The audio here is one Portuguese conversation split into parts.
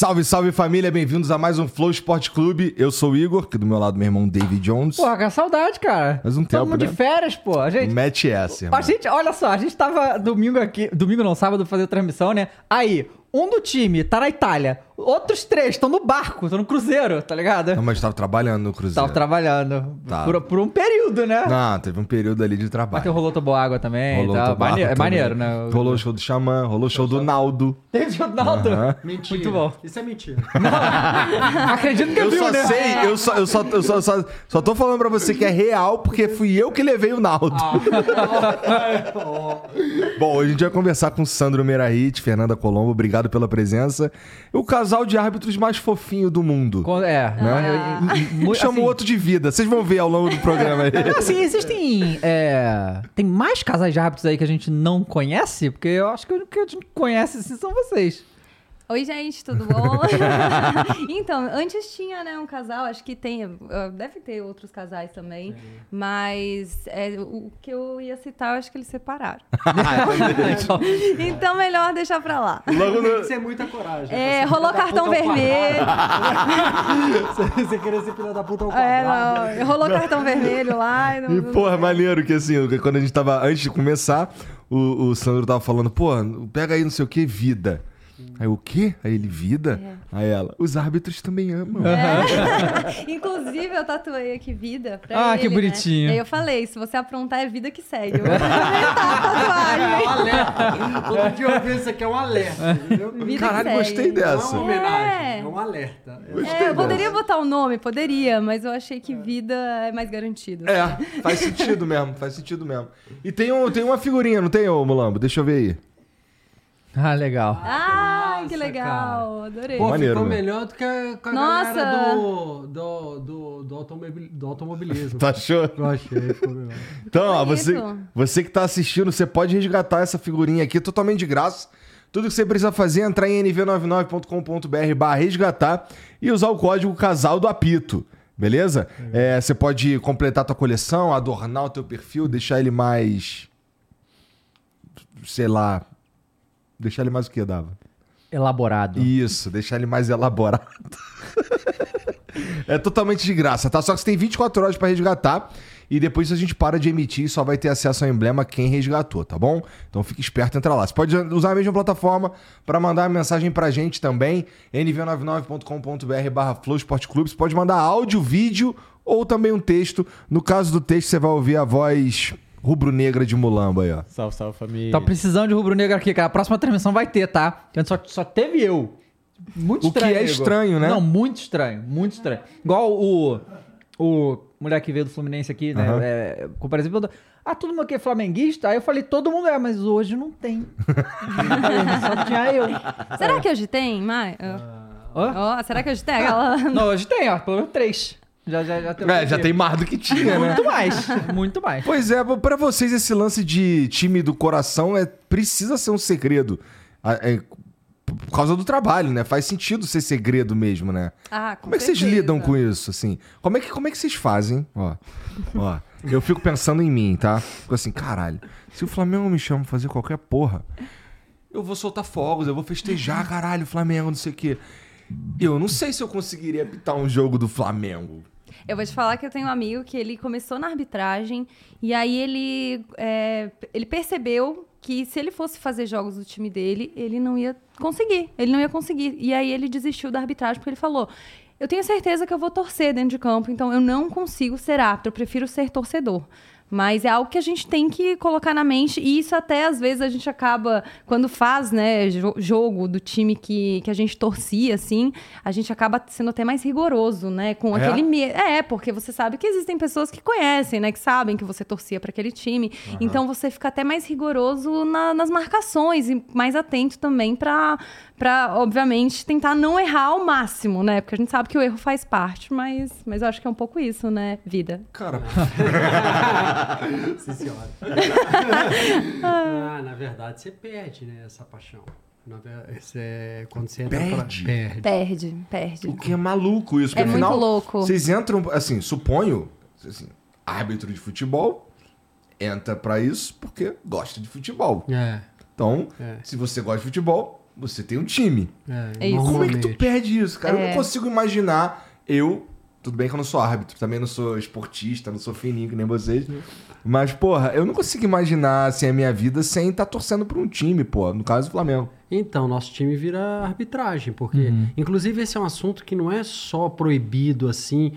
Salve, salve família, bem-vindos a mais um Flow Esporte Clube. Eu sou o Igor, que do meu lado meu irmão David Jones. Porra, com saudade, cara. Faz um tempo, mundo né? de férias, pô. A gente, Mete essa, irmão. a gente, olha só, a gente tava domingo aqui, domingo não, sábado, fazendo transmissão, né? Aí, um do time tá na Itália, outros três estão no barco, estão no cruzeiro, tá ligado? Não, mas tava trabalhando no Cruzeiro. Tava trabalhando Tá. por, por um período, né? Não, teve um período ali de Mas trabalho. que rolou toboágua também, Rolou tá? Tobago Maneiro, é também. maneiro, né? Rolou o show do Xamã, rolou o show do Naldo. Teve o Ronaldo. Aham. Mentira. Muito bom. Isso é mentira. Acredito que Eu viu, só né? sei, eu só, eu só, eu só, só, só tô falando pra você que é real, porque fui eu que levei o Naldo. Bom, hoje a gente vai conversar com Sandro Merahit, Fernanda Colombo, obrigado pela presença. O casal de árbitros mais fofinho do mundo. Com- É, Né? eu- eu- mu- Chama assim, o outro de vida. Vocês vão ver ao longo do programa aí. Assim, existem. é, tem mais casais de árbitros aí que a gente não conhece? Porque eu acho que o que a gente conhece assim, são vocês. Oi, gente, tudo bom? então, antes tinha, né, um casal, acho que tem, uh, deve ter outros casais também, mas é, o que eu ia citar, eu acho que eles separaram. então, melhor deixar pra lá. Logo Tem no... que ser muita coragem. É, ser rolou cartão vermelho. Você querer ser filha da puta ao É, quadrado. não, rolou cartão vermelho lá. E não, E, porra, maneiro que assim, quando a gente tava. Antes de começar, o, o Sandro tava falando, pô, pega aí não sei o que, vida. Aí o quê? Aí ele, vida? Aí ela, os árbitros também amam. É. Inclusive, eu tatuei aqui vida pra Ah, ele, que né? bonitinho. E aí eu falei, se você aprontar, é vida que segue. Eu vou tatuagem. Um alerta. Todo dia eu isso aqui é um alerta, entendeu? Vida Caralho, que gostei segue. Não é dessa. uma homenagem, É. é um alerta. É, eu poderia botar o nome, poderia, mas eu achei que vida é mais garantido. É, faz sentido mesmo, faz sentido mesmo. E tem, um, tem uma figurinha, não tem, ô Mulambo? Deixa eu ver aí. Ah, legal. Ah, que Nossa, legal, adorei. Pô, Maneiro, ficou né? melhor do que a, com a Nossa. galera do, do, do, do, automobil, do automobilismo. Tu achou? Eu achei, ficou melhor. Então, ó, você, você que tá assistindo, você pode resgatar essa figurinha aqui totalmente de graça. Tudo que você precisa fazer é entrar em nv99.com.br barra resgatar e usar o código casal do apito. Beleza? É, você pode completar a tua coleção, adornar o teu perfil, deixar ele mais. Sei lá. Deixar ele mais o que, Dava? Elaborado. Isso, deixar ele mais elaborado. é totalmente de graça, tá? Só que você tem 24 horas pra resgatar e depois a gente para de emitir só vai ter acesso ao emblema quem resgatou, tá bom? Então fique esperto, entra lá. Você pode usar a mesma plataforma pra mandar uma mensagem pra gente também, nv99.com.br barra Flow Esporte Clube. Você pode mandar áudio, vídeo ou também um texto. No caso do texto, você vai ouvir a voz rubro-negra de Mulamba aí, ó. Salve, salve família. Tá precisando de rubro-negro aqui, cara. A próxima transmissão vai ter, tá? Só, só teve eu. Muito O que estranho. é estranho, né? Não, muito estranho. Muito estranho. Igual o. O mulher que veio do Fluminense aqui, né? Aham. É, com por exemplo, ah, todo mundo aqui é flamenguista? Aí eu falei, todo mundo é, mas hoje não tem. Só tinha eu. Será que hoje tem, Mai? Hã? Ó, será que hoje tem aquela... Não, hoje tem, ó. Pelo menos três. Já, já, já tem. É, já tem mais do que tinha, né? Muito mais. Muito mais. Pois é, pra vocês esse lance de time do coração é precisa ser um segredo. Ah, é, por causa do trabalho, né? Faz sentido ser segredo mesmo, né? Ah, com Como é que vocês certeza. lidam com isso, assim? Como é que, como é que vocês fazem? Ó, ó, eu fico pensando em mim, tá? Fico assim, caralho, se o Flamengo me chama pra fazer qualquer porra, eu vou soltar fogos, eu vou festejar, caralho, Flamengo, não sei o quê. Eu não sei se eu conseguiria apitar um jogo do Flamengo. Eu vou te falar que eu tenho um amigo que ele começou na arbitragem e aí ele, é, ele percebeu que se ele fosse fazer jogos do time dele, ele não ia conseguir. Ele não ia conseguir. E aí ele desistiu da arbitragem porque ele falou: Eu tenho certeza que eu vou torcer dentro de campo, então eu não consigo ser árbitro, eu prefiro ser torcedor. Mas é algo que a gente tem que colocar na mente, e isso até às vezes a gente acaba, quando faz, né, jo- jogo do time que, que a gente torcia, assim, a gente acaba sendo até mais rigoroso, né, com É? aquele medo. É, porque você sabe que existem pessoas que conhecem, né, que sabem que você torcia para aquele time. Então você fica até mais rigoroso na- nas marcações e mais atento também para, para, obviamente, tentar não errar ao máximo, né, porque a gente sabe que o erro faz parte, mas, mas eu acho que é um pouco isso, né, vida. Cara, Sim, senhora. ah, na verdade, você perde, né, essa paixão. Esse é- quando você entra Perde? pra... Perde. Perde, perde. O que é maluco isso. Porque É muito louco. Vocês entram, assim, suponho, assim, árbitro de futebol entra pra isso porque gosta de futebol. É. Então, É. se você gosta de futebol, você tem um time. É, É isso. Como é que tu perde isso, cara? Eu É. não consigo imaginar eu. Tudo bem que eu não sou árbitro, também não sou esportista, não sou fininho que nem vocês. Mas, porra, eu não consigo imaginar assim, a minha vida sem estar torcendo pra um time, pô. No caso do Flamengo. Então, nosso time vira arbitragem, porque, inclusive, esse é um assunto que não é só proibido assim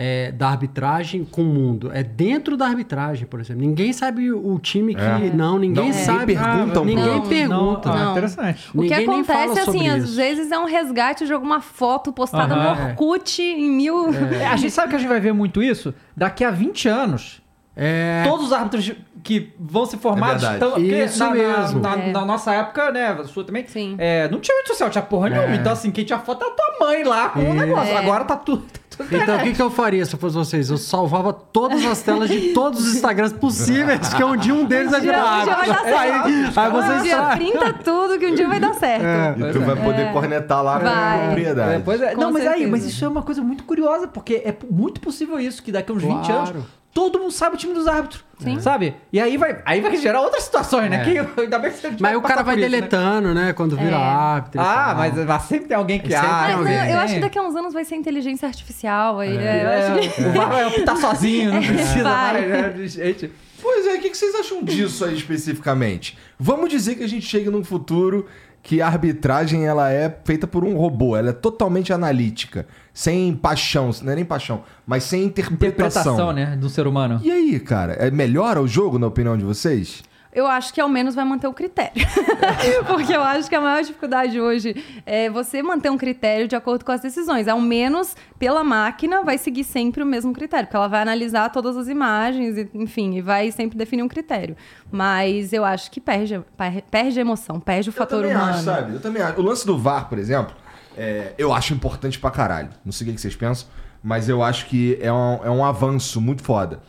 é, da arbitragem com o mundo, é dentro da arbitragem, por exemplo. Ninguém sabe o time que. É. Não, ninguém Não, sabe. ninguém pergunta um ninguém Não, pergunta. ah, Não. interessante. O que Ninguém fala acontece, sobre assim, às vezes é um resgate de alguma foto postada Aham. no Orkut em mil. É, a gente sabe que a gente vai ver muito isso daqui a 20 anos. É. Todos os árbitros que vão se formar É estão. Isso na, na- mesmo. Na, É. na nossa época, né? A sua também. Sim. é, não tinha rede social, tinha porra nenhuma. É. Então, assim, quem tinha foto era a tua mãe lá com o Isso. negócio. É. Agora tá tudo. Tudo Então, o que, que eu faria se eu fosse vocês? Eu salvava todas as telas de todos os Instagrams possíveis, que um dia um deles vai virar Um dia vai dar Aí, certo. aí Um vocês dia, sabem. printa tudo que um dia vai dar certo. E tu vai é. poder É. cornetar lá com Vai. propriedade. É, pois é. Com Não, mas aí, certeza. mas isso é uma coisa muito curiosa, porque é muito possível isso, que daqui a uns 20 Claro. anos todo mundo sabe o time dos árbitros. Sim. Sabe? E aí vai, aí vai gerar outras situações, né? É. Que ainda bem que você Mas o cara vai isso, né? deletando, né? Quando vira É. árbitro. Ah, mas, mas sempre tem alguém que ah, alguém. eu, eu acho que daqui a uns anos vai ser inteligência artificial. Aí, É, é, eu acho que... O VAR vai optar sozinho, não precisa Vai. mais né, gente. Pois é, o que vocês acham disso aí especificamente? Vamos dizer que a gente chegue num futuro que a arbitragem ela é feita por um robô, ela é totalmente analítica, sem paixão, não é nem paixão, mas sem interpretação. Interpretação, né, do ser humano. E aí, cara, é melhora o jogo na opinião de vocês? Eu acho que ao menos vai manter o critério. Porque eu acho que a maior dificuldade hoje é você manter um critério de acordo com as decisões. Ao menos, pela máquina, vai seguir sempre o mesmo critério. Porque ela vai analisar todas as imagens, e, enfim, e vai sempre definir um critério. Mas eu acho que perde, per- perde a emoção, perde o fator eu também humano. acho, sabe? Eu também acho. O lance do VAR, por exemplo, é, eu acho importante pra caralho. Não sei o que vocês pensam, mas eu acho que é um, é um avanço muito foda.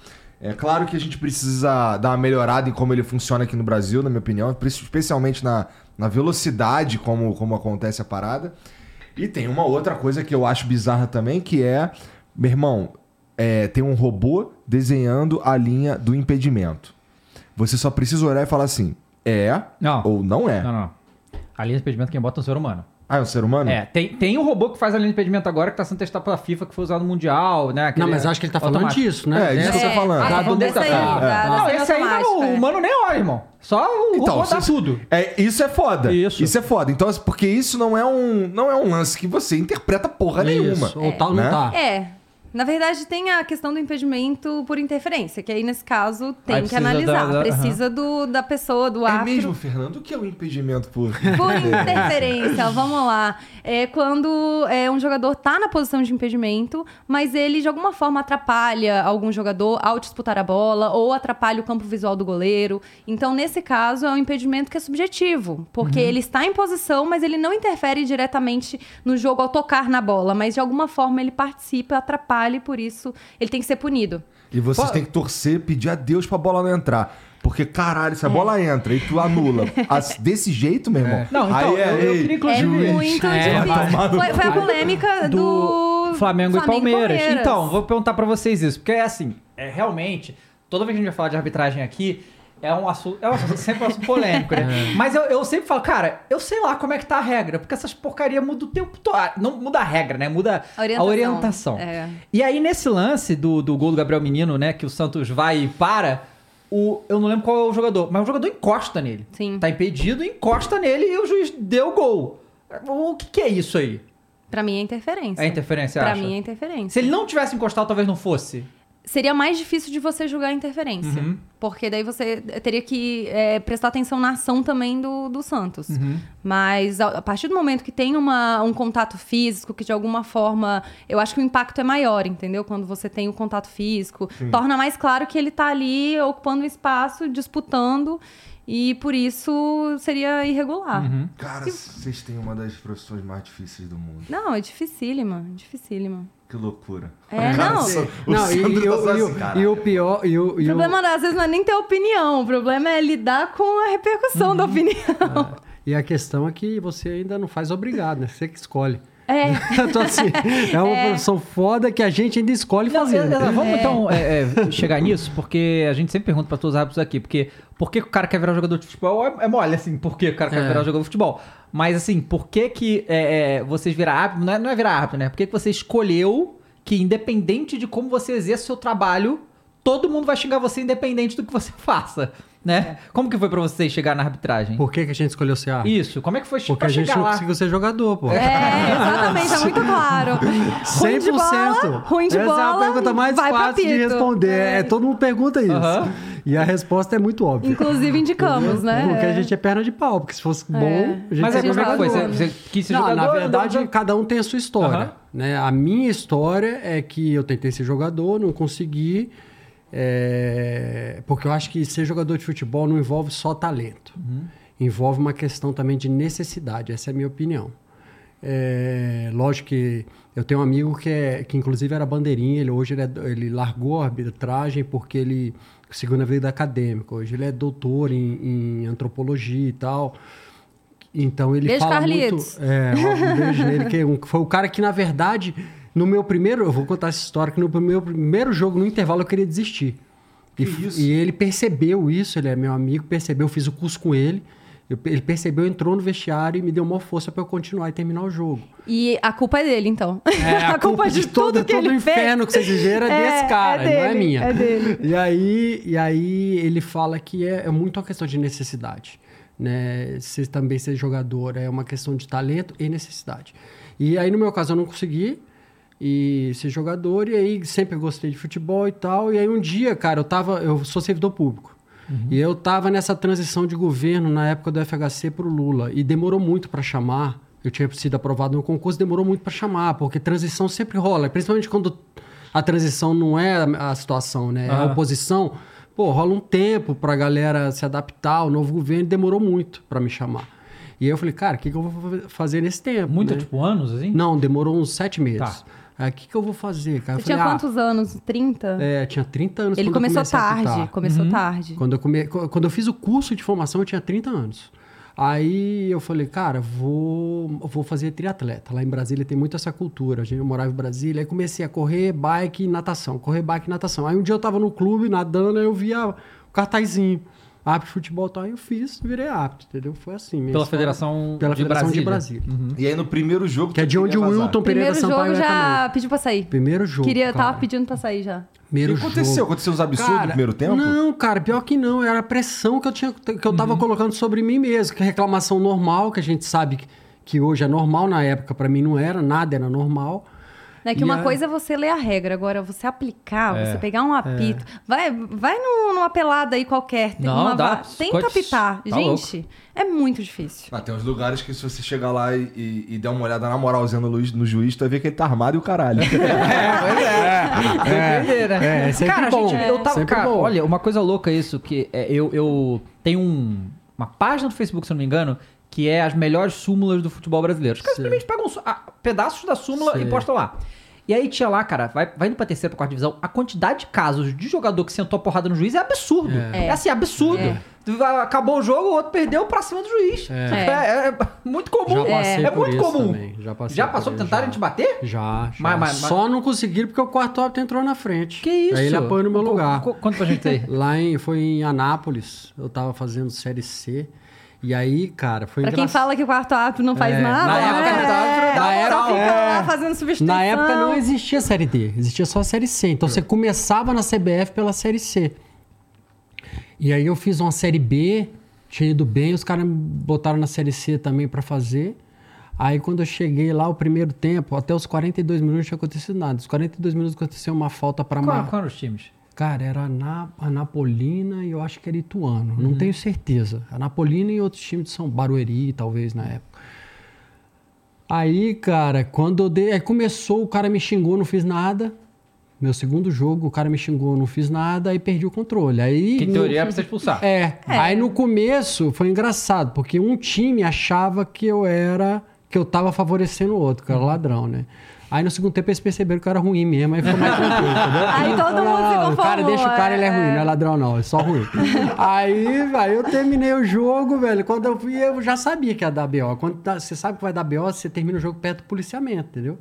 É claro que a gente precisa dar uma melhorada em como ele funciona aqui no Brasil, na minha opinião, especialmente na, na velocidade como, como acontece a parada. E tem uma outra coisa que eu acho bizarra também, que é, meu irmão, é, tem um robô desenhando a linha do impedimento. Você só precisa olhar e falar assim, é Não. ou não é. Não, não. A linha de impedimento quem bota é um ser humano. Ah, é um ser humano? É, tem, tem um robô que faz a linha de impedimento agora que tá sendo testado pela FIFA, que foi usado no Mundial, né? Não, aquele mas acho que ele tá falando automático. disso, né? É, disso que eu tô É, falando. Ah, tá do falando desse aí, cara. da- da Não, esse aí semiautomática, o é. humano nem olha, irmão. Só o Então, robô dá tudo. É, isso é foda. Isso. Isso é foda. Então, porque isso não é um, não é um lance que você interpreta porra nenhuma. Isso, ou tal não Né? tá. É. Na verdade, tem a questão do impedimento por interferência, que aí, nesse caso, tem Aí que analisar. da- da- precisa do, da pessoa, do É árbitro. mesmo, Fernando? O que é o impedimento por... Por interferência, vamos lá. É quando é, um jogador tá na posição de impedimento, mas ele de alguma forma atrapalha algum jogador ao disputar a bola ou atrapalha o campo visual do goleiro. Então, nesse caso, é um impedimento que é subjetivo, porque ele está em posição, mas ele não interfere diretamente no jogo ao tocar na bola, mas de alguma forma ele participa, atrapalha e por isso ele tem que ser punido. E vocês Pô. têm que torcer, pedir a Deus pra bola não entrar. Porque, caralho, se a bola entra e tu anula as- desse jeito, meu irmão... Não, então, aí é, eu- eu queria incluir- É Juiz. muito É. Foi, foi a polêmica do, do Flamengo, e Palmeiras. Palmeiras. Então, vou perguntar pra vocês isso, porque é assim, é realmente, toda vez que a gente vai falar de arbitragem aqui, é um assunto, é um assunto, sempre um assunto polêmico, né? Mas eu, eu sempre falo, cara, eu sei lá como é que tá a regra, porque essas porcaria mudam o tempo todo. Ah, Não muda a regra, né? Muda A a orientação. orientação. É. E aí, nesse lance do, do gol do Gabriel Menino, né, que o Santos vai e para, o, eu não lembro qual é o jogador, mas o jogador encosta nele. Sim. Tá impedido, encosta nele e o juiz deu o gol. O que, que é isso aí? Pra mim é interferência. É interferência, Pra acha? mim é interferência. Se ele não tivesse encostado, talvez não fosse. Seria mais difícil de você julgar a interferência. Uhum. Porque daí você teria que é, prestar atenção na ação também do, do Santos. Uhum. Mas a, a partir do momento que tem uma, um contato físico, que de alguma forma. Eu acho que o impacto é maior, entendeu? Quando você tem o contato físico. Torna mais claro que ele tá ali ocupando o espaço, disputando. E por isso seria irregular. Uhum. Cara, vocês têm uma das profissões mais difíceis do mundo. Não, é dificílima. Dificílima. Que loucura. É, não. Não, e, e tá o- só e o- assim, cara. e o pior. E o, O o- problema às vezes não é nem ter opinião, o problema é lidar com a repercussão da opinião. E a questão é que você ainda não faz obrigado, né? Você que escolhe. É. então, assim, é uma profissão foda que a gente ainda escolhe Não, fazer. é, é, vamos É. então é, é, chegar nisso, porque a gente sempre pergunta pra todos os árbitros aqui, porque por que o cara quer virar jogador de futebol? É, é mole, assim, por que o cara quer É. virar jogador de futebol? Mas assim, por que que é, é, vocês virar árbitro? Não é, não é virar árbitro, né? Por que que você escolheu que independente de como você exerce o seu trabalho, todo mundo vai xingar você independente do que você faça, né? Como que foi pra vocês chegar na arbitragem? Por que, que a gente escolheu ser árbitro? Isso, como é que foi Porque pra a gente não lá? conseguiu ser jogador, pô. É, exatamente, é muito claro. Ruim de 100%. bola, ruim de Essa bola, é a pergunta mais fácil de responder. É. É, todo mundo pergunta isso. E a resposta é muito óbvia. Inclusive indicamos, né? Porque a É. gente é perna de pau, porque se fosse bom, a gente Mas aí seria como é que foi? Você, quis ser Não, jogador? na verdade, Não- cada um tem a sua história. Né? A minha história é que eu tentei ser jogador, não consegui. É, Porque eu acho que ser jogador de futebol não envolve só talento. Envolve uma questão também de necessidade. Essa é a minha opinião. É, lógico que eu tenho um amigo que, é, que inclusive era bandeirinha, ele, hoje ele, é- ele largou a arbitragem porque ele seguiu na vida acadêmica. Hoje ele é doutor em, em antropologia e tal. Então ele Beijo, fala Carlitos. muito. É, um beijo nele, que é um- foi o cara que, na verdade, no meu primeiro. Eu vou contar essa história, que no meu primeiro jogo, no intervalo, eu queria desistir. E, Que f- isso? e ele percebeu isso, ele é meu amigo, percebeu, eu fiz o curso com ele. eu- ele percebeu, entrou no vestiário e me deu uma força para eu continuar e terminar o jogo. E a culpa é dele, então. É, a, culpa de, todo, que todo ele o inferno fez. que vocês viram é, É, desse cara, é não é dele, minha. é dele. E aí, e aí ele fala que é, é muito uma questão de necessidade. Né? Ser, também ser jogador é uma questão de talento e necessidade. E aí, no meu caso, eu não consegui e ser jogador, e aí sempre gostei de futebol e tal. E aí um dia, cara, eu tava. Eu sou servidor público. E eu tava nessa transição de governo na época do FHC pro Lula. E demorou muito para chamar. Eu tinha sido aprovado no concurso, demorou muito para chamar, porque transição sempre rola, principalmente quando a transição não é a, a situação, né? É a Ah. oposição. Pô, rola um tempo pra galera se adaptar ao novo governo, demorou muito para me chamar. E aí eu falei, cara, o que, que eu vou fazer nesse tempo? Muito, né? tipo, anos, assim? Não, demorou uns sete meses. Tá. Aí o que, que eu vou fazer, cara? Eu Você tinha falei, ah, quantos anos? 30? É, tinha 30 anos Ele começou tarde. Começou Uhum. tarde. Quando eu, come... Quando eu fiz o curso de formação, eu tinha 30 anos. Aí eu falei, cara, vou, vou fazer triatleta. Lá em Brasília tem muito essa cultura. A gente eu morava em Brasília. Aí comecei a correr, bike e natação. Correr, bike e natação. Aí um dia eu tava no clube nadando, aí eu via o cartazinho. Árbitro de futebol e tal. Aí eu fiz, virei árbitro, entendeu? Foi assim. minha Pela história. Federação Pela de Federação de Brasília. Brasília. E aí no primeiro jogo. Que é de onde o. Wilton Pereira Primeiro Sampaio jogo é já também. pediu pra sair. Primeiro jogo. Queria, cara. tava pedindo pra sair já. O Primeiro que aconteceu? jogo. Aconteceu uns absurdos no primeiro tempo? Não, cara, pior que não. Era a pressão que eu, tinha, que eu Uhum. tava colocando sobre mim mesmo. Que reclamação normal, que a gente sabe que, que hoje é normal, na época pra mim não era, nada era normal. É que E uma a- coisa é você ler a regra, agora você aplicar, É. você pegar um apito. Vai, vai num- numa pelada aí qualquer. tem Não, uma dá, Tenta apitar. tá Gente, é muito difícil. Ah, tem uns lugares que se você chegar lá e, e- e der uma olhada na moralzinha no, no juiz, tu vai ver que ele tá armado e o caralho. É, doideira. é, é sempre cara, bom. gente, eu tava. Sempre cara, bom. olha, uma coisa louca isso, que é, eu, eu tenho um- uma página do Facebook, se eu não me engano, que é as melhores súmulas do futebol brasileiro. Os caras simplesmente pegam ah, pedaços da súmula Sei. e postam lá. E aí tinha lá, cara, vai, vai indo pra terceira, pra quarta divisão, a quantidade de casos de jogador que sentou a porrada no juiz é absurdo. É, É. assim, absurdo. É. Acabou o jogo, o outro perdeu pra cima do juiz. É, É. é- é muito comum. Já passei é por muito isso comum. também. Já passei Já por passou tentarem já. te bater? Já, já. Mas- mas- Só não conseguiram porque o quarto árbitro entrou na frente. Que isso? Aí ele apanhou no meu lugar. Conta pra gente aí. Lá em, foi em Anápolis, eu tava fazendo Série C. E aí, cara, foi Pra quem engraçado. fala que o quarto árbitro não faz É, nada, na época, né? árbitro dá na época moral. fica É. lá fazendo substituição. Na época não existia Série D, existia só a Série C. Então você começava na CBF pela Série C. E aí eu fiz uma Série B, tinha ido bem, os caras me botaram na Série C também pra fazer. Aí quando eu cheguei lá, o primeiro tempo, até os 42 minutos não tinha acontecido nada. Os 42 minutos aconteceu uma falta pra Qual, Mar... qual eram os times? Cara, era a Na- a Napolina e eu acho que era Ituano. Não tenho certeza. A Napolina e outros times de São Barueri, talvez, na época. Aí, cara, quando eu dei. Aí começou, o cara me xingou, não fiz nada. Meu segundo jogo, o cara me xingou, não fiz nada, aí perdi o controle. Aí. Que no- teoria é pra você expulsar. é. Aí no começo foi engraçado, porque um time achava que eu era. que eu tava favorecendo o outro, que era ladrão, né? Aí no segundo tempo eles perceberam que eu era ruim mesmo, aí ficou mais tranquilo, entendeu? Aí todo mundo se "Ah, O cara conformou, deixa o cara, ele é é. ruim, não é ladrão não, é só ruim. aí, aí eu terminei o jogo, velho. Quando eu fui, eu já sabia que ia dar BO. Quando tá- você sabe que vai dar BO, você termina o jogo perto do policiamento, entendeu?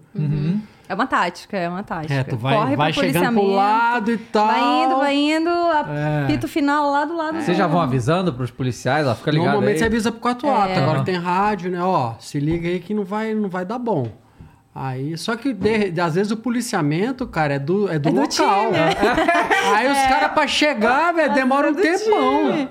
É uma tática, é uma tática. É, tu vai, Corre vai pro chegando pro lado e tal. Vai indo, vai indo, É. apito final lá do lado. Vocês já vão avisando pros policiais, ó, fica ligado Normalmente aí. você avisa pro 4 É. atos. Agora tem rádio, né? Ó, se liga aí que não vai, não vai dar bom. Aí, só que de- às vezes o policiamento, cara, é do, é do É do local. time. É. Aí os caras pra chegar, velho, demora um do tempão.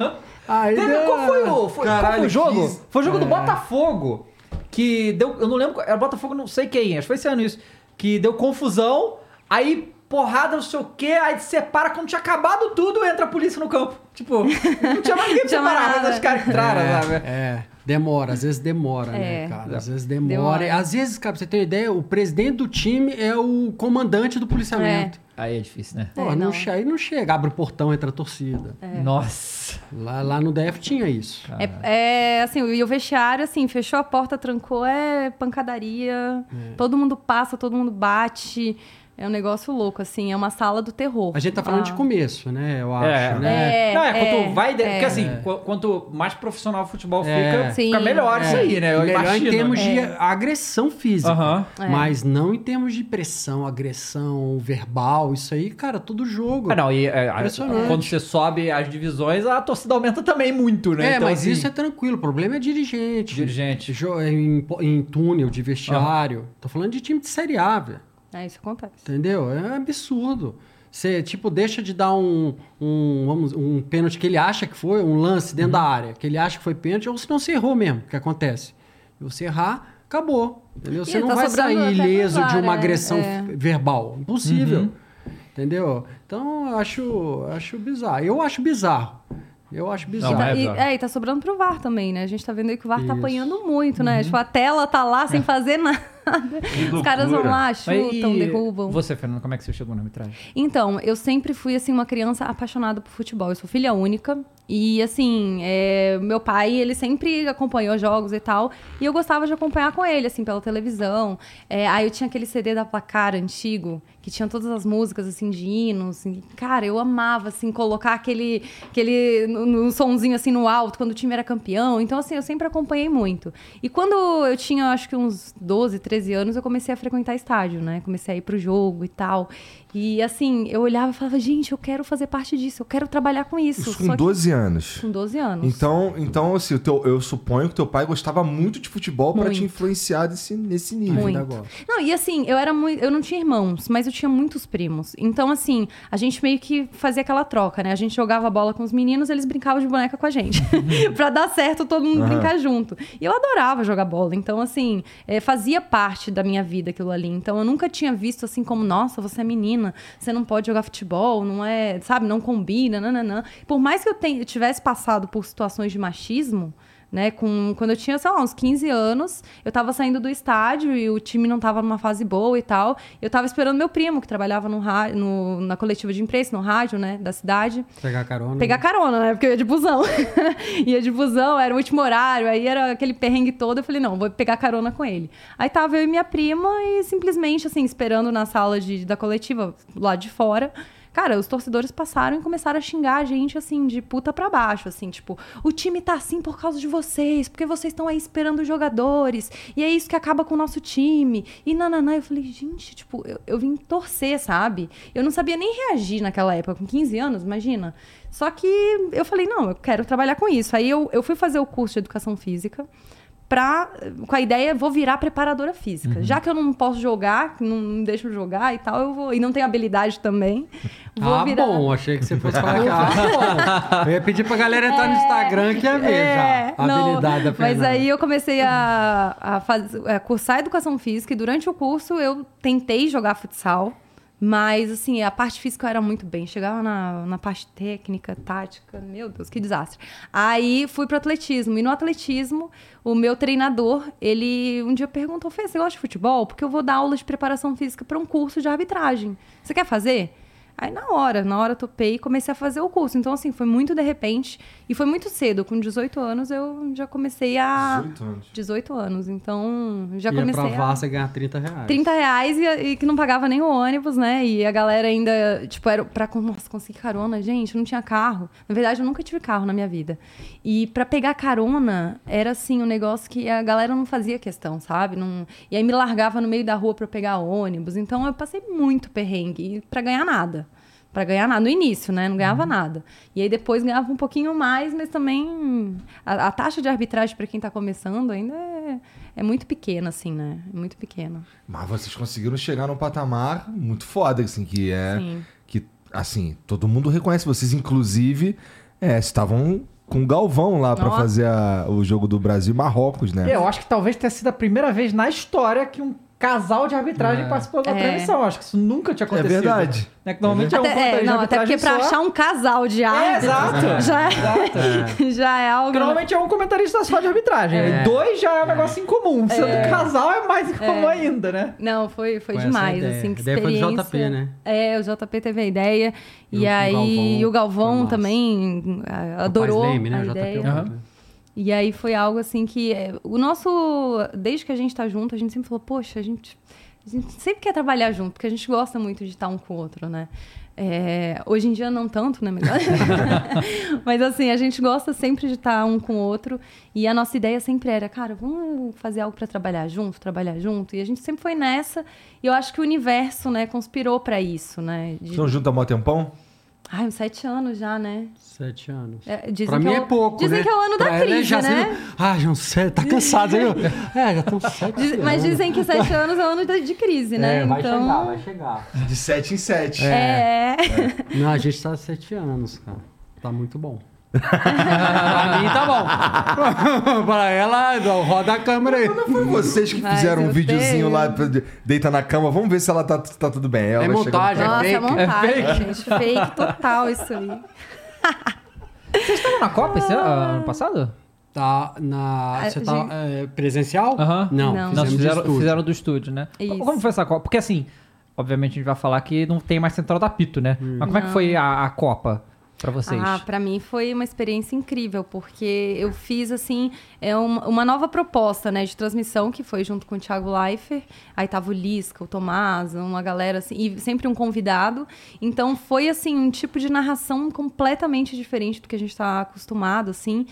Aí Teve- deu- qual foi o, foi, qual foi o jogo? que- Foi o jogo do É. Botafogo. Que deu. Eu não lembro. Era Botafogo, não sei quem. Acho que foi esse ano isso. Que deu confusão. Aí, porrada, não sei o quê. Aí separa. Quando tinha acabado tudo, entra a polícia no campo. Tipo, não tinha mais ninguém pra separar. Mas os caras que entraram, É, sabe? é, demora, às vezes demora, né, É. cara? Às vezes demora. Demora. Às vezes, cara, pra você ter uma ideia, o presidente do time é o comandante do policiamento. Aí é difícil, né? Pô, É, não. não. aí não chega, abre o portão, entra a torcida. Nossa. Lá, lá no DF tinha isso. É, é, assim, e o vestiário, assim, fechou a porta, trancou, é pancadaria. Todo mundo passa, todo mundo bate. É um negócio louco, assim, é uma sala do terror. A gente tá falando de Ah. começo, né? Eu acho, É. né? É, não, é, quanto é, vai. de- é. Porque assim, qu- quanto mais profissional o futebol É. fica, fica Sim. melhor isso aí, né? Eu Melhor imagino. em termos de É. agressão física. Aham. É. Mas não em termos de pressão, agressão verbal, isso aí, cara, tudo jogo. Ah, não, e é, quando você sobe as divisões, a torcida aumenta também muito, né? É, Então, mas assim, isso é tranquilo. O problema é dirigente. Dirigente. Em, em túnel de vestiário. Tô falando de time de Série A, velho. É, isso acontece. Entendeu? É absurdo. Você, tipo, deixa de dar um, um, vamos, um pênalti que ele acha que foi, um lance dentro da área, que ele acha que foi pênalti, ou se não você errou mesmo, o que acontece. Se você errar, acabou. Entendeu? Você E não tá vai sair ileso de uma é, agressão é. f- verbal. Impossível. Uhum. Entendeu? Então, eu acho, acho bizarro. Eu acho bizarro. Eu acho bizarro. Não, Tá- é e, bizarro. é, e tá sobrando pro VAR também, né? A gente tá vendo aí que o VAR tá Isso. Uhum. apanhando muito, né? Tipo, a tela tá lá sem fazer nada. Os caras vão lá, chutam, e derrubam. Você, Fernando, como é que você chegou na arbitragem? Então, eu sempre fui, assim, uma criança apaixonada por futebol. Eu sou filha única. E, assim, é, meu pai, ele sempre acompanhou jogos e tal. E eu gostava de acompanhar com ele, assim, pela televisão. É, aí eu tinha aquele CD da Placar antigo, que tinha todas as músicas, assim, de hinos. E, cara, eu amava, assim, colocar aquele, aquele no, no sonzinho, assim, no alto, quando o time era campeão. Então, assim, eu sempre acompanhei muito. E quando eu tinha, acho que uns 12, 13 anos, eu comecei a frequentar estádio, né? Comecei a ir pro jogo e tal. E, assim, eu olhava e falava, gente, eu quero fazer parte disso, eu quero trabalhar com isso. Isso Só com que- 12 anos. Com 12 anos. Então, então assim, o teu, eu suponho que teu pai gostava muito de futebol pra te influenciar desse, nesse nível. Muito. Gosto. Não, e assim, eu era muito. Eu não tinha irmãos, mas eu tinha muitos primos. Então, assim, a gente meio que fazia aquela troca, né? A gente jogava bola com os meninos, eles brincavam de boneca com a gente. pra dar certo, todo mundo brincar junto. E eu adorava jogar bola. Então, assim, é, fazia parte da minha vida aquilo ali. Então, eu nunca tinha visto assim como, nossa, você é menina, você não pode jogar futebol, não é, sabe, não combina, nananã. Por mais que eu, tenha, tivesse passado por situações de machismo, né, com, quando eu tinha, sei lá, uns 15 anos, eu tava saindo do estádio e o time não tava numa fase boa e tal. Eu tava esperando meu primo, que trabalhava no, no- na coletiva de imprensa, no rádio, né, da cidade, Pegar carona. pegar carona, né, porque eu ia de busão. ia de busão, era o último horário, aí era aquele perrengue todo. Eu falei, não, vou pegar carona com ele. Aí tava eu e minha prima e simplesmente, assim, esperando na sala de, da coletiva, lá de fora. Cara, os torcedores passaram e começaram a xingar a gente, assim, de puta pra baixo, assim, tipo, o time tá assim por causa de vocês, porque vocês estão aí esperando os jogadores, e é isso que acaba com o nosso time, e nananã. Eu falei, gente, tipo, eu, eu vim torcer, sabe? Eu não sabia nem reagir naquela época, com 15 anos, imagina. Só que eu falei, não, eu quero trabalhar com isso. Aí eu, eu fui fazer o curso de educação física, pra, com a ideia, vou virar preparadora física. Já que eu não posso jogar, não me deixam jogar e tal, eu vou, e não tenho habilidade também, vou ah, virar... bom, achei que você fosse falar que ah, bom. Eu ia pedir pra galera entrar no Instagram que ia ver É, já não, habilidade da Mas Fernanda. aí eu comecei a, a, faz, a cursar educação física e durante o curso eu tentei jogar futsal. Mas, assim, a parte física eu era muito bem. Chegava na, na parte técnica, tática, meu Deus, que desastre. Aí fui pro atletismo. E no atletismo, o meu treinador, ele um dia perguntou: Fê, você gosta de futebol? Porque eu vou dar aula de preparação física para um curso de arbitragem. Você quer fazer? Aí na hora, na hora eu topei e comecei a fazer o curso. Então, assim, foi muito de repente e foi muito cedo. Com 18 anos eu já comecei a. 18 anos. 18 anos. Então, já Ia comecei pra a. Varsa ganhar 30 reais. 30 reais e, e que não pagava nem o ônibus, né? E a galera ainda, tipo, era pra nossa, conseguir carona, gente, não tinha carro. Na verdade, eu nunca tive carro na minha vida. E pra pegar carona, era assim, um negócio que a galera não fazia questão, sabe? Não... E aí me largava no meio da rua pra pegar ônibus. Então eu passei muito perrengue e pra ganhar nada. Pra ganhar nada. No início, né? Não ganhava nada. E aí depois ganhava um pouquinho mais, mas também a, a taxa de arbitragem pra quem tá começando ainda é, é muito pequena, assim, né? É muito pequena. Mas vocês conseguiram chegar num patamar muito foda, assim, que é. Sim. Que, assim, todo mundo reconhece. Vocês, inclusive, é, estavam com o Galvão lá pra Nossa. fazer a- o jogo do Brasil e Marrocos, né? Eu acho que talvez tenha sido a primeira vez na história que um casal de arbitragem É. participou da É. transmissão. Acho que isso nunca tinha É acontecido. verdade. Né? Que normalmente é, um Até, comentarista é, de não, até porque arbitragem pra só. achar um casal de É, árbitros exato. já, Exato. já é algo. Porque normalmente é um comentarista só de arbitragem. É. E dois já é um negócio incomum. Sendo É. casal é mais incomum É. ainda, né? Não, foi, foi essa demais, assim, que A ideia foi do experiência. JP, né? É, o JP teve a ideia. E com o aí Galvão, o Galvão foi massa. também adorou Leme, né? a JP ideia. é o né? E aí foi algo assim que é, o nosso, desde que a gente tá junto, a gente sempre falou, poxa, a gente, a gente sempre quer trabalhar junto, porque a gente gosta muito de estar um com o outro, né? É, hoje em dia não tanto, né? Mas, mas assim, a gente gosta sempre de estar um com o outro. E a nossa ideia sempre era, cara, vamos fazer algo para trabalhar junto, trabalhar junto. E a gente sempre foi nessa. E eu acho que o universo, né, conspirou para isso, né? De- Estão juntos há mó tempão? Ai, uns sete anos já, né? Sete anos. É, dizem pra que mim é é o- pouco, dizem né? que é o ano da Pra ela é crise, já né? sendo- Ah, já sete, tá cansado, viu? É, já estão sete Diz- mas dizem que sete anos é o ano de, crise, né? É, vai então. chegar, vai chegar. De 7 em 7. É. Não, a gente tá há sete anos, cara. Tá muito bom. Pra mim tá bom. pra ela, não, roda a câmera aí. Não foi vocês que Mas fizeram um eu videozinho tenho. lá, deita na cama, vamos ver se ela tá, tá tudo bem. Ela É montagem, Nossa, é fake? montagem, É fake? gente. Fake total isso aí. Vocês estavam na Copa esse ano, ano passado? Tá na. A Você tá gente- é, presencial? Aham. Não, Não. Não, fizemos fizeram, estúdio. fizeram do estúdio, né? Isso. Como foi essa Copa? Porque assim, obviamente a gente vai falar que não tem mais central da Pito, né? Mas como é que Não. foi a, a Copa pra vocês? Ah, pra mim foi uma experiência incrível, porque eu fiz, assim, é uma, nova proposta, né, de transmissão, que foi junto com o Thiago Leifert, aí tava o Lisca, o Tomás, uma galera, assim, e sempre um convidado. Então foi, assim, um tipo de narração completamente diferente do que a gente tá acostumado, assim,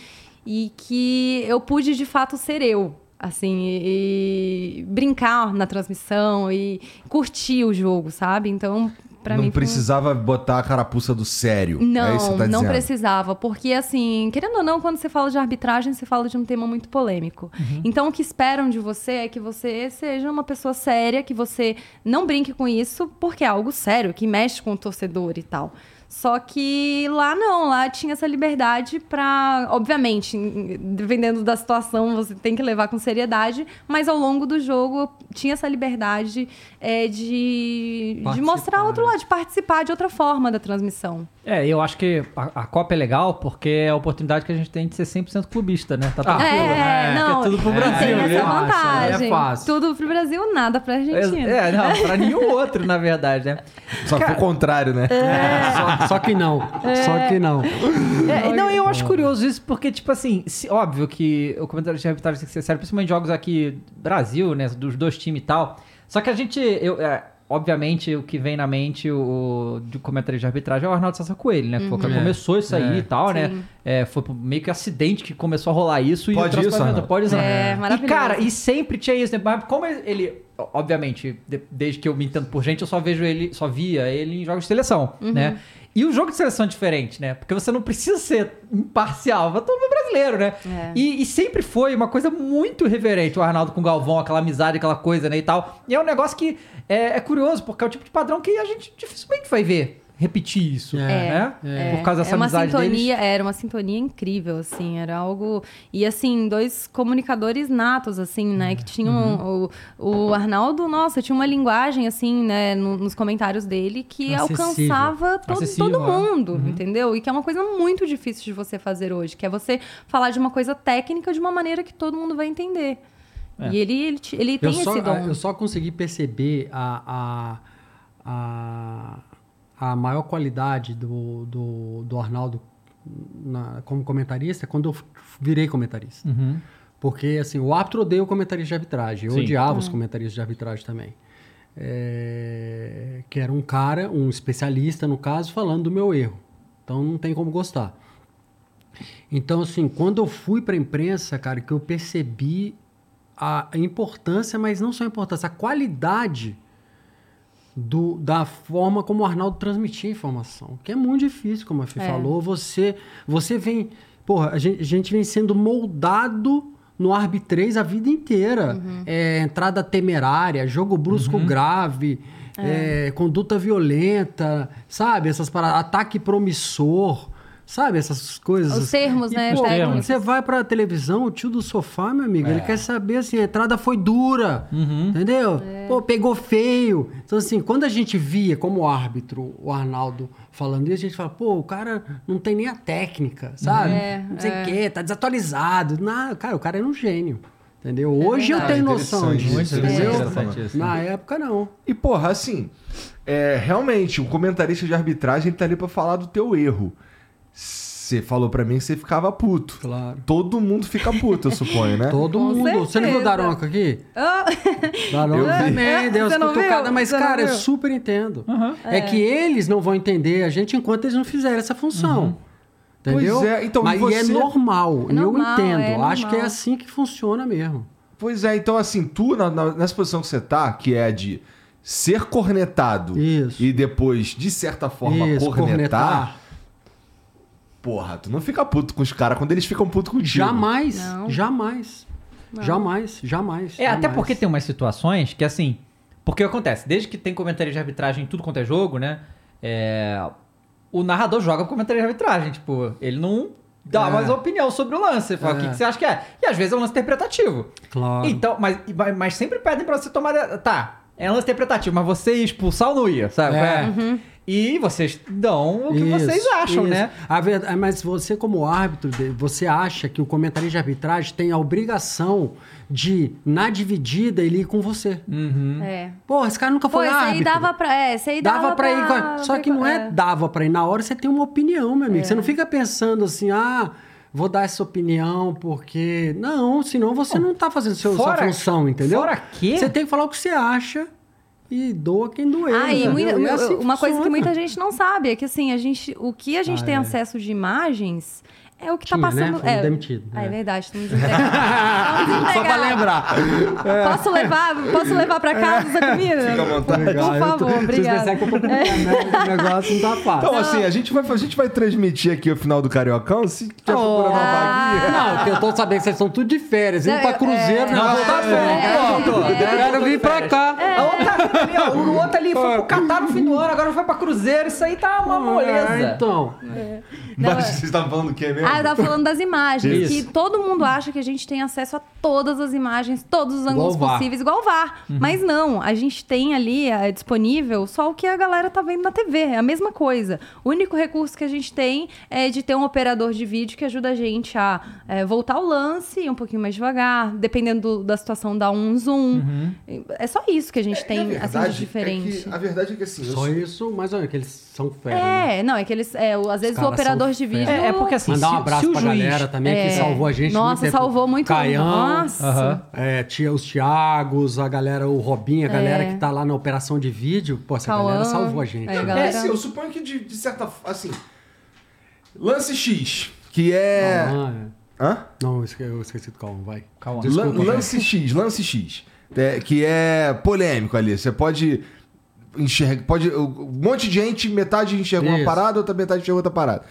e que eu pude, de fato, ser eu. Assim, e brincar na transmissão e curtir o jogo, sabe? Então, pra não mim. foi precisava botar a carapuça do sério. não, é isso que tá não dizendo. precisava, porque assim, querendo ou não, quando você fala de arbitragem, você fala de um tema muito polêmico. Uhum. Então, o que esperam de você é que você seja uma pessoa séria, que você não brinque com isso, porque é algo sério, que mexe com o torcedor e tal. Só que lá não, lá tinha essa liberdade pra. Obviamente, dependendo da situação, você tem que levar com seriedade, mas ao longo do jogo tinha essa liberdade é, de, de mostrar outro né? lado, de participar de outra forma da transmissão. É, eu acho que a, a Copa é legal porque é a oportunidade que a gente tem de ser 100% clubista, né? Tá Ah, tranquilo. É, né? não. Porque é tudo pro É, Brasil, tem né? essa fácil, vantagem. é fácil. Tudo pro Brasil, nada pra Argentina. É, não, pra nenhum outro, na verdade, né? Só que o contrário, né? Só, só que não. Só que não. É, não, eu acho curioso isso, porque, tipo assim, se- óbvio que o comentário de arbitragem tem que ser sério, principalmente jogos aqui, Brasil, né, dos dois times e tal. Só que a gente, eu, é, obviamente, o que vem na mente o, do comentário de arbitragem é o Arnaldo Sassa Coelho, né? Uhum. começou isso aí É. e tal, né? Sim. É, foi meio que acidente que começou a rolar isso. e Pode o isso, Arnaldo? Pode usar. É, E, maravilhoso. cara, e sempre tinha isso, né? Mas como ele, obviamente, de- desde que eu me entendo por gente, eu só vejo ele, só via ele em jogos de seleção, Uhum. né? E o jogo de seleção é diferente, né? Porque você não precisa ser imparcial, vai todo mundo brasileiro, né? É. E, e sempre foi uma coisa muito reverente o Arnaldo com o Galvão, aquela amizade, aquela coisa, né? E tal. E é um negócio que é, é curioso, porque é o tipo de padrão que a gente dificilmente vai ver repetir isso, É, né? é. Por causa dessa é uma amizade sintonia, deles. era uma sintonia incrível, assim, era algo e assim dois comunicadores natos, assim, né, que tinham Uhum. o, o Arnaldo, nossa, tinha uma linguagem assim, né, no- nos comentários dele que Acessível. alcançava todo, Acessível, todo é. mundo, entendeu? E que é uma coisa muito difícil de você fazer hoje, que é você falar de uma coisa técnica de uma maneira que todo mundo vai entender. É. E ele ele, ele Eu tem só, esse dom. eu só consegui perceber a, a, a, a maior qualidade do, do, do Arnaldo na- como comentarista é quando eu virei comentarista. Uhum. Porque, assim, o árbitro odeia o comentarista de arbitragem. Eu Sim. odiava os comentaristas de arbitragem também. É, que era um cara, um especialista, no caso, falando do meu erro. Então, não tem como gostar. Então, assim, quando eu fui para a imprensa, cara, que eu percebi a a importância, mas não só a importância, a qualidade do, da forma como o Arnaldo transmitia a informação. Que é muito difícil, como a Fih É. falou. Você, você vem. Porra, a gente, a gente vem sendo moldado no arbitrês a vida inteira. É, entrada temerária, jogo brusco grave, é, conduta violenta, sabe? Essas paradas, ataque promissor. Sabe essas coisas? Os termos, E, né, pô, quando você vai pra televisão, o tio do sofá, meu amigo, ele quer saber assim, a entrada foi dura, entendeu? Pô, pegou feio. Então, assim, quando a gente via como árbitro o Arnaldo falando isso, a gente fala, pô, o cara não tem nem a técnica, sabe? É, não sei o é. quê, tá desatualizado. Não, cara, o cara era um gênio. Entendeu? Hoje eu tenho noção Interessante, disso, muito entendeu? isso. Na época, não. E, porra, assim, é, realmente, o comentarista de arbitragem tá ali pra falar do teu erro. Você falou pra mim que você ficava puto. Claro. Todo mundo fica puto, eu suponho, né? Todo Com mundo. Você não viu o certeza. Daronco aqui? Ah, Daronco vi. também, deu viu? cutucadas, mas, Você cara, eu super entendo. É. que eles não vão entender a gente enquanto eles não fizerem essa função. Entendeu? Pois é, então, mas e você- é normal, É e eu normal, entendo. é Acho que é normal. assim que funciona mesmo. Pois é, então assim, tu, na- na- nessa posição que você tá, que é de ser cornetado Isso. e depois, de certa forma, Isso, cornetar, porra, tu não fica puto com os caras quando eles ficam puto contigo. Jamais, Não. jamais. Jamais, jamais. É, até jamais. porque tem umas situações que, assim. Porque acontece, desde que tem comentário de arbitragem em tudo quanto é jogo, né? é, o narrador joga com comentário de arbitragem. Tipo, ele não dá É. mais opinião sobre o lance. Ele Fala, É. o que, que você acha que é? E às vezes é um lance interpretativo. Claro. Então, mas, mas- sempre pedem pra você tomar. Tá, é um lance interpretativo, mas você expulsar ou não ia, sabe? É. E vocês dão o que Isso, vocês acham, isso. né? A verdade, mas você, como árbitro, de- você acha que o comentarista de arbitragem tem a obrigação de, na dividida, ele ir com você. é. Porra, esse cara nunca Pô, foi esse aí árbitro. dava pra. É, esse aí dava, Dava pra ir. com- Só que não é, é. dava pra ir. Na hora você tem uma opinião, meu amigo. Você não fica pensando assim, ah, vou dar essa opinião porque. Não, senão você não tá fazendo seu, sua Fora- função, entendeu? fora que- Você tem que falar o que você acha e doa quem doer. Ah, muita- E assim uma coisa que muita gente não sabe é que assim, a gente, o que a gente Ah, tem é. acesso de imagens é o que tá Tinha, né? passando. Fomos é, demitido, Ah, é é. verdade, estamos desempregados. Só pra lembrar. Posso levar, posso levar pra casa essa comida? Fica à vontade. Por favor, obrigada. percebem que eu tô com o negócio não tá fácil. Então, assim, a gente, vai, a gente vai transmitir aqui o final do Cariocão. Se tiver procurando uma vaguinha. Não, porque eu tô sabendo que vocês estão tudo de férias. Indo Não, pra Cruzeiro, é. não vou dar É, pô. é, Eu quero vir pra cá. A outra ali, ó, o outro ali foi pro Catar no fim do ano, agora foi pra Cruzeiro, isso aí tá uma moleza. É, então. Não, Mas é- vocês estavam falando o que mesmo? Ah, eu tava falando das imagens. Isso. Que todo mundo acha que a gente tem acesso a todas as imagens, todos os ângulos VAR. possíveis, igual o VAR. Mas não, a gente tem ali é, disponível só o que a galera tá vendo na TV. É a mesma coisa. O único recurso que a gente tem é de ter um operador de vídeo que ajuda a gente a é, voltar o lance um pouquinho mais devagar. Dependendo do- da situação, dá um zoom. É só isso que a gente E tem, a assim, diferente. É que, a verdade é que assim. eu Só sou- isso, mas olha, que eles são férias. né? É, não, é que eles. É, o- às vezes o operador de vídeo. É, é porque assim, Mandar um abraço se pra juiz- galera também É. que salvou a gente. Nossa, muito salvou muito. Caião, Nossa. Aham. é, tia, os Tiagos, a galera, o Robinho, a galera É. que tá lá na operação de vídeo. Pô, essa Cauã, galera salvou a gente. é, né? galera- É, sim, eu suponho que de, de certa f- assim. Lance X, que é. Ah, é. Hã? Não, eu esque- eu esqueci do Cauã, vai. Desculpa, Lan- lance X, lance X. é, que é polêmico ali. Você pode enxergar. Pode, um monte de gente, metade enxergou uma parada, outra metade enxergou outra parada.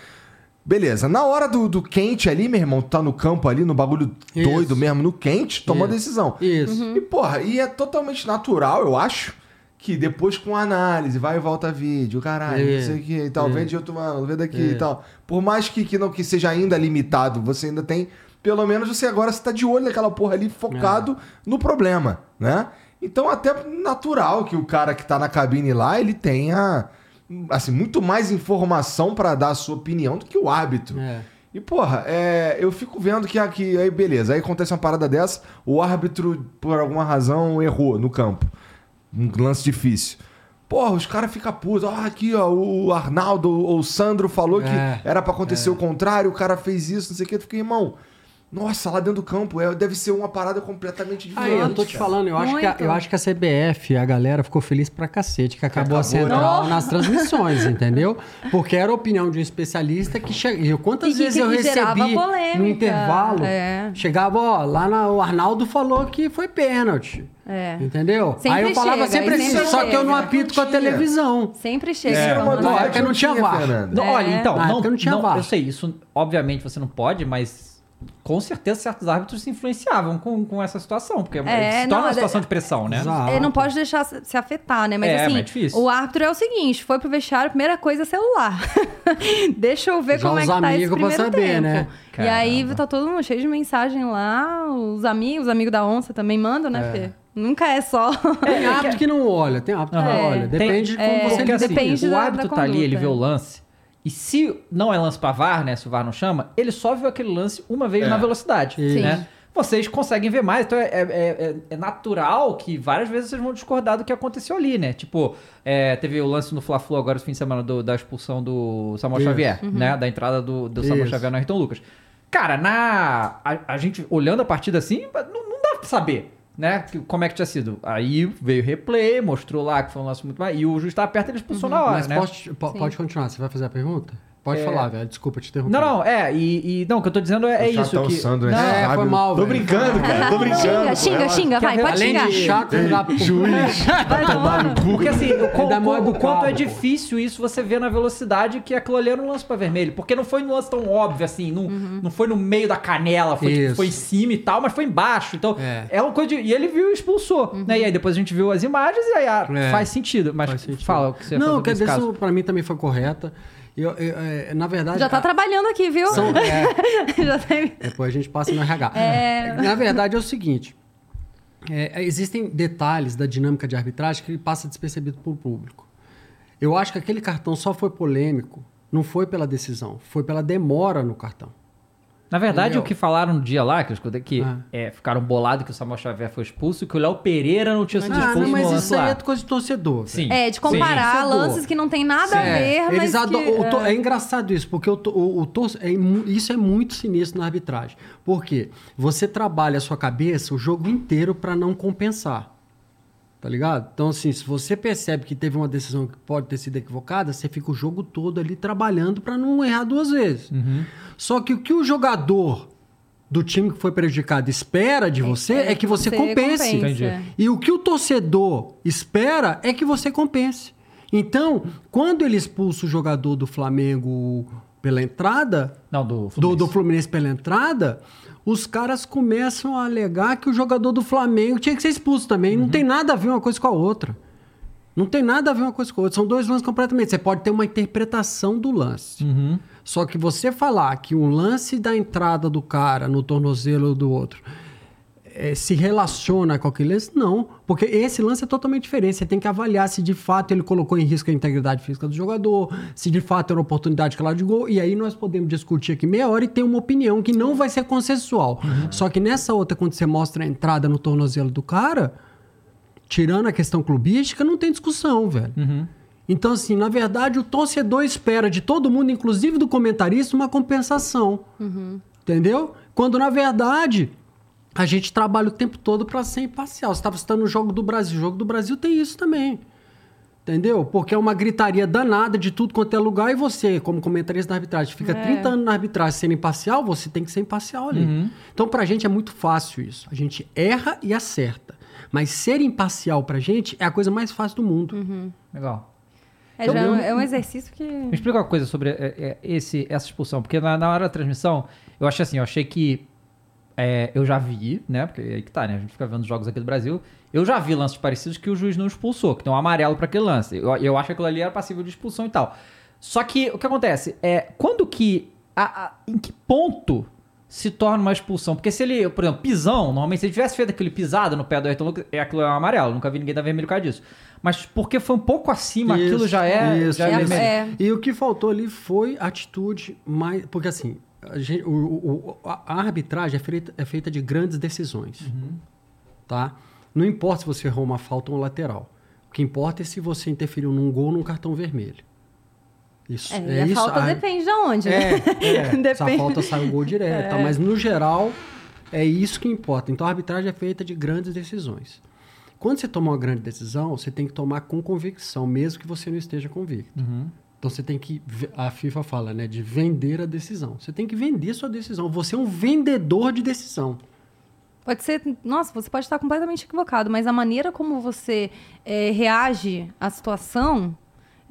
Beleza, na hora do, do quente ali, meu irmão, tu tá no campo ali, no bagulho Isso. doido mesmo, no quente, toma Isso. decisão. Isso. Uhum. E, porra, e é totalmente natural, eu acho, que depois com análise, vai e volta vídeo, caralho, É. não sei o que e tal, É. vem de outro ano, vem daqui É. e tal. Por mais que, que, não, que seja ainda limitado, você ainda tem, pelo menos você agora está de olho naquela porra ali, focado É. no problema, né? Então até natural que o cara que tá na cabine lá, ele tenha, assim, muito mais informação pra dar a sua opinião do que o árbitro. É. E, porra, é, eu fico vendo que aqui, aí beleza, aí acontece uma parada dessa, o árbitro, por alguma razão, errou no campo. Um lance difícil. Porra, os caras ficam putos. Ah, aqui, ó, o Arnaldo ou o Sandro falou É, que era pra acontecer o contrário, o cara fez isso, não sei o que. Eu fiquei, irmão, nossa, lá dentro do campo é, deve ser uma parada completamente diferente. Aí, eu tô te cara. falando, eu acho, que a, eu acho que a CBF, a galera ficou feliz pra cacete, que acabou, a acabou, né? central nas transmissões, entendeu? Porque era a opinião de um especialista que chega. Quantas E que- vezes eu que gerava recebi polêmica, no intervalo? é. Chegava, ó, lá na, o Arnaldo falou que foi pênalti. É. Entendeu? Sempre Aí eu falava chega, sempre e assim, sempre só que eu não chega. apito com a televisão. Sempre chega. Era uma Na época não tinha VAR. Olha, É. então, não, não tinha não, VAR. eu sei, isso obviamente você não pode, mas com certeza certos árbitros se influenciavam com, com essa situação, porque É, se torna não, uma é- situação de pressão, né? É, não pode deixar se afetar, né? Mas É, assim, mas é o árbitro é o seguinte: foi pro vestiário, a primeira coisa é celular. Deixa eu ver Já como é que tá esse amigos pra primeiro saber, tempo. né? E aí tá todo mundo cheio de mensagem lá, os amigos, os amigos da onça também mandam, né, Fê? Nunca é só. Tem árbitro que não olha, tem árbitro que não olha. Tem- Depende de como é, você assim, depende o da- árbitro da tá ali, ele vê o lance. E se não é lance pra VAR, né? Se o VAR não chama, ele só viu aquele lance uma vez É. na velocidade. Sim. Né? Vocês conseguem ver mais, então é, é- é- é natural que várias vezes vocês vão discordar do que aconteceu ali, né? Tipo, é, teve o lance no Fla-Flu agora esse fim de semana do- da expulsão do Samuel Isso. Xavier, Uhum. né? Da entrada do, do Samuel. Xavier no Ayrton Lucas. Cara, na. A, a gente olhando a partida assim, não, não dá pra saber, né? Como é que tinha sido. Aí veio o replay, mostrou lá que foi um lance muito mais. E o juiz tava perto, ele expulsou na hora, Mas né? pode continuar, você vai fazer a pergunta? Pode É. falar, velho. Desculpa te interromper. Não, não, é, e, e- não, o que eu tô dizendo é, é isso chatão que... Sandro, não, né? É, foi mal, Tô velho. brincando, cara. Tô brincando. xinga, xinga, xinga, vai, pode Além xingar. de chato, da puta. Juiz. Vai tomar no cu. Porque assim, o, co- Ainda o- quanto é difícil isso você vê na velocidade que aquilo ali era um lance pra vermelho. Porque não foi um lance tão óbvio assim, não, Uhum. não foi no meio da canela, foi, tipo, foi em cima e tal, mas foi embaixo. Então, é, É. uma coisa de, E ele viu e expulsou. Uhum. Né? E aí depois a gente viu as imagens e aí ah, É. faz sentido. Mas Faz sentido. fala o que você Não, falou quer dizer, isso pra mim também foi correta. Eu, eu, é, na verdade. Já tá a- trabalhando aqui, viu? são- é, tem... depois a gente passa no RH. É. Na verdade é o seguinte: é, existem detalhes da dinâmica de arbitragem que passa despercebido para o público. Eu acho que aquele cartão só foi polêmico, não foi pela decisão, foi pela demora no cartão. Na verdade, o que falaram no dia lá, que eu escutei que Ah. é, ficaram bolados que o Samuel Xavier foi expulso e que o Léo Pereira não tinha sido Ah, expulso não, mas no isso lance aí lá. é coisa de torcedor. Sim. É, de comparar Sim. lances que não tem nada a ver, mas Eles ado- que, o to- é. é. engraçado isso, porque o, to- o, o é isso é muito sinistro na arbitragem. Por quê? Você trabalha a sua cabeça o jogo inteiro para não compensar. Tá ligado? Então, assim, se você percebe que teve uma decisão que pode ter sido equivocada, você fica o jogo todo ali trabalhando para não errar duas vezes. Uhum. Só que o que o jogador do time que foi prejudicado espera de você é, que você, compense. Entendi. E o que o torcedor espera é que você compense. Então, quando ele expulsa o jogador do Flamengo pela entrada, Não, do do, Fluminense. do Fluminense pela entrada, os caras começam a alegar que o jogador do Flamengo tinha que ser expulso também. Não tem nada a ver uma coisa com a outra. Não tem nada a ver uma coisa com a outra. São dois lances completamente. Você pode ter uma interpretação do lance. Uhum. Só que você falar que um lance da entrada do cara no tornozelo do outro eh, se relaciona com aquele lance, não. Porque esse lance é totalmente diferente. Você tem que avaliar se de fato ele colocou em risco a integridade física do jogador, se de fato era uma oportunidade clara de gol. E aí nós podemos discutir aqui meia hora e ter uma opinião que não vai ser consensual. Só que nessa outra, quando você mostra a entrada no tornozelo do cara, tirando a questão clubística, não tem discussão, velho. Então, assim, na verdade, o torcedor espera de todo mundo, inclusive do comentarista, uma compensação. Entendeu? Quando, na verdade, a gente trabalha o tempo todo para ser imparcial. Você estava citando o Jogo do Brasil. O Jogo do Brasil tem isso também. Entendeu? Porque é uma gritaria danada de tudo quanto é lugar e você, como comentarista da arbitragem, fica 30 anos na arbitragem sendo imparcial, você tem que ser imparcial ali. Então, pra gente é muito fácil isso. A gente erra e acerta. Mas ser imparcial pra gente é a coisa mais fácil do mundo. Legal. É, já Então, é um exercício que. Me explica uma coisa sobre é, é, esse, essa expulsão, porque na, na hora da transmissão, eu achei assim, eu achei que é, eu já vi, né? Porque aí que tá, né? A gente fica vendo os jogos aqui do Brasil. Eu já vi lances parecidos que o juiz não expulsou, que tem um amarelo pra aquele lance. Eu, eu acho que aquilo ali era passível de expulsão e tal. Só que o que acontece é quando que. a- a- em que ponto se torna uma expulsão? Porque se ele, por exemplo, pisão, normalmente se ele tivesse feito aquele pisado no pé do Ayrton Lucas, é aquilo é um amarelo. Nunca vi ninguém dar vermelho por causa disso. Mas porque foi um pouco acima, aquilo Isso, já é. isso, já é É, é. E o que faltou ali foi atitude mais. Porque assim, a, gente- o- o- o- a- a arbitragem é feita, é feita de grandes decisões. Tá? Não importa se você errou uma falta ou um lateral. que importa é se você interferiu num gol ou num cartão vermelho. Isso, É, e a falta Ah, depende de onde, né? É, é. Se a Depende. falta sai o gol direto. tá? Mas no geral, é isso que importa. Então a arbitragem é feita de grandes decisões. Quando você toma uma grande decisão, você tem que tomar com convicção, mesmo que você não esteja convicto. Então você tem que. A FIFA fala, né? De vender a decisão. Você tem que vender sua decisão. Você é um vendedor de decisão. Pode ser, nossa, você pode estar completamente equivocado, mas a maneira como você é, reage à situação,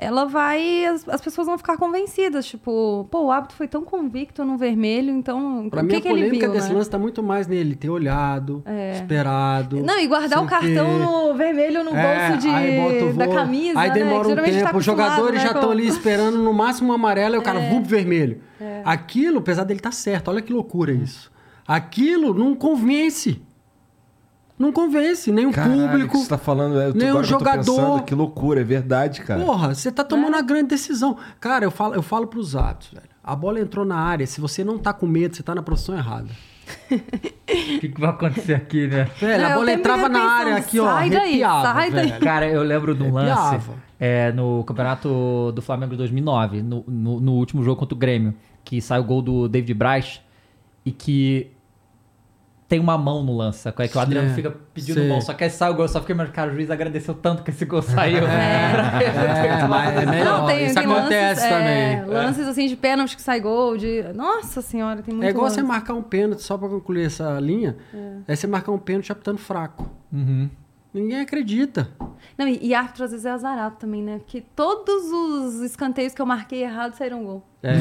ela vai. As, as pessoas vão ficar convencidas. Tipo, pô, o árbitro foi tão convicto no vermelho, então. Pra o mim, que, a que ele polêmica viu? desse né? lance tá muito mais nele ter olhado, esperado. Não, e guardar o cartão no vermelho no bolso de, É, aí bota o da camisa. Aí né? demora Que um geralmente tempo, tá os jogadores acostumado, já né, estão ali esperando no máximo um amarelo, aí o cara É. vup vermelho. Aquilo, apesar dele estar certo, olha que loucura isso. Aquilo não convence. Não convence, nem o Caralho, público. o que você tá falando, é, eu tô, nem o jogador. pensando, que loucura, é verdade, cara. Porra, você tá tomando uma grande decisão. Cara, eu falo, eu falo pros atos, velho. A bola entrou na área, se você não tá com medo, você tá na profissão errada. O que, que vai acontecer aqui, né? Velho, Não, a bola entrava na área aqui, ó, sai daí, arrepiava, sai daí. velho. Cara, eu lembro de um lance é, no campeonato do Flamengo de 2009, no, no, no último jogo contra o Grêmio, que sai o gol do David Braz e que tem uma mão no lance? É que o Adriano É, fica pedindo sei. mão, só que aí sai o gol, só fiquei, mas cara, o juiz agradeceu tanto que esse gol saiu. É, mas é melhor. Não, tem, Isso tem acontece lances, é, também. lances assim de pênalti que sai gol, de. Nossa senhora, tem muito É igual lance. você marcar um pênalti, só pra concluir essa linha, é, você marcar um pênalti apitando fraco. Uhum. Ninguém acredita. Não, e, e árbitro às vezes é azarado também, né? Porque todos os escanteios que eu marquei errado saíram gol. É.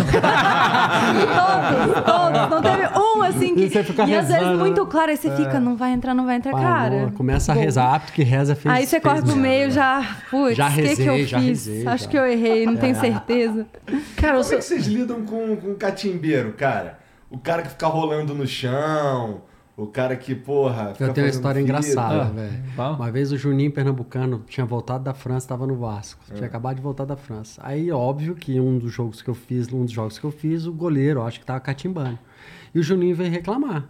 todos, todos. Não teve um assim que. E você fica e às vezes rezando, muito claro, aí você fica, não vai entrar, não vai entrar, Pá, cara. começa a gol. rezar, apto que reza fez Aí você fez corre pro meio já. Putz, Já o que, que eu rezei, já fiz? rezei, Acho já. que eu errei, não tenho certeza. Cara, como é que vocês lidam com, com catimbeiro, cara? O cara que fica rolando no chão, o cara que, porra. fica Eu tenho uma história engraçada, Ah, velho. Uma vez o Juninho Pernambucano tinha voltado da França, estava no Vasco. É. Tinha acabado de voltar da França. Aí, óbvio que um dos jogos que eu fiz, um dos jogos que eu fiz, o goleiro, acho que tava catimbando. E o Juninho veio reclamar.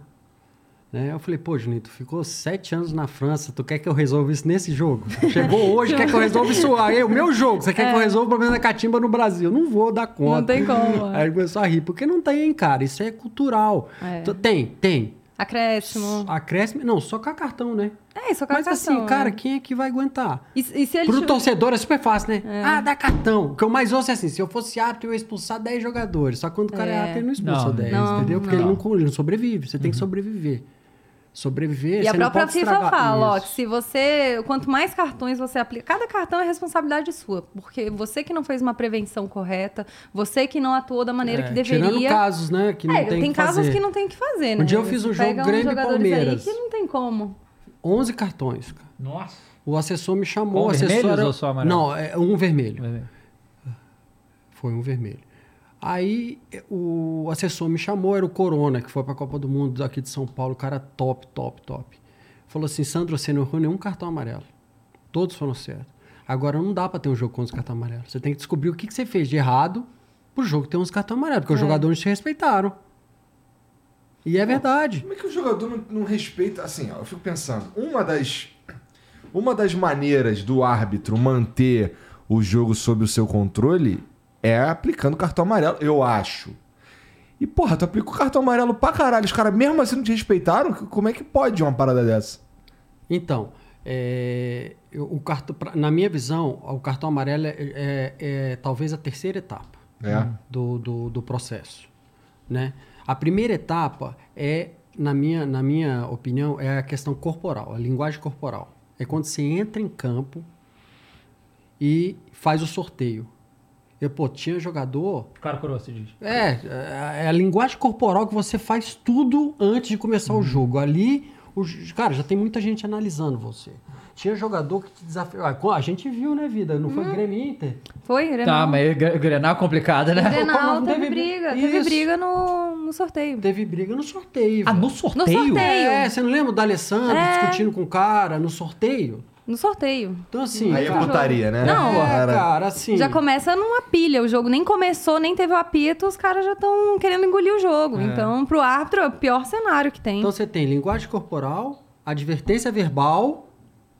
Né? Eu falei, pô, Juninho, tu ficou sete anos na França, tu quer que eu resolva isso nesse jogo? Chegou hoje, quer que eu resolva isso aí, o meu jogo. Você quer que eu resolva o problema da catimba no Brasil? Não vou dar conta. É. Não tem como. Aí ele começou a rir, porque não tem, cara, isso é cultural. É. Tem, tem. Acréscimo. Acréscimo, não, só com cartão, né? É, isso é Mas assim, cartão, cara, né? quem é que vai aguentar? E, e se ele Pro tiver- torcedor é super fácil, né? Ah, dá cartão. O que eu mais ouço é assim: se eu fosse árbitro, eu ia expulsar 10 jogadores. Só que quando o cara é, É. árbitro, ele não expulsa Não, 10, não, entendeu? Porque não. Ele, não, ele não sobrevive. Você tem que sobreviver. Sobreviver, E a própria FIFA estragar fala, ó, que se você. Quanto mais cartões você aplica. Cada cartão é responsabilidade sua. Porque você que não fez uma prevenção correta, você que não atuou da maneira É, que deveria. Tirando casos, né? Que não é, tem, tem que casos fazer. que não tem que fazer, né? Um dia eu fiz um Você jogo Grêmio jogadores Palmeiras. Aí que não tem como. 11 cartões, cara. Nossa. O assessor me chamou. Com o assessor vermelhos era- ou só amarelo? Não, é um vermelho. Foi um vermelho. Aí eh, o assessor me chamou, era o Corona, que foi pra Copa do Mundo aqui de São Paulo, cara top, top, top. Falou assim, Sandro, você não errou nenhum cartão amarelo. Todos foram certos. Agora não dá pra ter um jogo com os cartões amarelos. Você tem que descobrir o que, que você fez de errado pro jogo ter uns cartões amarelos, porque os jogadores te respeitaram. E é verdade. Como é que o jogador não, não respeita. Assim, ó, eu fico pensando, uma das. Uma das maneiras do árbitro manter o jogo sob o seu controle é aplicando cartão amarelo, eu acho. E, porra, tu aplica o cartão amarelo pra caralho. Os caras mesmo assim não te respeitaram? Como é que pode uma parada dessa? Então, é, o cartão, na minha visão, o cartão amarelo é, é- é talvez a terceira etapa É. do, do, do processo. Né? A primeira etapa é, na minha, na minha opinião, é a questão corporal, a linguagem corporal. É quando você entra em campo e faz o sorteio. Eu, pô, tinha jogador Claro, coroa, se diz. é, é a linguagem corporal que você faz tudo antes de começar o jogo. Ali, o, j- cara, já tem muita gente analisando você. Tinha jogador que te desafiou. Ah, A gente viu, né, vida? Não foi Grêmio e Inter? Foi, Grenal. Tá, mas Gre- Grenal é complicado, né? Grenal teve, teve- briga. Teve Isso. briga no, no sorteio. Teve briga no sorteio. Ah, no sorteio? No sorteio. É, você não lembra do Alessandro É. discutindo com o cara no sorteio? No sorteio. Então, assim. Aí é cara, putaria, né? Não, é, Cara, cara, assim. Já começa numa pilha. O jogo nem começou, nem teve o apito, os caras já estão querendo engolir o jogo. Então, pro árbitro, é o pior cenário que tem. Então você tem linguagem corporal, advertência verbal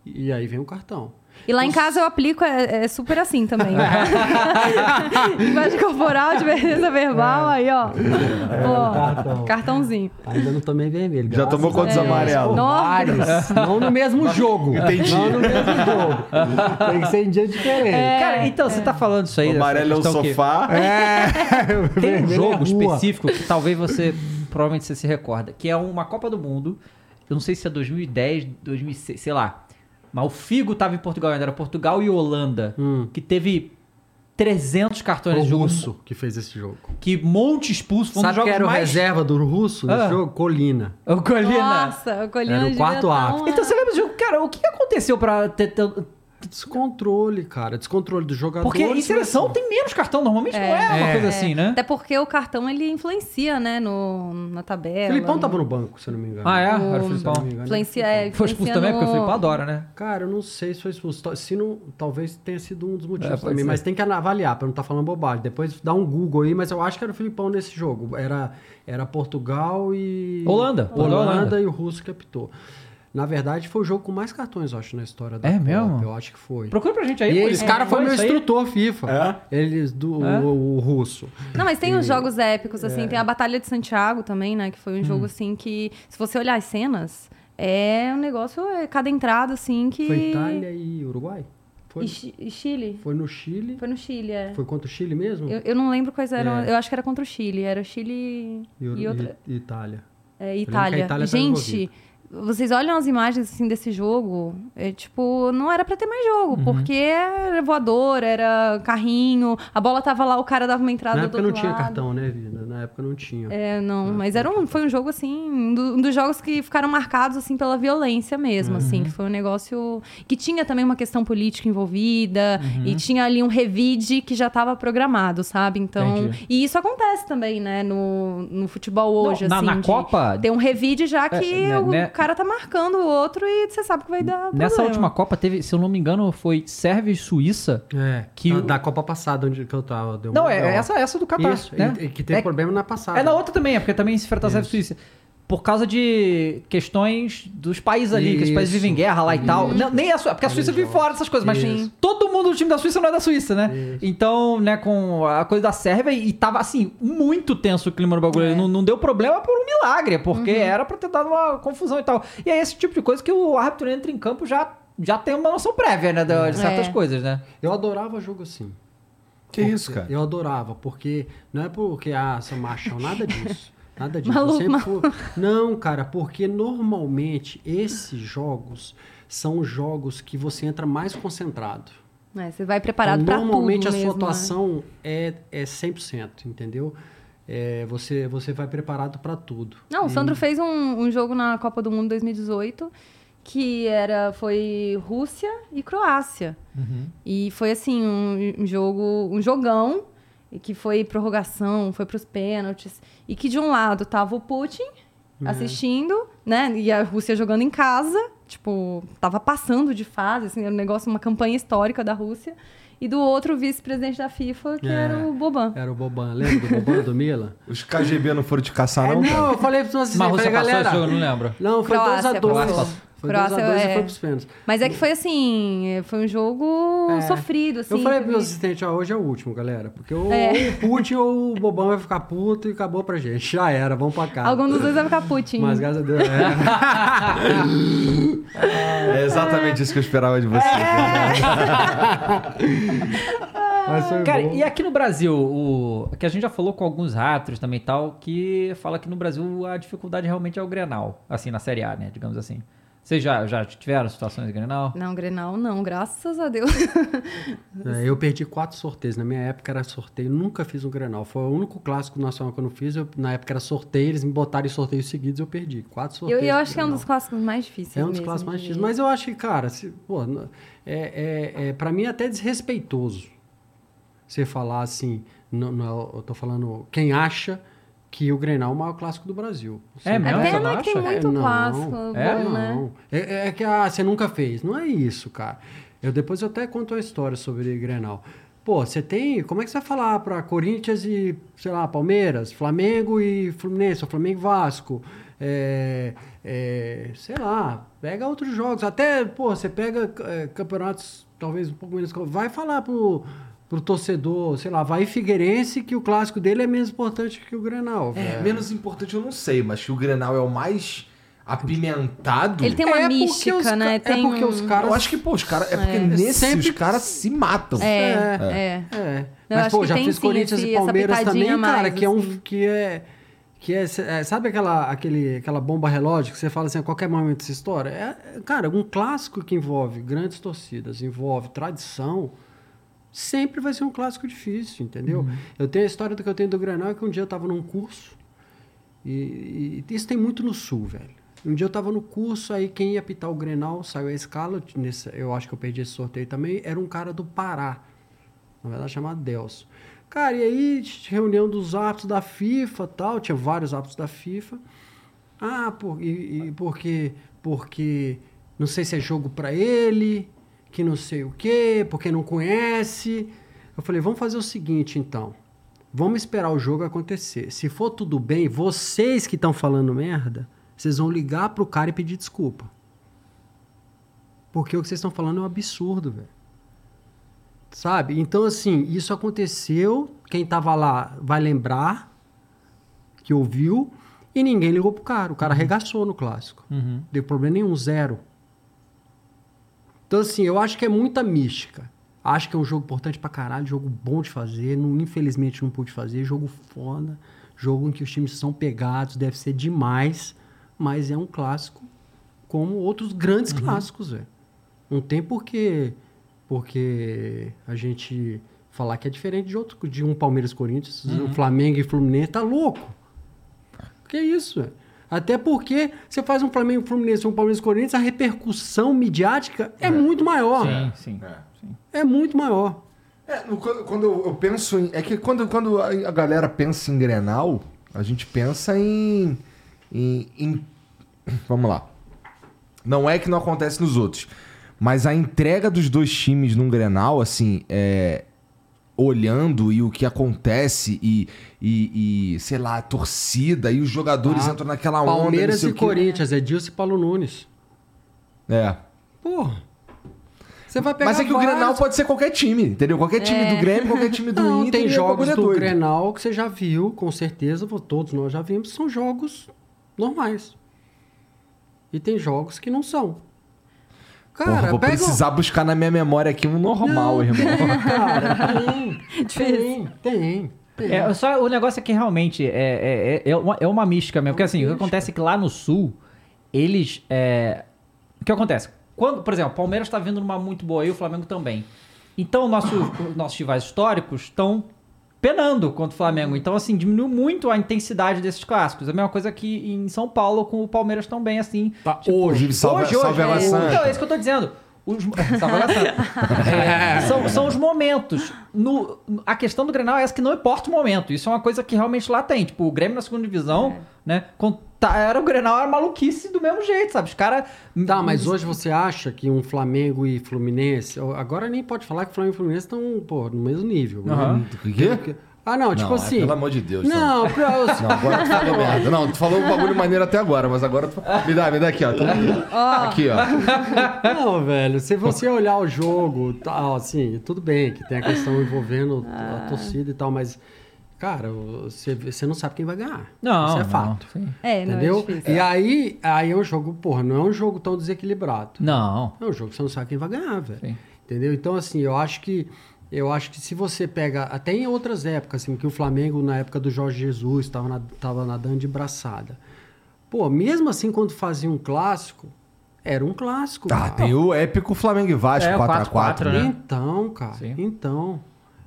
e aí vem o cartão. E lá em casa eu aplico, é, é super assim também. Linguagem corporal, divergência verbal, aí, ó. Ó, cartão. cartãozinho. Ainda não tomei vermelho. Já tomou quantos amarelos? Vários. Não no mesmo jogo. Entendi. Não no mesmo jogo. Tem que ser em dia diferente. Cara, então, você tá falando isso aí. O amarelo é o sofá. Tem um é jogo específico que talvez você, provavelmente você se recorda, que é uma Copa do Mundo, eu não sei se é 2010, 2006, sei lá, mas o Figo tava em Portugal, ainda era Portugal e Holanda, Hum. que teve 300 cartões O de jogo, russo que fez esse jogo. que monte expulso, foi um Sabe que jogos era o mais... reserva do russo nesse Ah. jogo? Colina. O Colina. Nossa, o Colina Era o quarto ato. Então você lembra do jogo? Cara, o que aconteceu pra ter... ter- Descontrole, cara. Descontrole do jogador. Porque em seleção tem menos cartão, normalmente não é uma É. coisa É. assim, né? Até porque o cartão ele influencia, né, no, na tabela. O Filipão no- tava no banco, se eu não me engano. Ah, é? O- Era o Filipão. engano. Influencia, é, Foi expulso influencia também, no- porque o Filipão adora, né? Cara, eu não sei se foi expulso. Se não, talvez tenha sido um dos motivos É, também. ser. Mas tem que avaliar pra não estar falando bobagem. Depois dá um Google aí, mas eu acho que era o Filipão nesse jogo. Era, era Portugal e. Holanda. Holanda, Holanda. e o Russo que apitou. Na verdade, foi o jogo com mais cartões, eu acho, na história da É Copa. mesmo? Eu acho que foi. Procura pra gente aí. E pô, esse isso- cara foi meu isso aí. instrutor FIFA. É? Eles do É? o, o russo. Não, mas tem os jogos épicos, É. assim. Tem a Batalha de Santiago também, né? Que foi um Hum. jogo, assim, que... Se você olhar as cenas, é um negócio... É cada entrada, assim, que... Foi Itália e Uruguai? Foi, E, Chi- e Chile? foi no Chile. Foi no Chile, é. Foi contra o Chile mesmo? Eu, eu não lembro quais eram... É. Eu acho que era contra o Chile. Era o Chile e, e outra... e- e Itália. É, lembro que a Itália. Itália tava Gente, vocês olham as imagens assim desse jogo, é tipo, não era pra ter mais jogo, Uhum. porque era voador, era carrinho, a bola tava lá, o cara dava uma entrada Na do época não outro tinha lado. cartão, né, Vida? Na época não tinha. É, não, mas era um, foi um jogo assim, um, do- um dos jogos que ficaram marcados assim pela violência mesmo, assim, Uhum. que foi um negócio que tinha também uma questão política envolvida Uhum. e tinha ali um revide que já estava programado, sabe? Então, Entendi. e isso acontece também, né, no, no futebol hoje, Não, na- assim, na Copa- ter um revide já que É, né, o né? cara tá marcando o outro e você sabe que vai dar Nessa problema. última Copa teve, se eu não me engano, foi Sérvia e Suíça. É, Que da, o- da Copa passada, onde que eu tava. Deu Não, uma- é deu- essa, essa do Catar. Isso, né? e- e que teve é, problema na passada. é na outra também, é porque também se enfrentar Sérvia e Suíça. Por causa de questões dos países ali, que os países vivem em guerra lá e tal. Não, nem a Suíça, porque a Suíça vive fora dessas coisas, mas Isso. todo mundo do time da Suíça não é da Suíça, né? Isso. Então, né, com a coisa da Sérvia, e tava assim, muito tenso o clima no bagulho. É. Não, não deu problema por um milagre, porque Uhum. era pra ter dado uma confusão e tal. E é esse tipo de coisa que o árbitro entra em campo já, já tem uma noção prévia, né, de, de certas É. coisas, né? Eu adorava jogo assim. Que isso, cara? Eu adorava, porque não é porque, ah, sou machão, nada disso. Nada disso. Maluco, sempre fui... Não, cara, porque normalmente esses jogos são jogos que você entra mais concentrado. É, você vai preparado pra tudo Normalmente a sua mesmo, né? atuação é, é 100%, entendeu? É, você, você vai preparado pra tudo. Não, o Sandro fez um, um jogo na Copa do Mundo 2018 que era foi Rússia e Croácia. E foi assim um, um jogo, um jogão e que foi prorrogação, foi pros pênaltis e que de um lado tava o Putin assistindo, né? E a Rússia jogando em casa, tipo, tava passando de fase, assim, era um negócio, uma campanha histórica da Rússia. E do outro o vice-presidente da FIFA, que É. era o Boban. Era o Boban, lembra do Boban do Mila? Os KGB não foram te caçar, É, não? cara? não, eu falei pra vocês, Mas a eu Rússia falei, passou galera... esse jogo, eu não lembro. Não, foi Croácia 2x2. Foi Croácia, 2x2 é. e foi pros pênaltis. Mas é que foi assim, é, foi um jogo É. sofrido, assim. Eu falei pro meu assistente, ó, hoje é o último, galera. Porque ou, É. o Putin ou o Bobão vai ficar puto e acabou pra gente. Já era, vamos pra casa. Algum dos dois vai ficar Putin. Mas graças a Deus, é. É exatamente isso que eu esperava de você. Mas foi Cara, bom. e aqui no Brasil, o que a gente já falou com alguns árbitros também e tal, que fala que no Brasil a dificuldade realmente é o Grenal, assim, na Série A, né, digamos assim. Vocês já, já tiveram situações de Grenal? Não, Grenal não, graças a Deus. É, eu perdi quatro sorteios. Na minha época era sorteio, nunca fiz um Grenal. Foi o único clássico nacional que eu não fiz. Eu, na época era sorteio, eles me botaram em sorteios seguidos eu perdi. Quatro Eu, sorteios. eu de acho que é um dos clássicos mais difíceis. É um dos mesmo clássicos mais difíceis. Mas eu acho que, cara, se, pô, é, é, é, pra mim é até desrespeitoso você falar assim. Não, não, eu tô falando quem acha que o Grenal é o maior clássico do Brasil. Você É mesmo? É pena não que tem muito É, não. clássico É? bom, né? Não. É, é que ah, você nunca fez. Não é isso, cara. Eu depois eu até conto uma história sobre Grenal. Pô, você tem. Como é que você vai falar pra Corinthians e, sei lá, Palmeiras, Flamengo e Fluminense, ou Flamengo e Vasco? É, é, sei lá, Pega outros jogos. Até, pô, você pega é, campeonatos talvez um pouco menos. Vai falar pro, pro torcedor, sei lá, vai em Figueirense que o clássico dele é menos importante que o Grenal. É, menos importante eu não sei, mas que o Grenal é o mais apimentado. Ele tem uma É mística, os né? é Tem porque os um- caras- Eu acho que, pô, os caras. É porque É. nesse Sempre- os caras se matam. É, É. é. É. Mas, pô, já tem fiz sim Corinthians esse- e Palmeiras também, mais, cara, que é um. assim. Que é. Que é, é, sabe aquela, aquele, aquela bomba relógio que você fala assim, a qualquer momento essa história? É, cara, um clássico que envolve grandes torcidas, envolve tradição, sempre vai ser um clássico difícil, entendeu? Uhum. Eu tenho a história do que eu tenho do Granal, que um dia eu tava num curso, e, e isso tem muito no sul, velho. Um dia eu tava no curso, aí quem ia apitar o Grenal, saiu a escala, nesse, eu acho que eu perdi esse sorteio também, era um cara do Pará, na verdade chamado Delso. Cara, e aí, reunião dos árbitros da FIFA tal, tinha vários árbitros da FIFA. Ah, por, e, e porque, porque não sei se é jogo pra ele, que não sei o quê, porque não conhece. Eu falei, vamos fazer o seguinte então. Vamos esperar o jogo acontecer. Se for tudo bem, vocês que estão falando merda, vocês vão ligar pro cara e pedir desculpa. Porque o que vocês estão falando é um absurdo, velho. Sabe? Então, assim, isso aconteceu. Quem tava lá vai lembrar que ouviu e ninguém ligou pro cara. O cara arregaçou no clássico. Uhum. Deu problema nenhum, zero. Então, assim, eu acho que é muita mística. Acho que é um jogo importante pra caralho, jogo bom de fazer. Não, infelizmente não pude fazer. Jogo foda. Jogo em que os times são pegados, deve ser demais. Mas é um clássico como outros grandes clássicos, velho. Não tem porquê, porque a gente falar que é diferente de outro, de um Palmeiras Corinthians, um Flamengo e Fluminense, tá louco. Que isso, velho? Até porque você faz um Flamengo e Fluminense e um Palmeiras e Corinthians, a repercussão midiática é, muito maior. Sim, sim. sim. É muito maior. É, quando, eu penso em. É que quando, quando a a galera pensa em Grenal, a gente pensa em, em, em- Vamos lá. Não é que não acontece nos outros. Mas a entrega dos dois times num Grenal, assim, é. Olhando e o que acontece e, e, e, sei lá, a torcida e os jogadores Ah, entram naquela onda. Palmeiras não sei e o. Corinthians, é Dilson e Paulo Nunes. É. Porra. Você vai pegar Mas é que o vários- Grenal pode ser qualquer time, entendeu? Qualquer time do Grêmio, qualquer time do Não, Inter. tem o jogos é do doido. Grenal que você já viu, com certeza, todos nós já vimos, são jogos normais. E tem jogos que não são. Cara, Porra, vou pega... precisar buscar na minha memória aqui um normal, Não, irmão. Tem, cara, tem, tem, tem, tem. É, só, o negócio é que realmente é, é, é, uma, é uma mística mesmo. Porque assim, o que acontece é que lá no sul, eles. é, O que acontece? Quando, por exemplo, o Palmeiras está vindo numa muito boa e o Flamengo também. Então, nosso, os nossos rivais históricos estão penando contra o Flamengo. Então, assim, diminuiu muito a intensidade desses clássicos. A mesma coisa que em São Paulo com o Palmeiras também, assim. Tá, Inclusive, salve, salve é, Água Santa. Então, é isso que eu tô dizendo. Os, Santa. É, são, são os momentos. No, a questão do Grenal é essa que não importa o momento. Isso é uma coisa que realmente lá tem. Tipo, o Grêmio na segunda divisão, né? quando tá- era o Grenal, era maluquice do mesmo jeito, sabe? Os caras... Tá, mas hoje você acha que um Flamengo e Fluminense. Agora nem pode falar que o Flamengo e Fluminense estão, pô, no mesmo nível. né? O quê? Porque- Ah, não, tipo Não, assim. Pelo amor de Deus. Não, pra- Não, agora tu falou merda. Não, tu falou um bagulho maneiro até agora, mas agora tu... Me dá, me dá aqui, ó. Tu- Aqui, ó. Não, velho, se você olhar o jogo, tal, assim, tudo bem que tem a questão envolvendo a torcida e tal, mas, cara, você, você não sabe quem vai ganhar. Não, Isso é não, fato. sim. É, não Entendeu? é difícil. e aí, aí é um jogo, porra, não é um jogo tão desequilibrado. Não. É um jogo que você não sabe quem vai ganhar, velho. Sim. Entendeu? Então, assim, eu acho que. Eu acho que se você pega, até em outras épocas, assim, que o Flamengo, na época do Jorge Jesus, estava na, tava nadando de braçada. Pô, mesmo assim, quando fazia um clássico, era um clássico. Tá, cara. tem o épico Flamengo e Vasco, É, o 4x4, 4x4, né? né? Então, cara, Sim. então.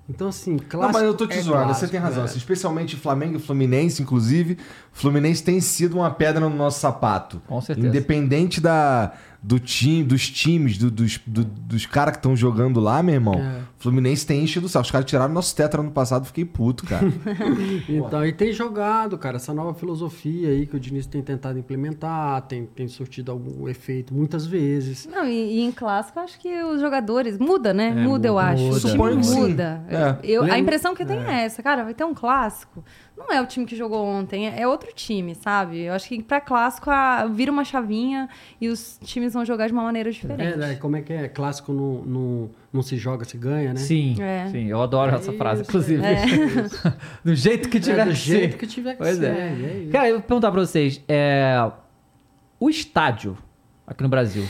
Então, assim, Não, clássico. mas eu tô te é zoando, clássico, você tem razão. velho. assim, especialmente Flamengo e Fluminense, inclusive. Fluminense tem sido uma pedra no nosso sapato. Com certeza. Independente da, do time, dos times, do- dos, do- dos caras que estão jogando lá, meu irmão. É. Fluminense tem enchido o saco. Os caras tiraram nosso tetra ano passado, fiquei puto, cara. Então, e tem jogado, cara, essa nova filosofia aí que o Diniz tem tentado implementar, tem, tem surtido algum efeito muitas vezes. Não, e, e em clássico, eu acho que os jogadores muda, né? muda, eu muda, acho. muda. O time muda. É, É. Eu, a impressão que eu tenho é. essa, cara, vai ter um clássico. Não é o time que jogou ontem, é é outro time, sabe? Eu acho que pra clássico a- vira uma chavinha e os times vão jogar de uma maneira diferente. É, né, como é que é? Clássico não, não, não se joga, se ganha, né? Sim, É. sim, eu adoro essa É frase, isso, inclusive. do jeito que É, tiver do que jeito ser. que tiver que Pois ser. é. é. Cara, eu vou perguntar pra vocês, é, o estádio aqui no Brasil,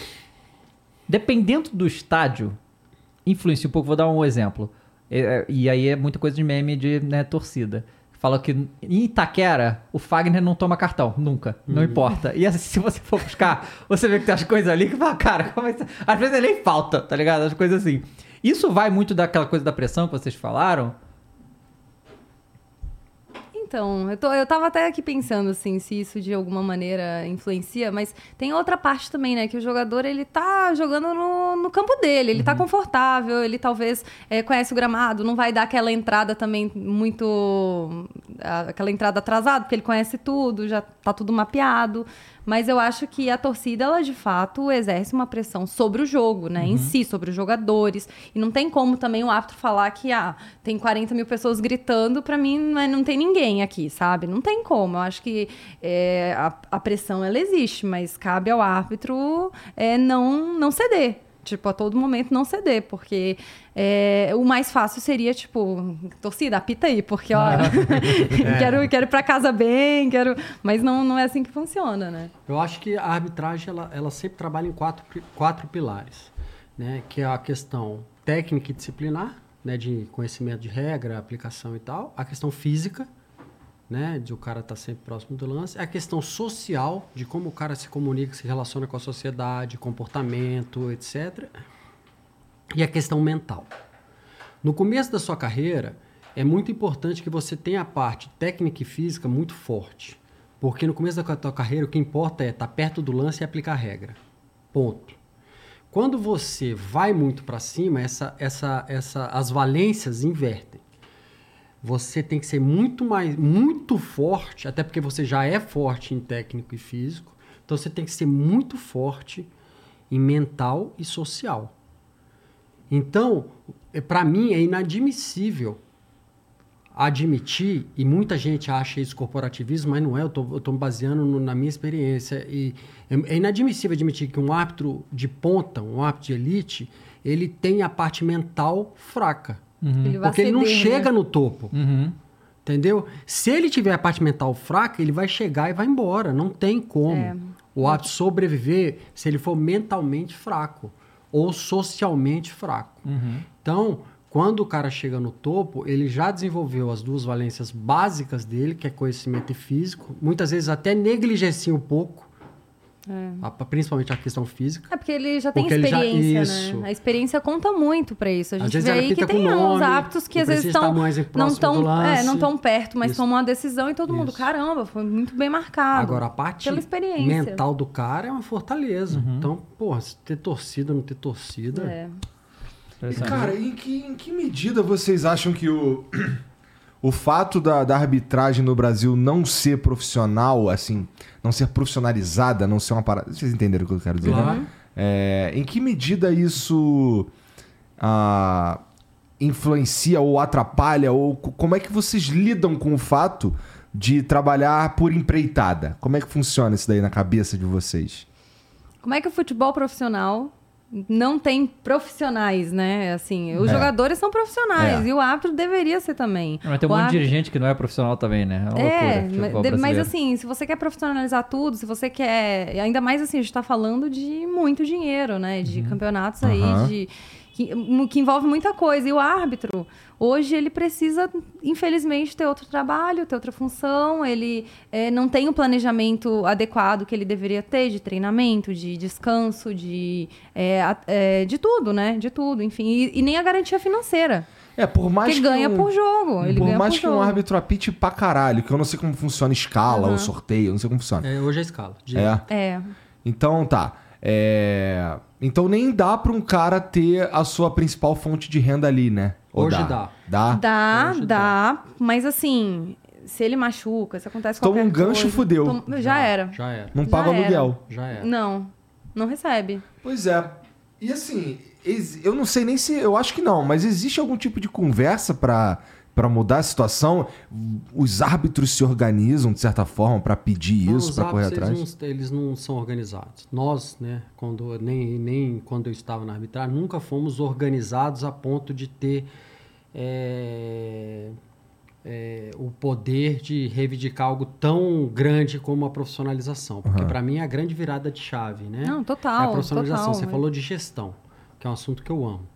dependendo do estádio, influencia um pouco. Vou dar um exemplo. É, é, e aí é muita coisa de meme de né, torcida. Fala que em Itaquera, o Fagner não toma cartão, nunca. Não importa. E assim, se você for buscar, você vê que tem as coisas ali que fala, cara, como é que... às vezes nem falta, tá ligado? As coisas assim. Isso vai muito daquela coisa da pressão que vocês falaram. Então, eu, tô, eu tava até aqui pensando, assim, se isso de alguma maneira influencia, mas tem outra parte também, né? Que o jogador, ele tá jogando no, no campo dele, ele tá confortável, ele talvez eh, conhece o gramado, não vai dar aquela entrada também muito... aquela entrada atrasada, porque ele conhece tudo, já tá tudo mapeado. Mas eu acho que a torcida, ela de fato exerce uma pressão sobre o jogo, né? Em si, sobre os jogadores. E não tem como também o árbitro falar que ah, tem 40 mil pessoas gritando, pra mim não, é- não tem ninguém aqui, sabe? Não tem como. Eu acho que é, a, a pressão ela existe, mas cabe ao árbitro é, não, não ceder. Tipo, a todo momento não ceder, porque é, o mais fácil seria, tipo, torcida, apita aí, porque, ó, quero, quero ir pra casa bem, quero. Mas não, não é assim que funciona, né? Eu acho que a arbitragem ela, ela sempre trabalha em quatro, quatro pilares, né? Que é a questão técnica e disciplinar, né? De conhecimento de regra, aplicação e tal. A questão física, né? De o cara estar sempre próximo do lance. A questão social, de como o cara se comunica, se relaciona com a sociedade, comportamento, etc. E a questão mental. No começo da sua carreira, é muito importante que você tenha a parte técnica e física muito forte. Porque no começo da tua carreira, o que importa é estar perto do lance e aplicar a regra. Ponto. Quando você vai muito para cima, essa, essa, essa, as valências invertem. Você tem que ser muito mais, muito forte, até porque você já é forte em técnico e físico. Então você tem que ser muito forte em mental e social. Então, para mim é inadmissível admitir, e muita gente acha isso corporativismo, mas não é, eu estou me baseando no- na minha experiência. E é, é inadmissível admitir que um árbitro de ponta, um árbitro de elite, ele tem a parte mental fraca. Ele vai Porque ele não ceder, né? chega no topo. Uhum. Entendeu? Se ele tiver a parte mental fraca, ele vai chegar e vai embora. Não tem como É. o árbitro sobreviver se ele for mentalmente fraco ou socialmente fraco. Então, quando o cara chega no topo, ele já desenvolveu as duas valências básicas dele, que é conhecimento e físico. Muitas vezes até negligencia um pouco, a- principalmente a questão física. É porque ele já tem Porque já- experiência, isso. né? A experiência conta muito pra isso. A Às gente vezes vê aí que tem com uns nome, hábitos que às vezes estão não tão, é, não tão perto, mas Isso. tomam uma decisão e todo mundo, Isso. caramba, foi muito bem marcado. Agora, a parte pela experiência. mental do cara é uma fortaleza. Então, porra, se ter torcida ou não ter torcida. É. E, cara, em que, em que medida vocês acham que o, o fato da, da arbitragem no Brasil não ser profissional, assim, não ser profissionalizada, não ser uma parada. Vocês entenderam o que eu quero dizer? Claro. Né? É, em que medida isso ah, influencia ou atrapalha? Ou co- como é que vocês lidam com o fato de trabalhar por empreitada? Como é que funciona isso daí na cabeça de vocês? Como é que o futebol profissional não tem profissionais, né? Assim, os É. jogadores são profissionais É. e o árbitro deveria ser também. Mas tem um O monte de árbitro- dirigente que não é profissional também, né? É uma É, loucura. mas, de- mas assim, se você quer profissionalizar tudo, se você quer. Ainda mais assim, a gente tá falando de muito dinheiro, né? De campeonatos aí, Aham. de. Que, que envolve muita coisa. E o árbitro, hoje, ele precisa, infelizmente, ter outro trabalho, ter outra função. Ele eh, não tem o planejamento adequado que ele deveria ter de treinamento, de descanso, de, a- eh, de tudo, né? De tudo, enfim. E, e nem a garantia financeira. É, por mais Porque que ganha um- por jogo. Ele por mais por que jogo. um árbitro apite pra caralho, que eu não sei como funciona escala ou sorteio, não sei como funciona. É, hoje é escala. De- É. É. Então tá. É, Então nem dá pra um cara ter a sua principal fonte de renda ali, né? Ou Hoje dá. dá. Dá? Dá, Hoje dá, mas assim, se ele machuca, se acontece Toma qualquer um gancho, coisa, fudeu. toma- Já era. Já era. Não Já paga era. aluguel. Já era. Não, não recebe. Pois é. E assim, Eu não sei nem se. Eu acho que não, mas existe algum tipo de conversa pra para mudar a situação? Os árbitros se organizam, de certa forma, pra pedir Não, isso, pra correr atrás? Eles não, eles não são organizados. Nós, né, quando, nem, nem quando eu estava na arbitragem, nunca fomos organizados a ponto de ter é, é, o poder de reivindicar algo tão grande como a profissionalização. Porque, para mim, é a grande virada de chave. Né? Não, É a total. profissionalização. total. Você falou de gestão, que é um assunto que eu amo.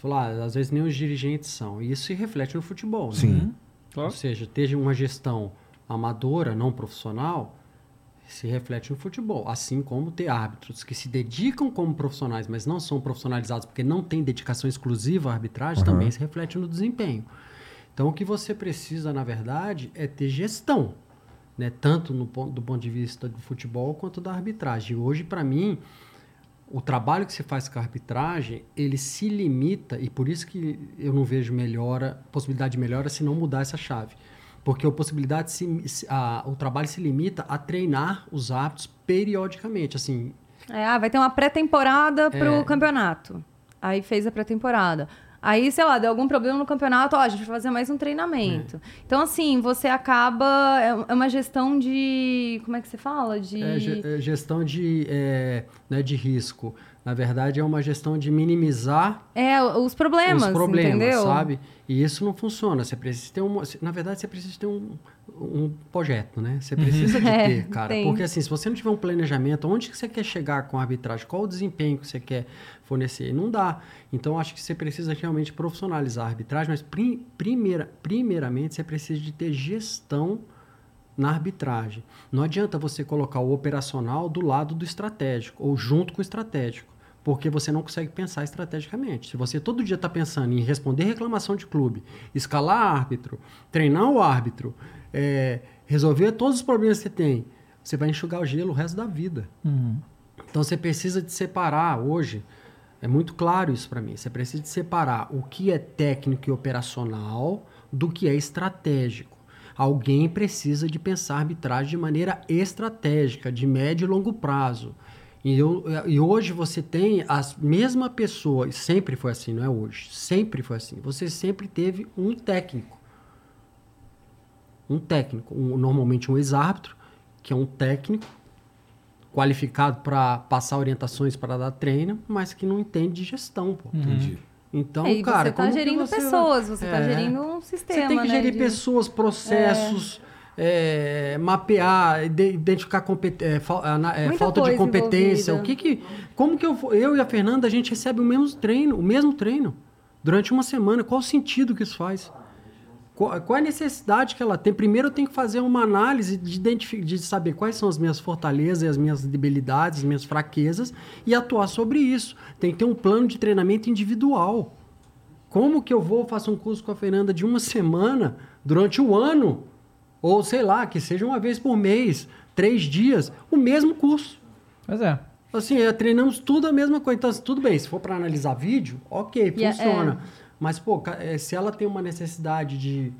Você falou, ah, às vezes nem os dirigentes são. E isso se reflete no futebol. né? Sim. Ou seja, ter uma gestão amadora, não profissional, se reflete no futebol. Assim como ter árbitros que se dedicam como profissionais, mas não são profissionalizados porque não têm dedicação exclusiva à arbitragem, também se reflete no desempenho. Então, o que você precisa, na verdade, é ter gestão. Né? Tanto no, ponto- do ponto de vista do futebol quanto da arbitragem. E hoje, para mim, o trabalho que se faz com a arbitragem, ele se limita, e por isso que eu não vejo melhora, possibilidade de melhora se não mudar essa chave. Porque a possibilidade se, a- o trabalho se limita a treinar os árbitros periodicamente. Assim, É, ah, vai ter uma pré-temporada pro É. campeonato. Aí fez a pré-temporada. Aí, sei lá, deu algum problema no campeonato, ó, a gente vai fazer mais um treinamento. Então, assim, você acaba. É é uma gestão de. Como é que você fala? De. é, é gestão de, é, né, de risco. Na verdade, é uma gestão de minimizar É, os problemas, os problemas, entendeu? sabe? E isso não funciona. Você precisa ter um, na verdade, você precisa ter um, um projeto, né? Você precisa de É, ter, cara. tem. Porque assim, se você não tiver um planejamento, onde que você quer chegar com a arbitragem? Qual o desempenho que você quer fornecer? Não dá. Então, acho que você precisa realmente profissionalizar a arbitragem, mas prim- primeira, primeiramente você precisa de ter gestão na arbitragem. Não adianta você colocar o operacional do lado do estratégico ou junto com o estratégico, porque você não consegue pensar estrategicamente. Se você todo dia está pensando em responder reclamação de clube, escalar árbitro, treinar o árbitro, é, resolver todos os problemas que você tem, você vai enxugar o gelo o resto da vida. Então você precisa de separar hoje. É muito claro isso para mim. Você precisa de separar o que é técnico e operacional do que é estratégico. Alguém precisa de pensar arbitragem de maneira estratégica, de médio e longo prazo. E, eu- e hoje você tem a mesma pessoa, e sempre foi assim, não é hoje, sempre foi assim. Você sempre teve um técnico. Um técnico, um- normalmente um ex-árbitro, que é um técnico qualificado para passar orientações para dar treino, mas que não entende de gestão, pô. Entendi. Então, É, e cara, você tá que gerindo você- pessoas, você tá É. gerindo um sistema. Você tem que né, gerir de- pessoas, processos, é, mapear, ide- identificar é, fal- é, falta de competência. O envolvida. que que, como que eu, eu e a Fernanda a gente recebe o mesmo treino, o mesmo treino durante uma semana? Qual o sentido que isso faz? Qual, qual a necessidade que ela tem? Primeiro eu tenho que fazer uma análise de, de saber quais são as minhas fortalezas e as minhas debilidades, as minhas fraquezas e atuar sobre isso. Tem que ter um plano de treinamento individual. Como que eu vou faço um curso com a Fernanda de uma semana durante o ano? Ou sei lá, que seja uma vez por mês, três dias, o mesmo curso. Pois é. Assim, é, treinamos tudo a mesma coisa. Então, tudo bem, se for para analisar vídeo, ok, E é- funciona. Mas, pô, é, se ela tem uma necessidade de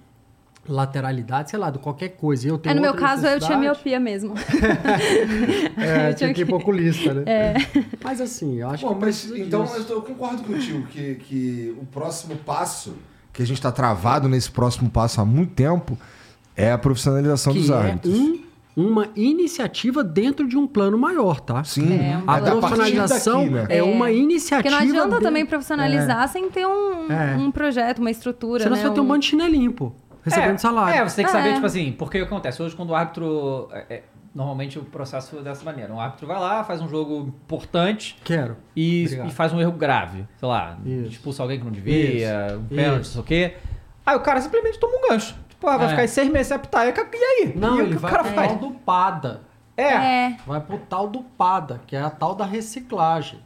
lateralidade, sei lá, de qualquer coisa, eu É, tenho no meu caso, eu tinha miopia mesmo. É, Eu tinha que ir oculista, né? Mas assim, eu acho Bom, que mas então disso. eu, tô- eu concordo contigo que, que o próximo passo, que a gente tá travado nesse próximo passo há muito tempo, é a profissionalização dos que é árbitros. um, uma iniciativa dentro de um plano maior, tá? Sim, É, um A é partir profissionalização daqui, né? é, uma iniciativa. Porque não adianta dentro- também profissionalizar sem ter um, É. um projeto, uma estrutura, Senão né? você vai ter um bando de chinelinho, pô. Recebendo é, salário. É, você tem que saber, É. tipo assim, porque o que acontece? Hoje, quando o árbitro. é, é, normalmente o processo é dessa maneira. Um árbitro vai lá, faz um jogo importante Quero. e, e faz um erro grave. Sei lá, Isso. expulsa alguém que não devia, um pênalti, não Isso. sei o quê. Aí o cara simplesmente toma um gancho. Ah, vai É. ficar aí seis meses sem apitar. E aí? Não, e o ele vai pro faz? tal do PADA. É. É. Vai pro tal do PADA, que é a tal da reciclagem.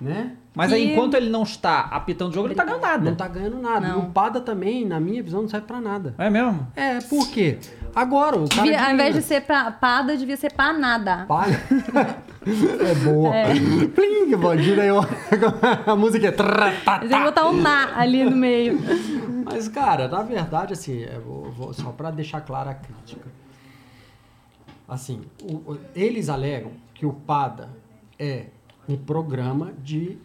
Né? Mas aí, Que- enquanto ele não está apitando o jogo, ele não tá ganhando nada. Não tá ganhando nada. Não. E o PADA também, na minha visão, não serve pra nada. É mesmo? É, por quê? Agora, o cara. Devia- ao invés de ser pra, pada, devia ser pra nada. Paga. é boa. Plim, bandida aí. ó. A música é. trá, tá, Eles iam botar um na ali no meio. Mas, cara, na verdade, assim, eu vou- vou- só para deixar clara a crítica. Assim, o- o- eles alegam que o PADA é um programa de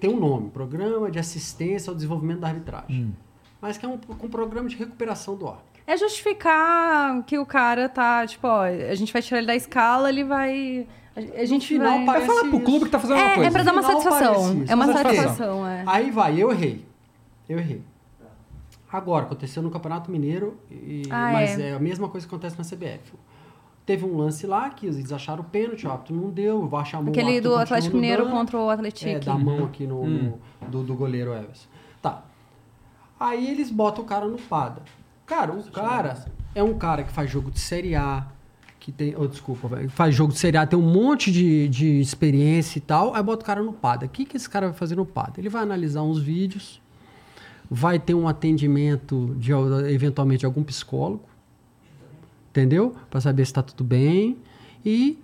tem um nome, Programa de Assistência ao Desenvolvimento da Arbitragem. Hum. Mas que é um, um programa de recuperação do árbitro. É justificar que o cara tá, tipo, ó, a gente vai tirar ele da escala, ele vai. A a gente final, vai. Vai parece falar pro clube que tá fazendo uma É, coisa. é pra dar uma satisfação. É uma uma satisfação. satisfação, é. Aí vai, eu errei. Eu errei. Agora, aconteceu no Campeonato Mineiro, e- Ah, mas é. é. a mesma coisa que acontece na CBF. Teve um lance lá que eles acharam o pênalti, o árbitro não deu, o VAR chamou o Aquele do Atlético Mineiro dando. contra o Atlético. É, da mão aqui no, no- do, do goleiro Everson. Tá. Aí eles botam o cara no pada. Cara, o cara é um cara que faz jogo de Série A, que tem. Oh, desculpa, velho. Faz jogo de Série A, tem um monte de, de experiência e tal. Aí bota o cara no pada. O que, que esse cara vai fazer no pada? Ele vai analisar uns vídeos, vai ter um atendimento de eventualmente de algum psicólogo, entendeu? Pra saber se tá tudo bem. E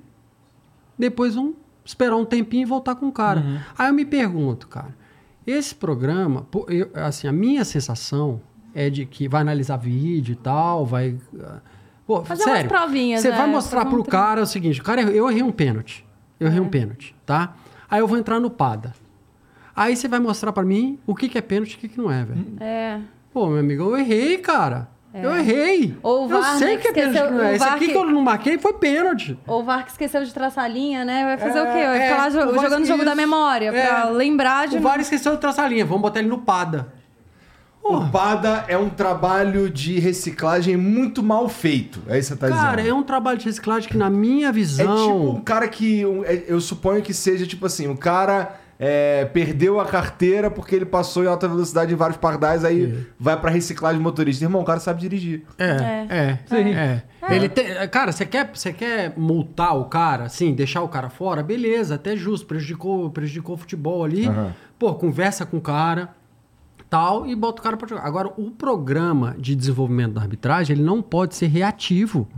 depois vão esperar um tempinho e voltar com o cara. Aí eu me pergunto, cara, esse programa, assim, a minha sensação é de que vai analisar vídeo e tal, vai. ah, Pô, Fazer umas sério, provinhas, Você né? vai mostrar Fazer um pro cara o seguinte: cara, eu errei um pênalti. Eu errei um pênalti, tá? Aí eu vou entrar no PADA. Aí você vai mostrar pra mim o que, que é pênalti e o que, que não é, velho. É. Pô, meu amigo, eu errei, cara. Eu errei. Ou o eu VAR, sei né, que é pênalti esqueceu- que não é. Esse aqui que- que eu não marquei foi pênalti. Ou o VAR que esqueceu de traçar a linha, né? Vai fazer É, o quê? Vai é, ficar lá jogando o jogo da isso. memória pra É. lembrar de. O VAR esqueceu de traçar a linha. Vamos botar ele no PADA. O PADA é um trabalho de reciclagem muito mal feito. É isso que você tá Cara, é dizendo. um trabalho de reciclagem que, na minha É visão. tipo um cara que. é- eu suponho que seja tipo assim: o cara é, perdeu a carteira porque ele passou em alta velocidade em vários pardais, aí vai pra reciclagem de motorista. Irmão, o cara sabe dirigir. É, é, Sim. é. Ele tem, cara, você quer, você quer multar o cara, assim, deixar o cara fora? Beleza, até justo, prejudicou, prejudicou o futebol ali. Aham. Pô, conversa com o cara, tal, e bota o cara pra jogar. Agora, o programa de desenvolvimento da arbitragem, ele não pode ser reativo.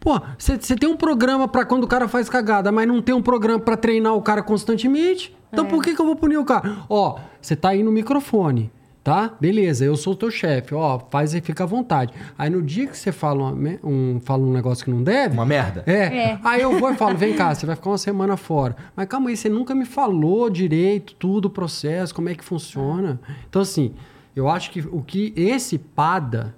Pô, você tem um programa pra quando o cara faz cagada, mas não tem um programa pra treinar o cara constantemente. Então por que, que eu vou punir o cara? Ó, você tá aí no microfone, tá? Beleza, eu sou o teu chefe, ó, faz e fica à vontade. Aí no dia que você fala, me- um, fala um negócio que não deve. Uma merda. É. É. Aí eu vou e falo, vem cá, você vai ficar uma semana fora. Mas calma aí, você nunca me falou direito tudo o processo, como é que funciona. Então, assim, eu acho que o que esse PADA,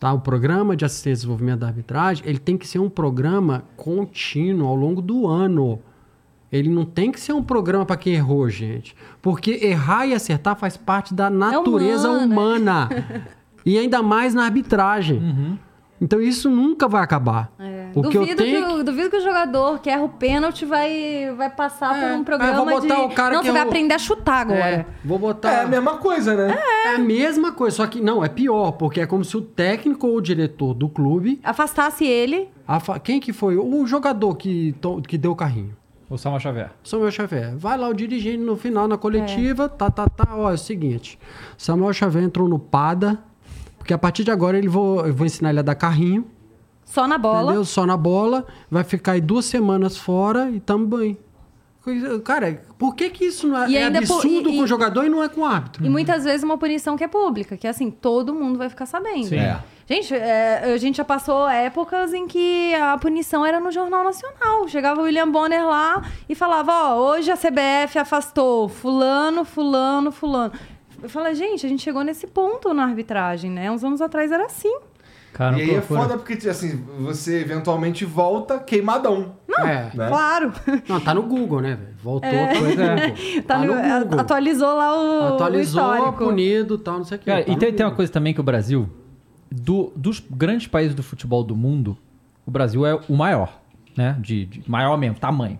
tá? O Programa de Assistência e Desenvolvimento da Arbitragem, ele tem que ser um programa contínuo ao longo do ano. Ele não tem que ser um programa para quem errou, gente. Porque errar e acertar faz parte da natureza humano, humana. e ainda mais na arbitragem. Então isso nunca vai acabar. É. O que eu duvido, tenho que, o- duvido que o jogador que erra o pênalti vai, vai passar É. por um Ah, programa vou botar de. o cara não, que você vai aprender a chutar agora. É, vou botar. É a mesma coisa, né? É a mesma coisa, só que não, é pior, porque é como se o técnico ou o diretor do clube. Afastasse ele. afa- Quem que foi? O jogador que, to- que deu o carrinho. O Samuel Xavier. Samuel Xavier. Vai lá o dirigente no final, na coletiva, tá, tá, tá. Ó, é o seguinte: Samuel Xavier entrou no PADA, porque a partir de agora ele vou, eu vou ensinar ele a dar carrinho, Só na bola. entendeu? Só na bola, vai ficar aí duas semanas fora e. Coisa- Cara, por que que isso não é, E é ainda por- absurdo e- com o jogador e não é com o árbitro? E muitas vezes uma punição que é pública, que assim, todo mundo vai ficar sabendo. Sim. É. Gente, é, a gente já passou épocas em que a punição era no Jornal Nacional. Chegava o William Bonner lá e falava, ó, hoje a CBF afastou fulano, fulano, fulano. Eu falei, gente, a gente chegou nesse ponto na arbitragem, né? Uns anos atrás era assim. Cara, e aí é foda porque, assim, você eventualmente volta queimadão. É. Né? Claro. Não, tá no Google, né, velho? Voltou, tá no Pois é. Google. Tá no- a- Google. atualizou lá o, Atualizou, o histórico. punido, tal, não sei o que. Cara, Tá e no tem, tem uma coisa também que o Brasil, do- dos grandes países do futebol do mundo, o Brasil é o maior, né? De, de maior mesmo, tamanho.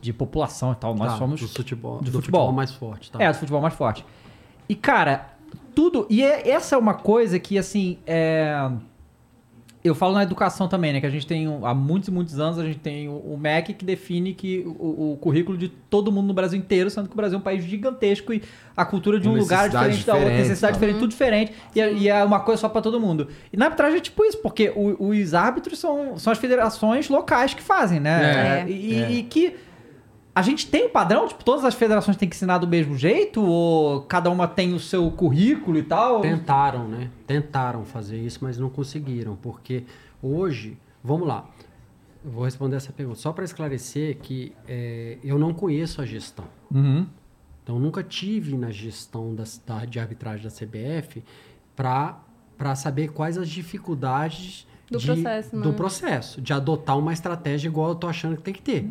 De população e tal. Nós Tá, somos. do futebol, de do futebol. mais forte, tá? É, do futebol mais forte. E, cara, tudo. E é- essa é uma coisa que, assim, é. Eu falo na educação também, né? Que a gente tem, há muitos e muitos anos, a gente tem o, MEC que define que o, o currículo de todo mundo no Brasil inteiro, sendo que o Brasil é um país gigantesco e a cultura de um lugar é necessidades diferente da outra, necessidade tá. diferente, tudo diferente, e, é- e é uma coisa só pra todo mundo. E na arbitragem é tipo isso, porque o- os árbitros são, são as federações locais que fazem, né? É. E, É. e que a gente tem um padrão? Tipo, todas as federações têm que ensinar do mesmo jeito? Ou cada uma tem o seu currículo e tal? Tentaram, né? Tentaram fazer isso, mas não conseguiram, porque hoje, vamos lá. Eu vou responder essa pergunta. Só para esclarecer que é, eu não conheço a gestão. Uhum. Então, nunca tive na gestão da, da- de arbitragem da CBF para saber quais as dificuldades Do de- processo, do né? processo, de adotar uma estratégia igual eu tô achando que tem que ter.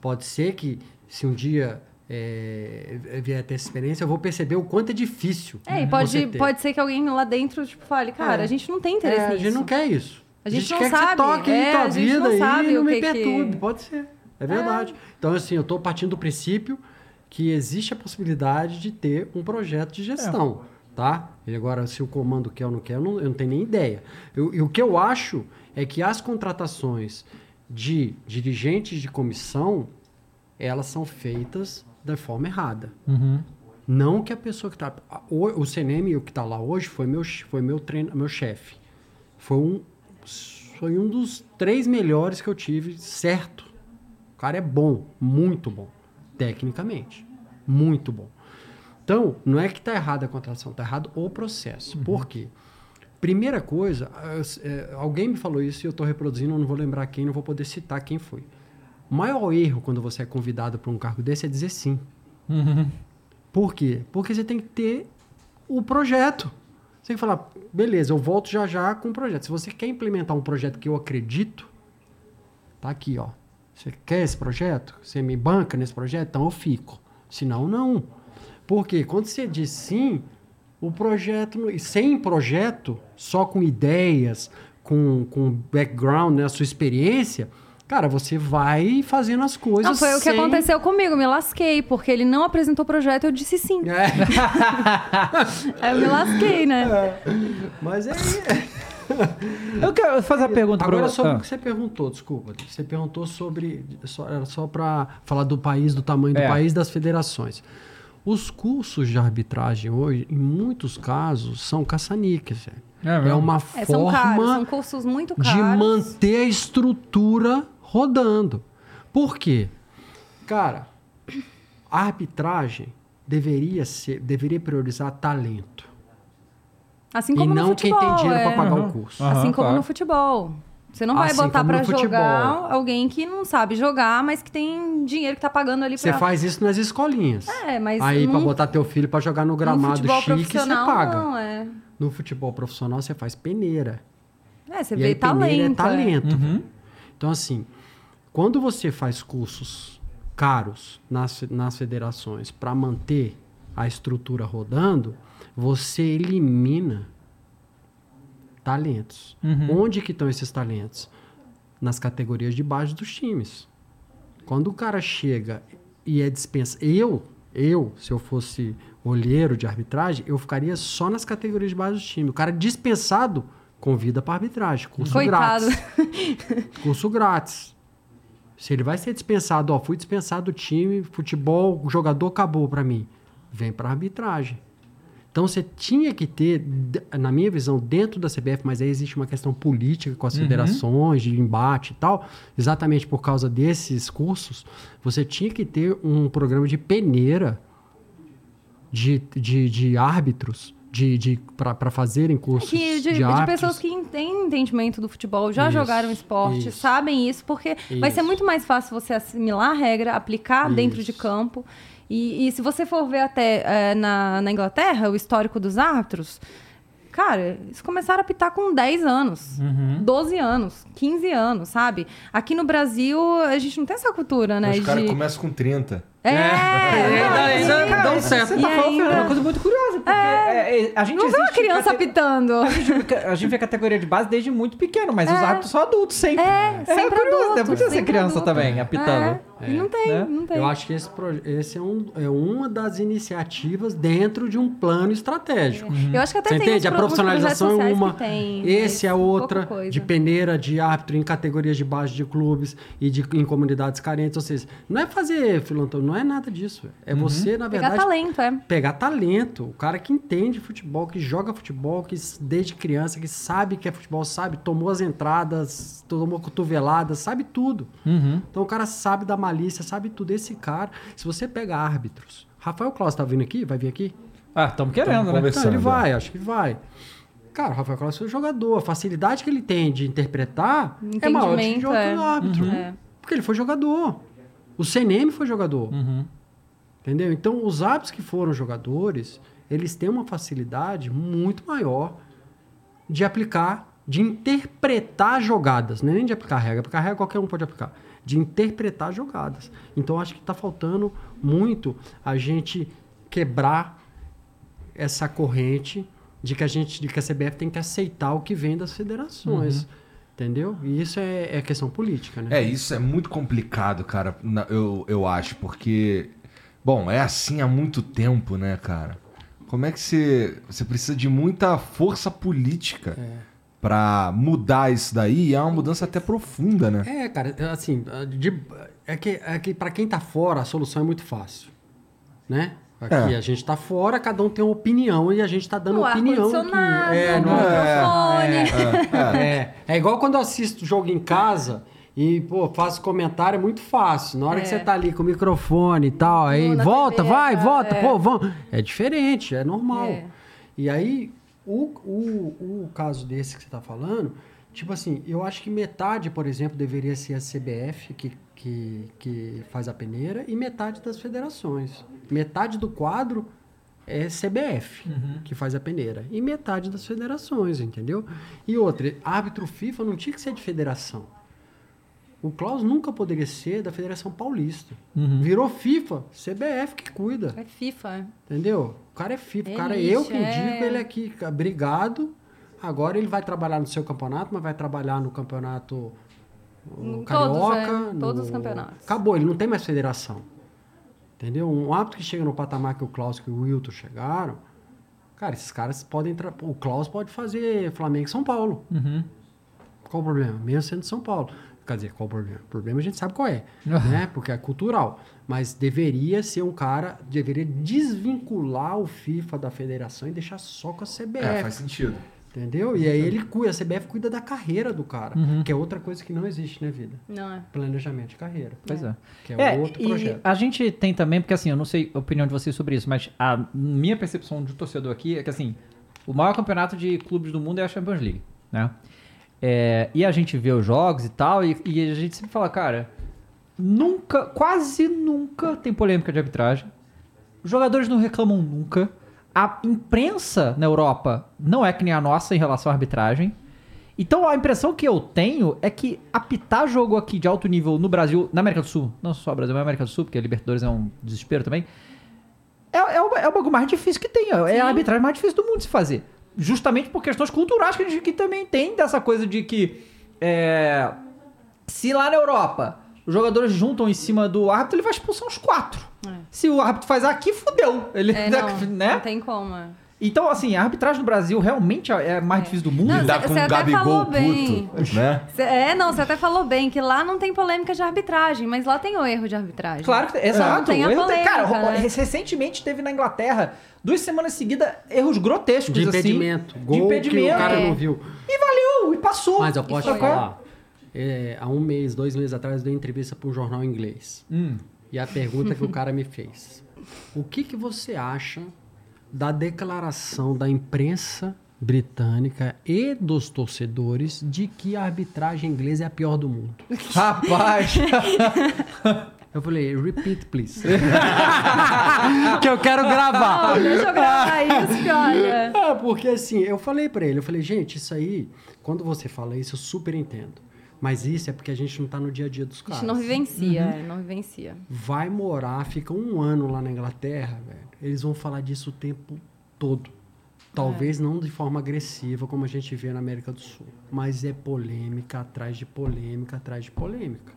Pode ser que, se um dia é, vier ter essa experiência, eu vou perceber o quanto é difícil. É, e pode, pode ser que alguém lá dentro tipo, fale, cara, É. a gente não tem interesse É, a nisso. gente não quer isso. A gente não quer que sabe, você toque é, em tua a gente vida não aí sabe e não o me que que- perturbe. Pode ser. É verdade. Então, assim, eu estou partindo do princípio que existe a possibilidade de ter um projeto de gestão, tá? E agora, se o comando quer ou não quer, eu não, eu não tenho nem ideia. Eu- e o que eu acho é que as contratações de dirigentes de comissão, elas são feitas da forma errada. Uhum. Não que a pessoa que está. O, o CNM, o que está lá hoje, foi meu, foi meu, treino, meu chefe. Foi um, foi um dos três melhores que eu tive, certo. O cara é bom, muito bom, tecnicamente. Muito bom. Então, não é que está errada a contratação, está errado o processo. Por quê? Primeira coisa, é, alguém me falou isso e eu estou reproduzindo, eu não vou lembrar quem, não vou poder citar quem foi. O maior erro quando você é convidado para um cargo desse é dizer sim. Uhum. Por quê? Porque você tem que ter o projeto. Você tem que falar, beleza, eu volto já já com o projeto. Se você quer implementar um projeto que eu acredito, tá aqui, ó. Você quer esse projeto? Você me banca nesse projeto? Então eu fico. Senão, não. Porque quando você diz sim, o projeto, sem projeto, só com ideias, com, com background, né, a sua experiência, cara, você vai fazendo as coisas. Não, foi o que sem- aconteceu comigo, me lasquei, porque ele não apresentou o projeto, eu disse sim. É. Aí eu me lasquei, né? Mas é. Eu quero fazer a pergunta Agora, pra sobre ah. o que você perguntou, desculpa. Você perguntou sobre. Só, era só para falar do país, do tamanho do É. país, das federações. Os cursos de arbitragem hoje, em muitos casos, são caça-níqueis. É É, uma É, são caros, forma são cursos muito de caros. manter a estrutura rodando. Por quê? Cara, a arbitragem deveria ser, deveria priorizar talento. Assim E como não no quem futebol. tem dinheiro é. para pagar Uhum. o curso. Aham, Assim como claro. no futebol. Você não vai Assim botar no futebol. jogar alguém que não sabe jogar, mas que tem dinheiro que tá pagando ali Você pra... faz isso nas escolinhas. É, mas Aí, pra num- botar teu filho pra jogar no no gramado futebol chique, você profissional, paga. não, é. No futebol profissional, você faz peneira. É, você e vê aí, peneira talento. é é. talento. Uhum. Então, assim, quando você faz cursos caros nas, nas federações para manter a estrutura rodando, você elimina talentos. Uhum. Onde que estão esses talentos? Nas categorias de base dos times. Quando o cara chega e é dispensa, eu, eu, se eu fosse olheiro de arbitragem, eu ficaria só nas categorias de base dos times. O cara dispensado convida para arbitragem, curso Coitado. grátis. Curso grátis. Se ele vai ser dispensado, ó, fui dispensado do time, futebol, o jogador acabou para mim. Vem para arbitragem. Então você tinha que ter, na minha visão, dentro da CBF, mas aí existe uma questão política com as federações, de embate e tal, exatamente por causa desses cursos, você tinha que ter um programa de peneira de, de, de árbitros, de, de, para fazerem cursos Que de, de, de pessoas que têm entendimento do futebol, já Isso, jogaram esporte, isso. sabem isso, porque vai ser Isso. muito mais fácil você assimilar a regra, aplicar dentro de Isso. campo. E, e se você for ver até eh, na, na Inglaterra, o histórico dos árbitros, cara, eles começaram a apitar com 10 anos, Uhum. 12 anos, 15 anos, sabe? Aqui no Brasil, a gente não tem essa cultura, né? Os caras de... começam com 30. É, ainda- ainda cara, dão isso- certo. Você tá falando ainda- uma coisa muito curiosa, porque é, é, a gente Não vê uma criança cate- apitando. A gente, a gente vê categoria de base desde muito pequeno, mas os árbitros são adultos sempre. É, sempre curioso, adulto, né? Podia ser criança adulto. também, apitando. É, não tem, Né? não tem. Eu acho que esse, proje- esse é, um, é uma das iniciativas dentro de um plano estratégico. Eu acho que até Você tem entende? A profissionalização é uma, tem, esse é outra, de peneira de árbitro em categorias de base de clubes e de, em comunidades carentes. Ou seja, não é fazer filantropia, não é nada disso. É você, na Pegar verdade, talento, é. pegar talento. O cara que entende futebol, que joga futebol, que desde criança, que sabe que é futebol, sabe, tomou as entradas, tomou cotoveladas, sabe tudo. Uhum. Então o cara sabe da malícia, sabe tudo. Esse cara, se você pega árbitros. Rafael Claus tá vindo aqui? Vai vir aqui? Ah, estamos querendo, Tamo né? conversando. Não, ele vai, acho que vai. Cara, o Rafael Claus foi jogador. A facilidade que ele tem de interpretar é maior do que de outro é. árbitro. É. Porque ele foi jogador. O CNM foi jogador. Uhum. Entendeu? Então, os árbitros que foram jogadores, eles têm uma facilidade muito maior de aplicar, de interpretar jogadas. Não é nem de aplicar regra, aplicar regra qualquer um pode aplicar. De interpretar jogadas. Então, acho que está faltando muito a gente quebrar essa corrente de que a gente, de que a CBF tem que aceitar o que vem das federações. Entendeu? E isso é, é questão política, né? É, isso é muito complicado, cara, eu, eu acho, porque. Bom, é assim há muito tempo, né, cara? Como é que você. Você precisa de muita força política pra mudar isso daí? E é uma mudança até profunda, né? É, cara, assim, de- é que, é que para quem tá fora, a solução é muito fácil. Né? Aqui É. a gente tá fora, cada um tem uma opinião e a gente tá dando No opinião. aqui. É, no no- microfone. é, é igual quando eu assisto jogo em casa e, pô, faço comentário, é muito fácil. Na hora que É. você tá ali com o microfone e tal, aí na volta, TV, vai, é, volta, é. pô, vamos. É diferente, é normal. É. E aí, o, o, o caso desse que você tá falando, tipo assim, eu acho que metade, por exemplo, deveria ser a CBF, que, que, que faz a peneira, e metade das federações. Metade do quadro é CBF, que faz a peneira. E metade das federações, entendeu? E outra, árbitro FIFA não tinha que ser de federação. O Klaus nunca poderia ser da Federação Paulista. Virou FIFA, CBF que cuida. É FIFA. Entendeu? O cara é FIFA. O cara é eu que é. indico ele aqui. Obrigado. Agora ele vai trabalhar no seu campeonato, mas vai trabalhar no campeonato uh, Em carioca. todos, é. no- Todos os campeonatos. Acabou, ele não tem mais federação. Entendeu? Um árbitro que chega no patamar que o Klaus e o Wilton chegaram, cara, esses caras podem. Tra... O Klaus pode fazer Flamengo e São Paulo. Uhum. Qual o problema? Mesmo sendo de São Paulo. Quer dizer, qual o problema? O problema a gente sabe qual é, né? Porque é cultural. Mas deveria ser um cara, deveria desvincular o FIFA da federação e deixar só com a CBF. É, faz sentido. Entendeu? E aí ele cuida, a CBF cuida da carreira do cara, que é outra coisa que não existe na vida. Não é. Planejamento de carreira. Pois é. Que é, É, outro e projeto. a gente tem também, porque assim, eu não sei a opinião de vocês sobre isso, mas a minha percepção de torcedor aqui é que assim, o maior campeonato de clubes do mundo é a Champions League, né? É, e a gente vê os jogos e tal, e, e a gente sempre fala, cara, nunca, quase nunca tem polêmica de arbitragem. Os jogadores não reclamam nunca. A imprensa na Europa não é que nem a nossa em relação à arbitragem. Então a impressão que eu tenho é que apitar jogo aqui de alto nível no Brasil, na América do Sul, não só Brasil, mas América do Sul, porque a Libertadores é um desespero também, é, é, o, é o bagulho mais difícil que tem. É a arbitragem mais difícil do mundo de se fazer. Justamente por questões culturais que a gente aqui também tem dessa coisa de que é, se lá na Europa os jogadores juntam em cima do árbitro, ele vai expulsar os quatro. É. Se o árbitro faz aqui, fudeu. Ele, É, não, né? não tem como. é. Então, assim, a arbitragem no Brasil realmente é mais difícil do mundo. Não, Lidar cê- com cê um até Gabigol falou bem. puto, né? Cê- É, não, você até falou bem que lá não tem polêmica de arbitragem, mas lá tem o erro de arbitragem. Claro que exato. Não tem a O erro tem- polêmica, cara, né? re- recentemente teve na Inglaterra, duas semanas seguidas, erros grotescos De assim. impedimento. de Gol impedimento. que o cara É. não viu. E valeu, e passou. Mas eu posso falar. É, há um mês, dois meses atrás, eu dei entrevista para um jornal inglês. Hum. E a pergunta que o cara me fez: O que, que você acha da declaração da imprensa britânica e dos torcedores de que a arbitragem inglesa é a pior do mundo? Rapaz. Eu falei, repeat, please. que eu quero gravar. Não, deixa eu gravar isso, que olha. É, porque assim, eu falei pra ele, eu falei, gente, isso aí, quando você fala isso, eu super entendo. Mas isso é porque a gente não tá no dia a dia dos A caras. gente não vivencia, Uhum. é, não vivencia. Vai morar, fica um ano lá na Inglaterra, velho. Eles vão falar disso o tempo todo. Talvez não de forma agressiva, como a gente vê na América do Sul. Mas é polêmica atrás de polêmica atrás de polêmica.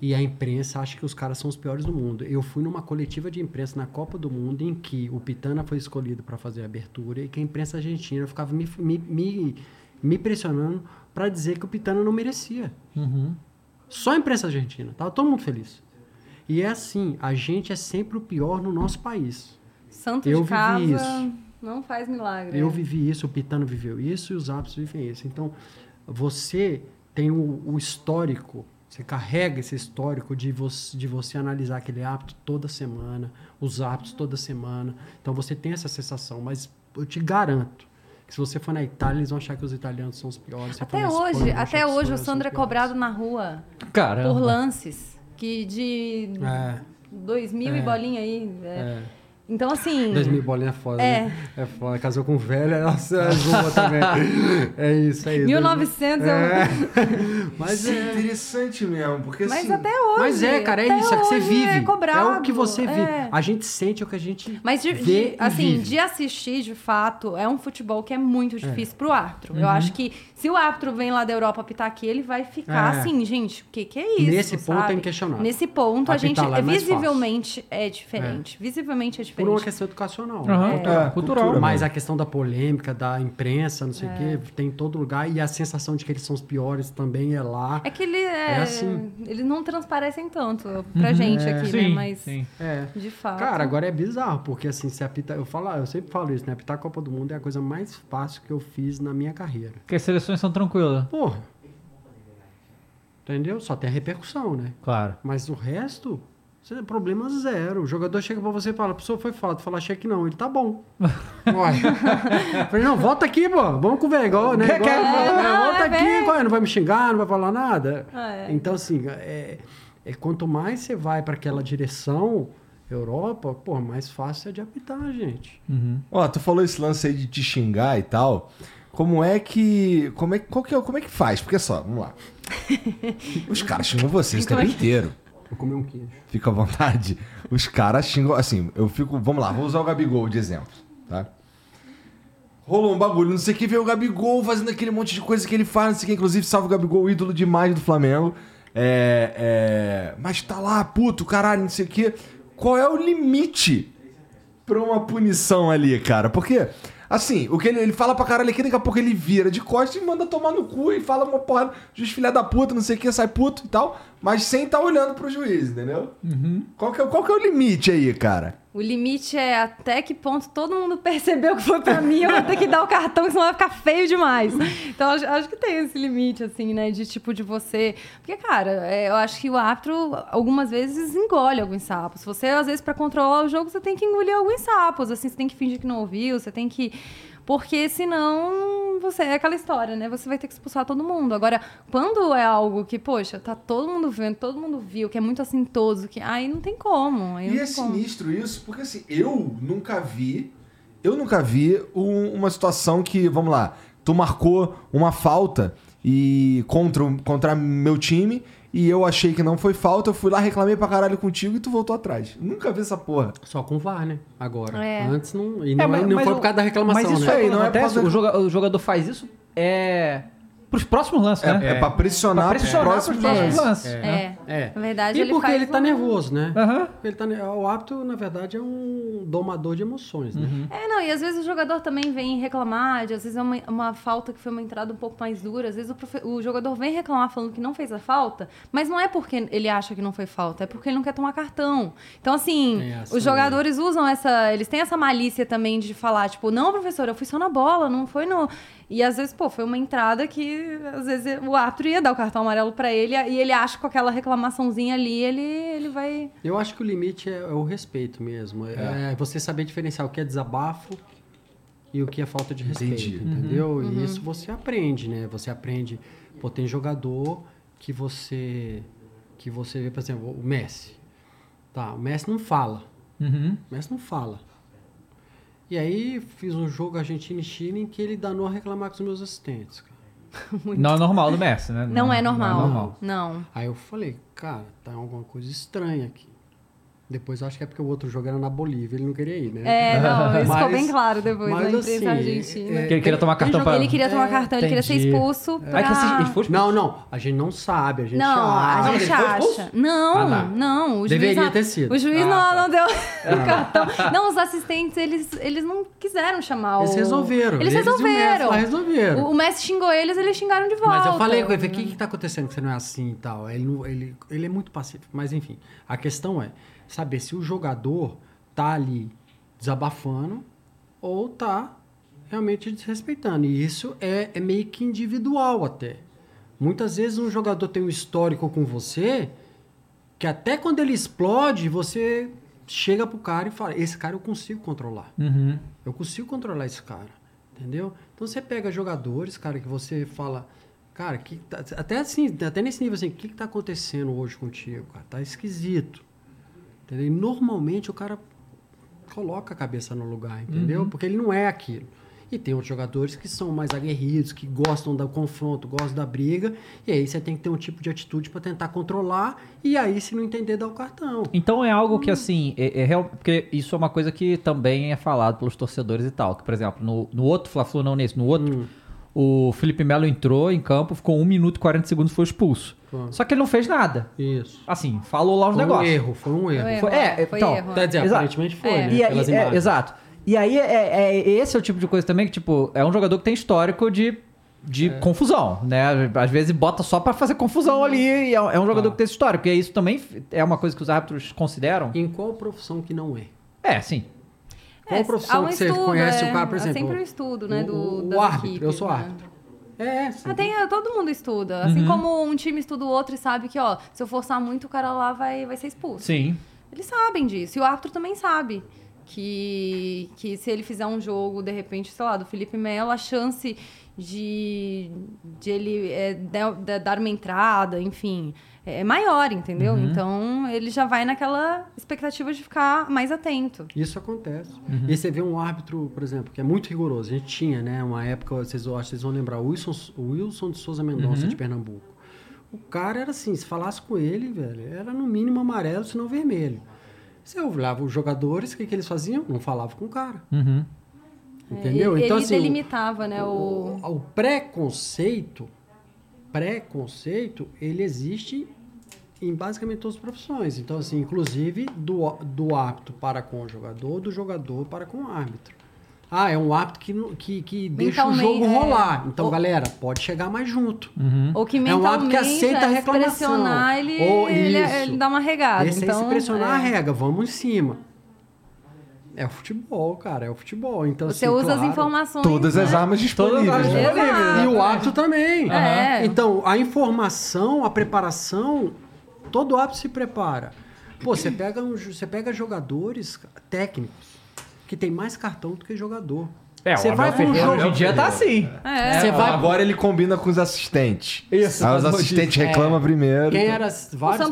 E a imprensa acha que os caras são os piores do mundo. Eu fui numa coletiva de imprensa na Copa do Mundo em que o Pitana foi escolhido para fazer a abertura e que a imprensa argentina ficava me, me, me, me pressionando para dizer que o Pitana não merecia. Só a imprensa argentina. Tava todo mundo feliz. E é assim, a gente é sempre o pior no nosso país. Santo Eu de vivi casa isso. não faz milagre. Eu vivi isso, o Pitano viveu isso e os árbitros vivem isso. Então, você tem o, o histórico, você carrega esse histórico de você, de você analisar aquele árbitro toda semana, os árbitros toda semana. Então, você tem essa sensação, mas eu te garanto se você for na Itália, eles vão achar que os italianos são os piores. Se Até Espanha, hoje, achar até hoje o Sandro é cobrado na rua Caramba. por lances. Que de É, dois mil e É. bolinha aí. é. é. Então, assim. 2000 bolinha é foda, É. né? É foda. Casou com velho, nossa, é zoa também. É isso, é isso. 1900 é, É. Mas é é. interessante mesmo, porque Mas assim... até hoje. Mas é, cara, é até isso, é que você hoje vive. É, cobrado, o que você vive. é. A gente sente o que a gente Mas de, vê de- assim, vive. de assistir, de fato, é um futebol que é muito difícil pro árbitro. Uhum. Eu acho que se o árbitro vem lá da Europa apitar aqui, ele vai ficar É. assim, gente, o que, que é isso? Nesse ponto sabe? é inquestionável. Nesse ponto, a Apitar gente lá é mais visivelmente é diferente. É Por uma questão educacional. Aham, né? cultural. É, cultural. cultura. Mas a questão da polêmica, da imprensa, não sei o quê, tem em todo lugar. E a sensação de que eles são os piores também é lá. É que ele é, É assim. eles não transparecem tanto pra gente é. aqui, Sim, né? Mas sim. É. de fato. Cara, agora é bizarro, porque assim, se apitar. Eu, falo, eu sempre falo isso, né? Apitar a Copa do Mundo é a coisa mais fácil que eu fiz na minha carreira. Porque as seleções são tranquilas. Porra. Entendeu? Só tem a repercussão, né? Claro. Mas o resto, você é problema zero. O jogador chega pra você e fala, pessoa foi falta. Fala, achei que não. Ele tá bom. Falei, não, volta aqui, pô. Vamos conversar. Igual, né? Quer- Igual, quer- é, não, volta é aqui, qual é? não vai me xingar, não vai falar nada. É. Então, assim, é, é quanto mais você vai pra aquela direção, Europa, pô, mais fácil é de apitar, gente. Ó, tu falou esse lance aí de te xingar e tal. Como é que. Como é, qual que é, como é que faz? Porque só, vamos lá. Os caras xingam vocês o tempo inteiro. Vou comer um queijo. Fica à vontade. Os caras xingam. Assim, eu fico. Vamos lá, vou usar o Gabigol de exemplo, tá? Rolou um bagulho, não sei o que, veio o Gabigol fazendo aquele monte de coisa que ele faz, não sei o que, inclusive salve o Gabigol, ídolo demais do Flamengo. É, é, mas tá lá, puto, caralho, não sei o que. Qual é o limite pra uma punição ali, cara? Porque, assim, o que ele, ele fala pra caralho aqui, daqui a pouco ele vira de costas e manda tomar no cu e fala uma porrada, juiz filha da puta, não sei o que, sai puto e tal, mas sem tá olhando pro juiz, entendeu? Qual, que é, qual que é o limite aí, cara? O limite é até que ponto todo mundo percebeu que foi pra mim, eu vou ter que dar o cartão, senão vai ficar feio demais. Então, acho, acho que tem esse limite, assim, né? De tipo, de você. Porque, cara, é, eu acho que o árbitro, algumas vezes, engole alguns sapos. Você, às vezes, pra controlar o jogo, você tem que engolir alguns sapos. Assim, você tem que fingir que não ouviu, você tem que. Porque senão você é aquela história, né? Você vai ter que expulsar todo mundo. Agora, quando é algo que, poxa, tá todo mundo vendo, todo mundo viu, que é muito assintoso, que aí não tem como. E é como. sinistro isso, porque assim, eu nunca vi. Eu nunca vi um- uma situação que, vamos lá, tu marcou uma falta e contra, contra meu time e eu achei que não foi falta, eu fui lá, reclamei pra caralho contigo e tu voltou atrás. Nunca vi essa porra. Só com VAR, né? Agora. É. Antes não. E não, É, mas- não mas foi o- por causa da reclamação, Mas isso né? aí, Aí, não não é por o, joga- o jogador faz isso é pros próximos lances, É, né? é pra pressionar, Pra pressionar pros pros próximos próximos lances. lances. É. É. Na verdade, e ele porque faz ele tá um- nervoso, né? Aham. Ele tá, ne- o árbitro, na verdade, é um domador de emoções, né? É, não, e às vezes o jogador também vem reclamar, de, às vezes é uma, uma falta que foi uma entrada um pouco mais dura, às vezes o, profe- o jogador vem reclamar falando que não fez a falta, mas não é porque ele acha que não foi falta, é porque ele não quer tomar cartão. Então, assim, essa os jogadores usam essa. Eles têm essa malícia também de falar, tipo, não, professor, eu fui só na bola, não foi no. E às vezes, pô, foi uma entrada que às vezes o árbitro ia dar o cartão amarelo pra ele e ele acha que com aquela reclamaçãozinha ali, ele, ele vai. Eu acho que o limite é, é o respeito mesmo. É. você saber diferenciar o que é desabafo e o que é falta de respeito, Entendi. entendeu? E isso você aprende, né? Você aprende. Pô, tem jogador que você que você vê, por exemplo, o Messi. Tá, o Messi não fala. Uhum. O Messi não fala. E aí fiz um jogo Argentina e Chile em que ele danou a reclamar com os meus assistentes. cara. Não é normal do Messi, né? Não, é normal. Não é normal. Não. Aí eu falei, cara, tá alguma coisa estranha aqui. Depois eu acho que é porque o outro jogo era na Bolívia, ele não queria ir, né? É, não, isso ficou Mas- bem claro depois na mas imprensa assim, argentina. é- Que ele queria tomar cartão jogo- pra... Ele queria tomar É, cartão, ele queria ser expulso. Pra... Ah, que assim, ele foi expulso? Não, não, a gente não sabe, a gente Não, a acha. gente ele foi expulso? acha. Não, Ah, não. O Deveria juiz, não- ter sido. O juiz Ah, não, tá. não deu o cartão. Não, os assistentes, eles, eles não quiseram chamar o... Eles resolveram. Eles e o Messi resolveram. resolveram. O, o Messi xingou eles, eles xingaram de volta. Mas eu falei com ele, o que, que tá acontecendo que você não é assim e tal? Ele, não- ele, ele é muito pacífico. Mas enfim, a questão é saber se o jogador tá ali desabafando ou tá realmente desrespeitando. E isso é, é meio que individual até. Muitas vezes um jogador tem um histórico com você que até quando ele explode, você chega pro cara e fala, esse cara eu consigo controlar. Uhum. Eu consigo controlar esse cara. Entendeu? Então você pega jogadores, cara, que você fala, cara, que tá- até assim, até nesse nível assim, o que, que tá acontecendo hoje contigo, cara? Tá esquisito. Entendeu? E normalmente o cara coloca a cabeça no lugar, entendeu? Porque ele não é aquilo. E tem outros jogadores que são mais aguerridos, que gostam do confronto, gostam da briga, e aí você tem que ter um tipo de atitude para tentar controlar, e aí se não entender dá o cartão. Então é algo que, assim, é, é real, porque isso é uma coisa que também é falado pelos torcedores e tal. Que, por exemplo, no, no outro Fla-Flu, não nesse, no outro, o Felipe Melo entrou em campo, ficou 1 minuto e 40 segundos e foi expulso. Só que ele não fez nada. Isso. Assim, falou lá os Foi um negócios. erro, foi um erro. Foi é, Foi então, erro. Quer dizer, Exato. aparentemente foi, É. né? E aí, é, imagens. exato. E aí, é, é- esse é o tipo de coisa também que, tipo, é um jogador que tem histórico de, de É. confusão, né? Às vezes bota só pra fazer confusão ali e é, é um jogador Ah. que tem esse histórico. E isso também é uma coisa que os árbitros consideram. Em qual profissão que não é? É, sim. Qual É, profissão um que você estudo, conhece é, o cara, por exemplo? sempre um estudo, né, o- do- o, das árbitro, eu equipes, sou né? árbitro. É, sim. Ah, tem, todo mundo estuda. Assim como um time estuda o outro e sabe que, ó, se eu forçar muito, o cara lá vai, vai ser expulso. Sim. Eles sabem disso. E o árbitro também sabe. Que, que se ele fizer um jogo, de repente, sei lá, do Felipe Melo, a chance de, de ele é, dar uma entrada, enfim, é maior, entendeu? Então ele já vai naquela expectativa de ficar mais atento. Isso acontece. E você vê um árbitro, por exemplo, que é muito rigoroso. A gente tinha, né, uma época, vocês, eu acho que vocês vão lembrar, o Wilson, o Wilson de Souza Mendonça, de Pernambuco. O cara era assim, se falasse com ele, velho, era no mínimo amarelo, se não vermelho. Você olhava os jogadores, o que, que eles faziam? Não falavam com o cara. Uhum. Entendeu? Ele, então, ele assim, delimitava, né, o... o, o preconceito, preconceito, ele existe em basicamente todas as profissões. Então, assim, inclusive do, do árbitro para com o jogador, do jogador para com o árbitro. Ah, é um árbitro que, que, que deixa o Mentalmente, jogo é. rolar. Então, O- galera, pode chegar mais junto. Ou que É um mentalmente, hábito que aceita a é, se reclamação. pressionar, ele, Ou ele, isso. ele dá uma regada. Esse então, aí, se pressionar, é. arrega, vamos em cima. É o futebol, cara, é o futebol. Então, Você assim, usa as claro, informações. Todas as né? armas disponíveis. Todas as né? armas Exato. E o árbitro também. É. Então, a informação, a preparação, todo árbitro se prepara. Pô, você pega, um, você pega jogadores técnicos que tem mais cartão do que jogador. É, Você o vai Ferreira jogo- hoje em dia tá assim. É. Você vai- Agora ele combina com os assistentes. Isso, Aí os assistentes reclamam primeiro. Quem era O vários o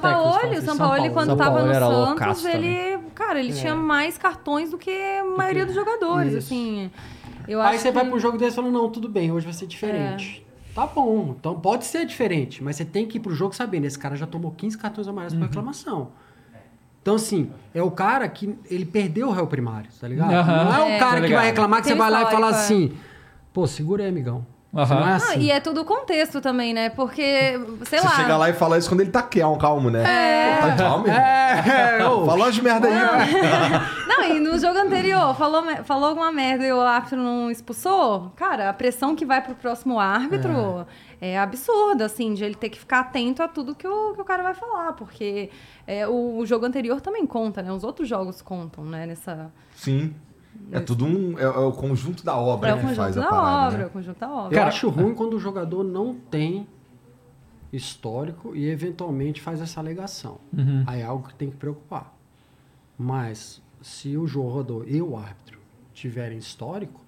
assim, São Paulo, quando São tava Paulo no era Santos, ele, cara, ele tinha mais cartões do que a maioria dos jogadores, Isso. assim. Eu Aí acho você vai que- pro jogo desse e fala, não, tudo bem, hoje vai ser diferente. Tá bom, então pode ser diferente, mas você tem que ir pro jogo sabendo, esse cara já tomou 15 cartões amarelos por reclamação. Então, assim, é o cara que ele perdeu o réu primário, tá ligado? Aham. Não é É. o cara Tá que vai reclamar que Tem você vai lá e fala histórico, assim, pô, segura aí, amigão. Você não é assim. e é tudo contexto também, né? Porque, sei Você lá. chega lá e fala isso quando ele tá calmo, calmo né? É. Tá calmo. É, ô, Fala umas merda aí. Não, e no jogo anterior, falou, falou alguma merda e o árbitro não expulsou, cara, a pressão que vai pro próximo árbitro é, absurda, assim, de ele ter que ficar atento a tudo que o, que o cara vai falar, porque é, o, o jogo anterior também conta, né? Os outros jogos contam, né? Nessa. Sim. É tudo um. É, é o conjunto da obra É que faz a da parada. obra, né? o conjunto da obra. Eu acho ruim quando o jogador não tem histórico e eventualmente faz essa alegação. Uhum. Aí é algo que tem que preocupar. Mas se o jogador e o árbitro tiverem histórico,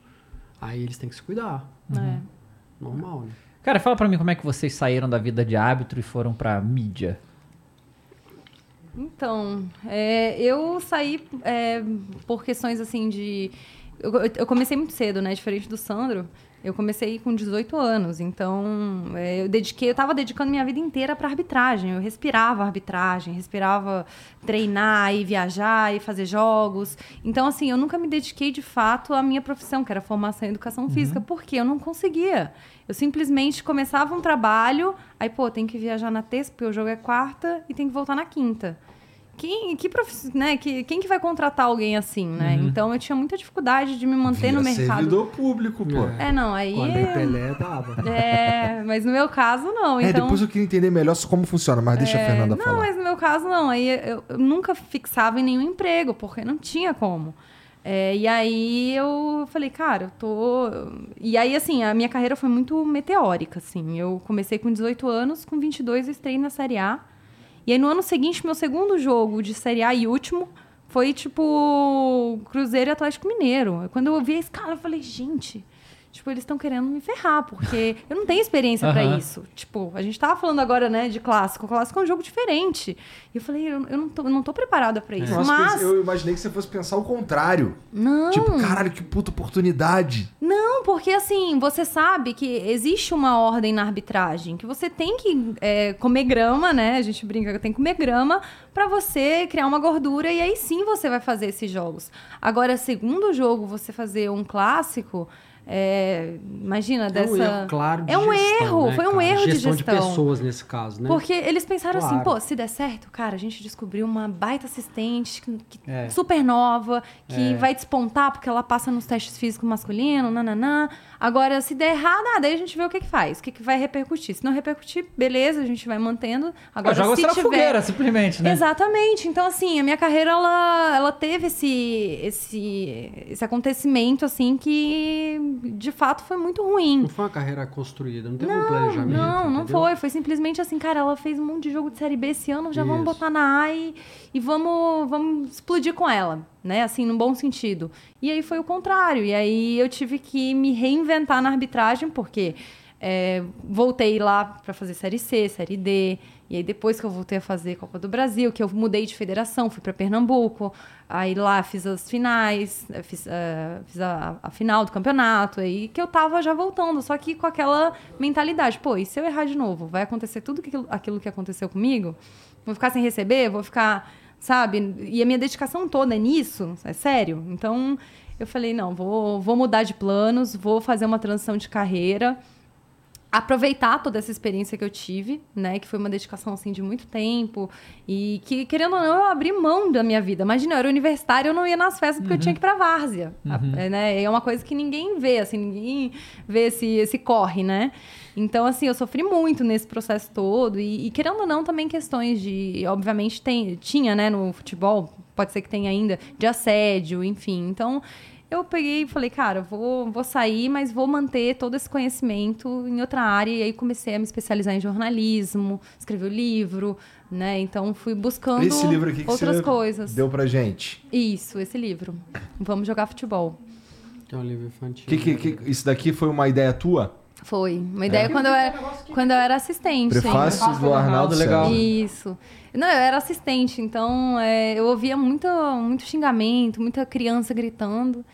aí eles têm que se cuidar. É. Normal, né? Cara, fala pra mim como é que vocês saíram da vida de árbitro e foram pra mídia. Então, é, eu saí é, por questões assim de. Eu, eu comecei muito cedo, né? Diferente do Sandro. Eu comecei com 18 anos, então é, eu dediquei, eu tava dedicando minha vida inteira para arbitragem. Eu respirava arbitragem, respirava treinar e viajar e fazer jogos. Então, assim, eu nunca me dediquei de fato à minha profissão, que era formação em educação física, porque eu não conseguia. Eu simplesmente começava um trabalho, aí, pô, tem que viajar na terça, porque o jogo é quarta, e tem que voltar na quinta. Quem, que profi- né, que, quem que vai contratar alguém assim, né? Então eu tinha muita dificuldade de me manter Vira no mercado. servidor público, pô. É. É, não, aí. A André Pelé dava. É, mas no meu caso, não. É, Então, depois eu queria entender melhor como funciona, mas deixa a Fernanda não, falar. mas no meu caso, não. Aí eu, eu nunca fixava em nenhum emprego, porque não tinha como. É, e aí eu falei, cara, eu tô. E aí, assim, a minha carreira foi muito meteórica, assim. Eu comecei com 18 anos, com 22 eu estrei na Série A. E aí no ano seguinte, meu segundo jogo de Série A e último foi tipo Cruzeiro e Atlético Mineiro. Quando eu vi a escala, eu falei, gente, Tipo, eles estão querendo me ferrar, porque eu não tenho experiência pra Aham. isso. Tipo, a gente tava falando agora, né, de clássico. O clássico é um jogo diferente. E eu falei, eu, eu não, tô, eu não tô preparada pra isso. Nossa, Mas. eu imaginei que você fosse pensar o contrário. Não. Tipo, caralho, que puta oportunidade. Não, porque assim, você sabe que existe uma ordem na arbitragem, que você tem que é, comer grama, né? A gente brinca que tem que comer grama pra você criar uma gordura e aí sim você vai fazer esses jogos. Agora, segundo jogo, você fazer um clássico, é, imagina É dessa. um erro claro de É um gestão, erro, né, foi um cara? erro de gestão gestão. de pessoas nesse caso, né? Porque eles pensaram assim, Claro. pô, se der certo, cara, a gente descobriu uma baita assistente que- É. super nova, que É. vai despontar porque ela passa nos testes físicos masculinos, nananã. Agora, se der errado, ah, daí a gente vê o que que faz, o que que vai repercutir. Se não repercutir, beleza, a gente vai mantendo. Agora, joga se você na tiver... fogueira, simplesmente, né? Exatamente. Então, assim, a minha carreira, ela, ela teve esse, esse, esse acontecimento, assim, que de fato foi muito ruim. Não foi uma carreira construída, não teve um planejamento. Não, não entendeu? foi. Foi simplesmente assim, cara, ela fez um monte de jogo de Série B esse ano, já vamos Isso. botar na A e, e vamos, vamos explodir com ela, né? Assim, num bom sentido. E aí foi o contrário. E aí eu tive que me reinventar na arbitragem, porque é, voltei lá para fazer Série C, Série D. E aí depois que eu voltei a fazer Copa do Brasil, que eu mudei de federação, fui para Pernambuco. Aí lá fiz as finais, eh, fiz, eh, fiz a, a final do campeonato, aí que eu tava já voltando, só que com aquela mentalidade, pô, e se eu errar de novo? Vai acontecer tudo aquilo, aquilo que aconteceu comigo? Vou ficar sem receber? Vou ficar, sabe? E a minha dedicação toda é nisso, é sério. Então eu falei, não, vou, vou mudar de planos, vou fazer uma transição de carreira aproveitar toda essa experiência que eu tive, né, que foi uma dedicação assim de muito tempo e que querendo ou não eu abri mão da minha vida. Imagina, eu era universitária, eu não ia nas festas porque eu tinha que ir pra várzea, A- é, né? É uma coisa que ninguém vê, assim, ninguém vê esse esse corre, né? Então, assim, eu sofri muito nesse processo todo e, e querendo ou não também questões de, obviamente tem, tinha, né, no futebol, pode ser que tenha ainda de assédio, enfim. Então, eu peguei e falei, cara, vou, vou sair, mas vou manter todo esse conhecimento em outra área. E aí comecei a me especializar em jornalismo, escrever o livro, né? Então fui buscando Esse livro aqui que outras você coisas. deu pra gente. Isso, esse livro. Vamos jogar futebol. Tem um livro infantil. Que, que, que- isso daqui foi uma ideia tua? Foi. Uma ideia quando, eu era, quando eu era assistente. Prefácio do do Arnaldo legal. Isso. Não, eu era assistente, então é, eu ouvia muito, muito xingamento, muita criança gritando.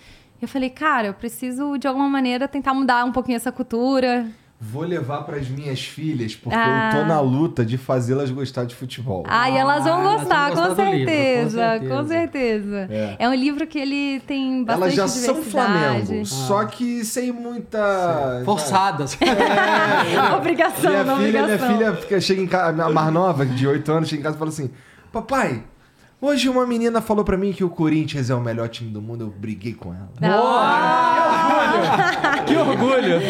E eu falei, cara, eu preciso de alguma maneira tentar mudar um pouquinho essa cultura. Vou levar pras minhas filhas, porque Ah. eu tô na luta de fazê-las gostar de futebol. Ah, e elas vão Ah, elas vão gostar, com, gostar do livro, com certeza, com certeza. certeza. É. É. um livro que ele tem bastante Elas já são diversidade. Flamengo, só que sem muita. Forçadas. obrigação, Minha não filha, minha obrigação. filha fica, chega em casa, a mais nova, de 8 anos, chega em casa e fala assim: Papai, hoje uma menina falou pra mim que o Corinthians é o melhor time do mundo, eu briguei com ela. Que orgulho!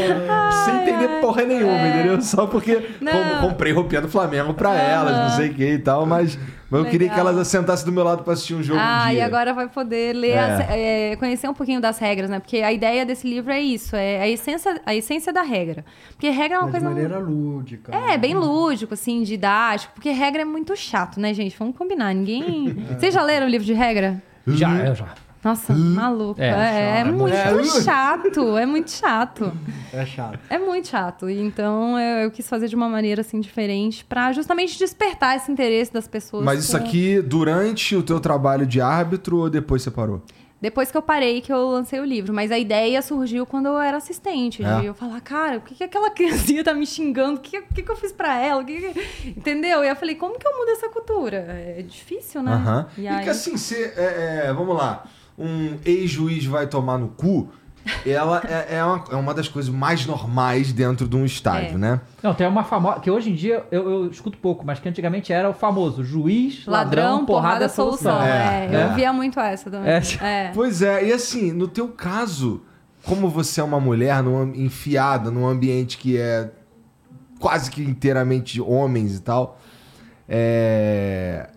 Sem entender porra nenhuma, entendeu? Só porque Não. com- comprei roupinha do Flamengo pra elas, não sei o que e tal, mas, mas eu queria que elas sentassem do meu lado pra assistir um jogo Ah, um dia. e agora vai poder ler, É. as- é, conhecer um pouquinho das regras, né? Porque a ideia desse livro é isso, é a essência, a essência da regra. Porque regra é uma Mas de coisa... maneira lúdica. É, bem lúdico, assim, didático, porque regra é muito chato, né, gente? Vamos combinar, ninguém... Vocês já leram o livro de regra? Já, eu já. Nossa, maluco. É, É, é muito chato, é muito chato. É chato. É muito chato. E Então eu, eu quis fazer de uma maneira assim diferente pra justamente despertar esse interesse das pessoas. Mas isso com- aqui durante o teu trabalho de árbitro ou depois você parou? Depois que eu parei, que eu lancei o livro. Mas a ideia surgiu quando eu era assistente. É. De eu falar, cara, o que, que aquela criancinha tá me xingando? O que, que, que eu fiz pra ela? Que que- Entendeu? E eu falei, como que eu mudo essa cultura? É difícil, né? Aham. E E, aí... que assim, você, é, é, vamos lá, um ex-juiz vai tomar no cu, ela é, é uma, é uma das coisas mais normais dentro de um estádio, É. né? Não, tem uma famosa. Que hoje em dia eu, eu escuto pouco, mas que antigamente era o famoso juiz, ladrão, porrada, solução. É, É, eu é. via muito essa também. É. É. Pois é, e assim, no teu caso, como você é uma mulher num, enfiada num ambiente que é quase que inteiramente de homens e tal, é...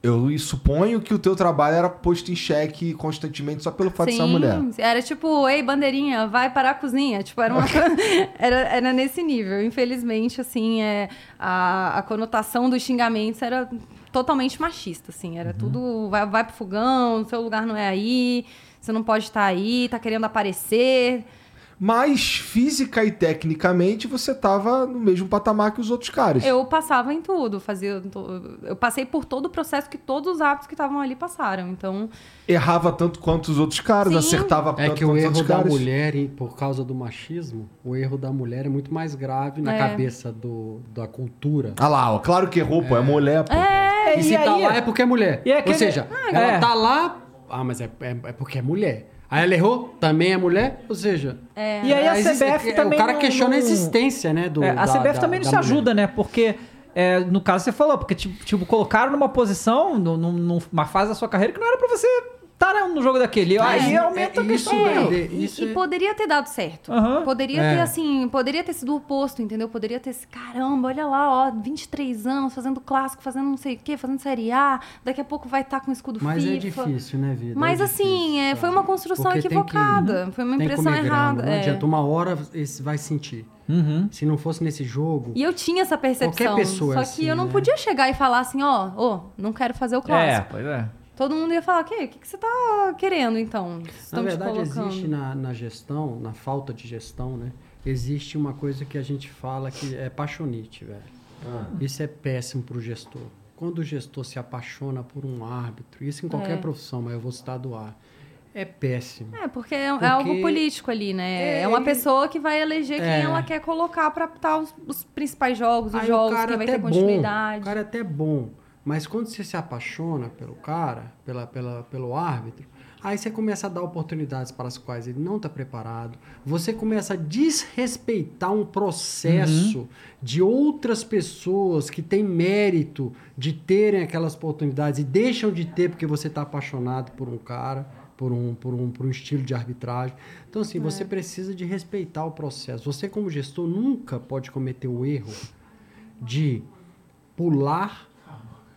Eu suponho que o teu trabalho era posto em xeque constantemente só pelo fato de ser uma mulher. Era tipo, ei, bandeirinha, vai para a cozinha. Tipo, era uma. Era, era nesse nível. Infelizmente, assim, é, a, a conotação dos xingamentos era totalmente machista, assim. Era tudo, vai, vai pro fogão, seu lugar não é aí, você não pode estar aí, tá querendo aparecer. Mas física e tecnicamente você tava no mesmo patamar que os outros caras. Eu passava em tudo, fazia. Eu passei por todo o processo que todos os árbitros que estavam ali passaram. Então, Errava tanto quanto os outros caras, Sim. acertava É tanto que o quanto os erro outros da caras. mulher, e por causa do machismo, o erro da mulher é muito mais grave na É. cabeça do, da cultura. Ah lá, ó, claro que errou, pô, é mulher, pô. É, E se tá lá é porque é mulher. E aquele- Ou seja, Ah, ela é. tá lá, ah, mas é, é, é porque é mulher. Aí ela errou, também é mulher, ou seja... E aí a CBF é, também O cara não- questiona não- a existência, né, do É, a da- CBF da- também não da se mulher. ajuda, né? Porque, é, no caso, você falou, porque, tipo, tipo, colocaram numa posição, num- num- numa fase da sua carreira que não era pra você né, no jogo daquele. aí é, aumenta é a questão. isso, do- né? e, Isso e é- poderia ter dado certo. Aham. Poderia É. ter, assim, poderia ter sido o oposto, entendeu? Poderia ter sido, caramba, olha lá, ó, 23 anos, fazendo clássico, fazendo não sei o quê, fazendo Série A, daqui a pouco vai estar com escudo Mas FIFA. é difícil, né, vida? Mas é assim, difícil, é, foi uma construção tem que- equivocada. foi uma impressão comer grama, errada. Não é. adianta, uma hora esse vai sentir. Uhum. Se não fosse nesse jogo... E eu tinha essa percepção. Qualquer pessoa é só assim, que eu não né? podia chegar e falar assim, ó, ó, não quero fazer o É, clássico. pois é. Todo mundo ia falar, o quê? O que, que você tá querendo, então? Na Estão verdade, existe na, na gestão, na falta de gestão, né? Existe uma coisa que a gente fala que é paixonite, velho. Isso é péssimo pro gestor. Quando o gestor se apaixona por um árbitro, isso em qualquer É. profissão, mas eu vou citar do ar, é péssimo. É, porque é, é Porque- algo político ali, né? É, É, uma pessoa que vai eleger quem É. ela quer colocar pra apitar os, os principais jogos, os Aí jogos, o quem vai ter é bom, continuidade. o cara é até bom, mas quando você se apaixona pelo cara, pela, pela, pelo árbitro, aí você começa a dar oportunidades para as quais ele não está preparado, você começa a desrespeitar um processo de outras pessoas que têm mérito de terem aquelas oportunidades e deixam de ter porque você está apaixonado por um cara, por um, por, um, por um estilo de arbitragem. Então, assim, você precisa de respeitar o processo. Você, como gestor, nunca pode cometer o erro de pular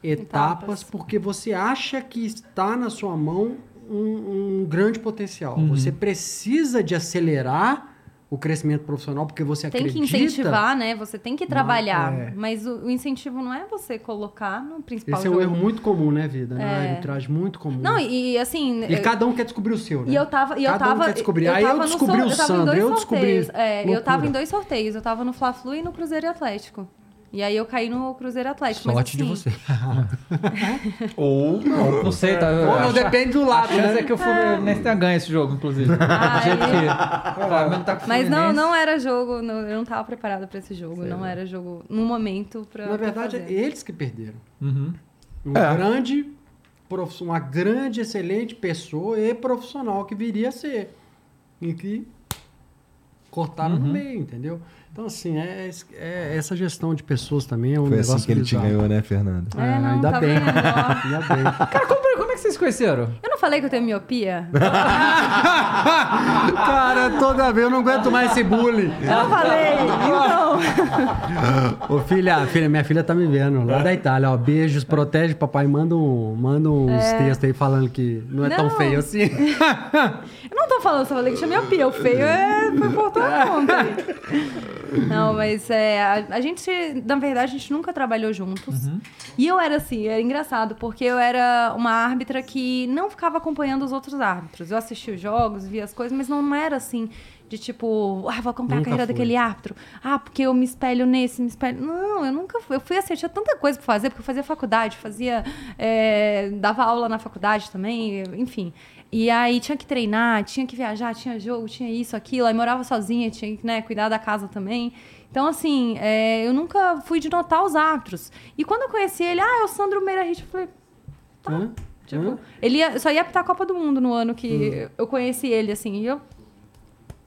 etapas, Etapas. porque você acha que está na sua mão um, um grande potencial. Uhum. Você precisa de acelerar o crescimento profissional porque você Tem acredita. que incentivar, né? Você tem que trabalhar. é. Mas o, o incentivo não é você colocar no principal Esse é um jogo. erro muito comum, né, vida? Na É. arbitragem muito comum. Não, e, assim... E eu- cada um quer descobrir o seu, né? E eu tava. E eu Cada um tava quer descobrir. Eu Aí eu descobri sor- o eu tava em Sandro, dois eu descobri. É, eu tava em dois sorteios. Eu tava no Fla-Flu e no Cruzeiro Atlético. E aí eu caí no Cruzeiro Atlético. mas, Sorte de assim, você. Ou não. Não sei, tá? Ou não, depende do A lado, chance né? é que o Fluminense tenha ganho esse jogo, inclusive. Ah, jeito ele- que tá Mas não, não era jogo. não- eu não tava preparada pra esse jogo. Não era jogo no momento pra. Na verdade, é eles que perderam. Uhum. Um É. grande, uma grande, excelente pessoa e profissional que viria a ser. E que cortaram Uhum. no meio, entendeu? Então, assim, é, é- essa gestão de pessoas também é um Foi negócio assim que ele te bizarro. ganhou, né, Fernando? É, não, ainda tá bem. Ainda bem. Cara, como, como é que vocês se conheceram? Eu não falei que eu tenho miopia? Cara, toda vez eu não aguento mais esse bullying. Eu falei. Então. Ô, filha, filha, minha filha tá me vendo lá da Itália, ó. Beijos, protege, papai. Manda, um, manda uns textos aí falando que não é tão Não. feio assim. Eu não tô falando, só falei que tinha miopia. O feio é foi por aí. Não, mas é, a, a gente, na verdade, a gente nunca trabalhou juntos. E eu era assim, era engraçado, porque eu era uma árbitra que não ficava acompanhando os outros árbitros. Eu assistia os jogos, via as coisas, mas não era assim, de tipo, ah, vou acompanhar Nunca a carreira foi. daquele árbitro. Ah, porque eu me espelho nesse, me espelho. Não, eu nunca fui. Eu fui assim, eu tinha tanta coisa pra fazer, porque eu fazia faculdade, fazia. é, dava aula na faculdade também, enfim. E aí tinha que treinar, tinha que viajar, tinha jogo, tinha isso, aquilo. Aí morava sozinha, tinha que né, cuidar da casa também. Então, assim, é, eu nunca fui de notar os árbitros. E quando eu conheci ele, ah, é o Sandro Meira Rich, eu falei, Hã? Tipo, Hã? ele ia, só ia apitar a Copa do Mundo no ano que eu conheci ele, assim. E eu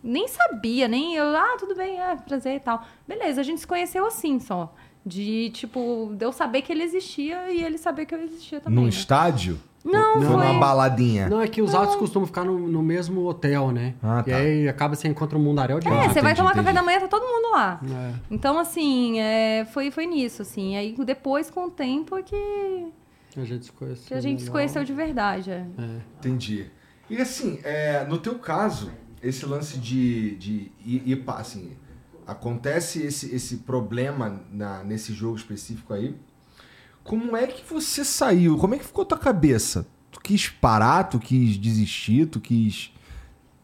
nem sabia, nem eu, ah, tudo bem, é, prazer e tal. Beleza, a gente se conheceu assim só. De, tipo, de eu saber que ele existia e ele saber que eu existia também. Num né? estádio? Não, Foi foi. numa baladinha. Não, é que os árbitros costumam ficar no, no mesmo hotel, né? Ah, E tá. aí acaba você encontra um mundaréu de É, você vai tomar entendi. café da manhã, tá todo mundo lá. É. Então, assim, é, foi, foi nisso, assim. Aí depois, com o tempo, é que, A gente se conheceu. que a gente se legal. conheceu de verdade. é. É. Entendi. E assim, é, no teu caso, esse lance de, de ir, assim, acontece esse, esse problema na, nesse jogo específico aí. Como é que você saiu? Como é que ficou tua cabeça? Tu quis parar, tu quis desistir, tu quis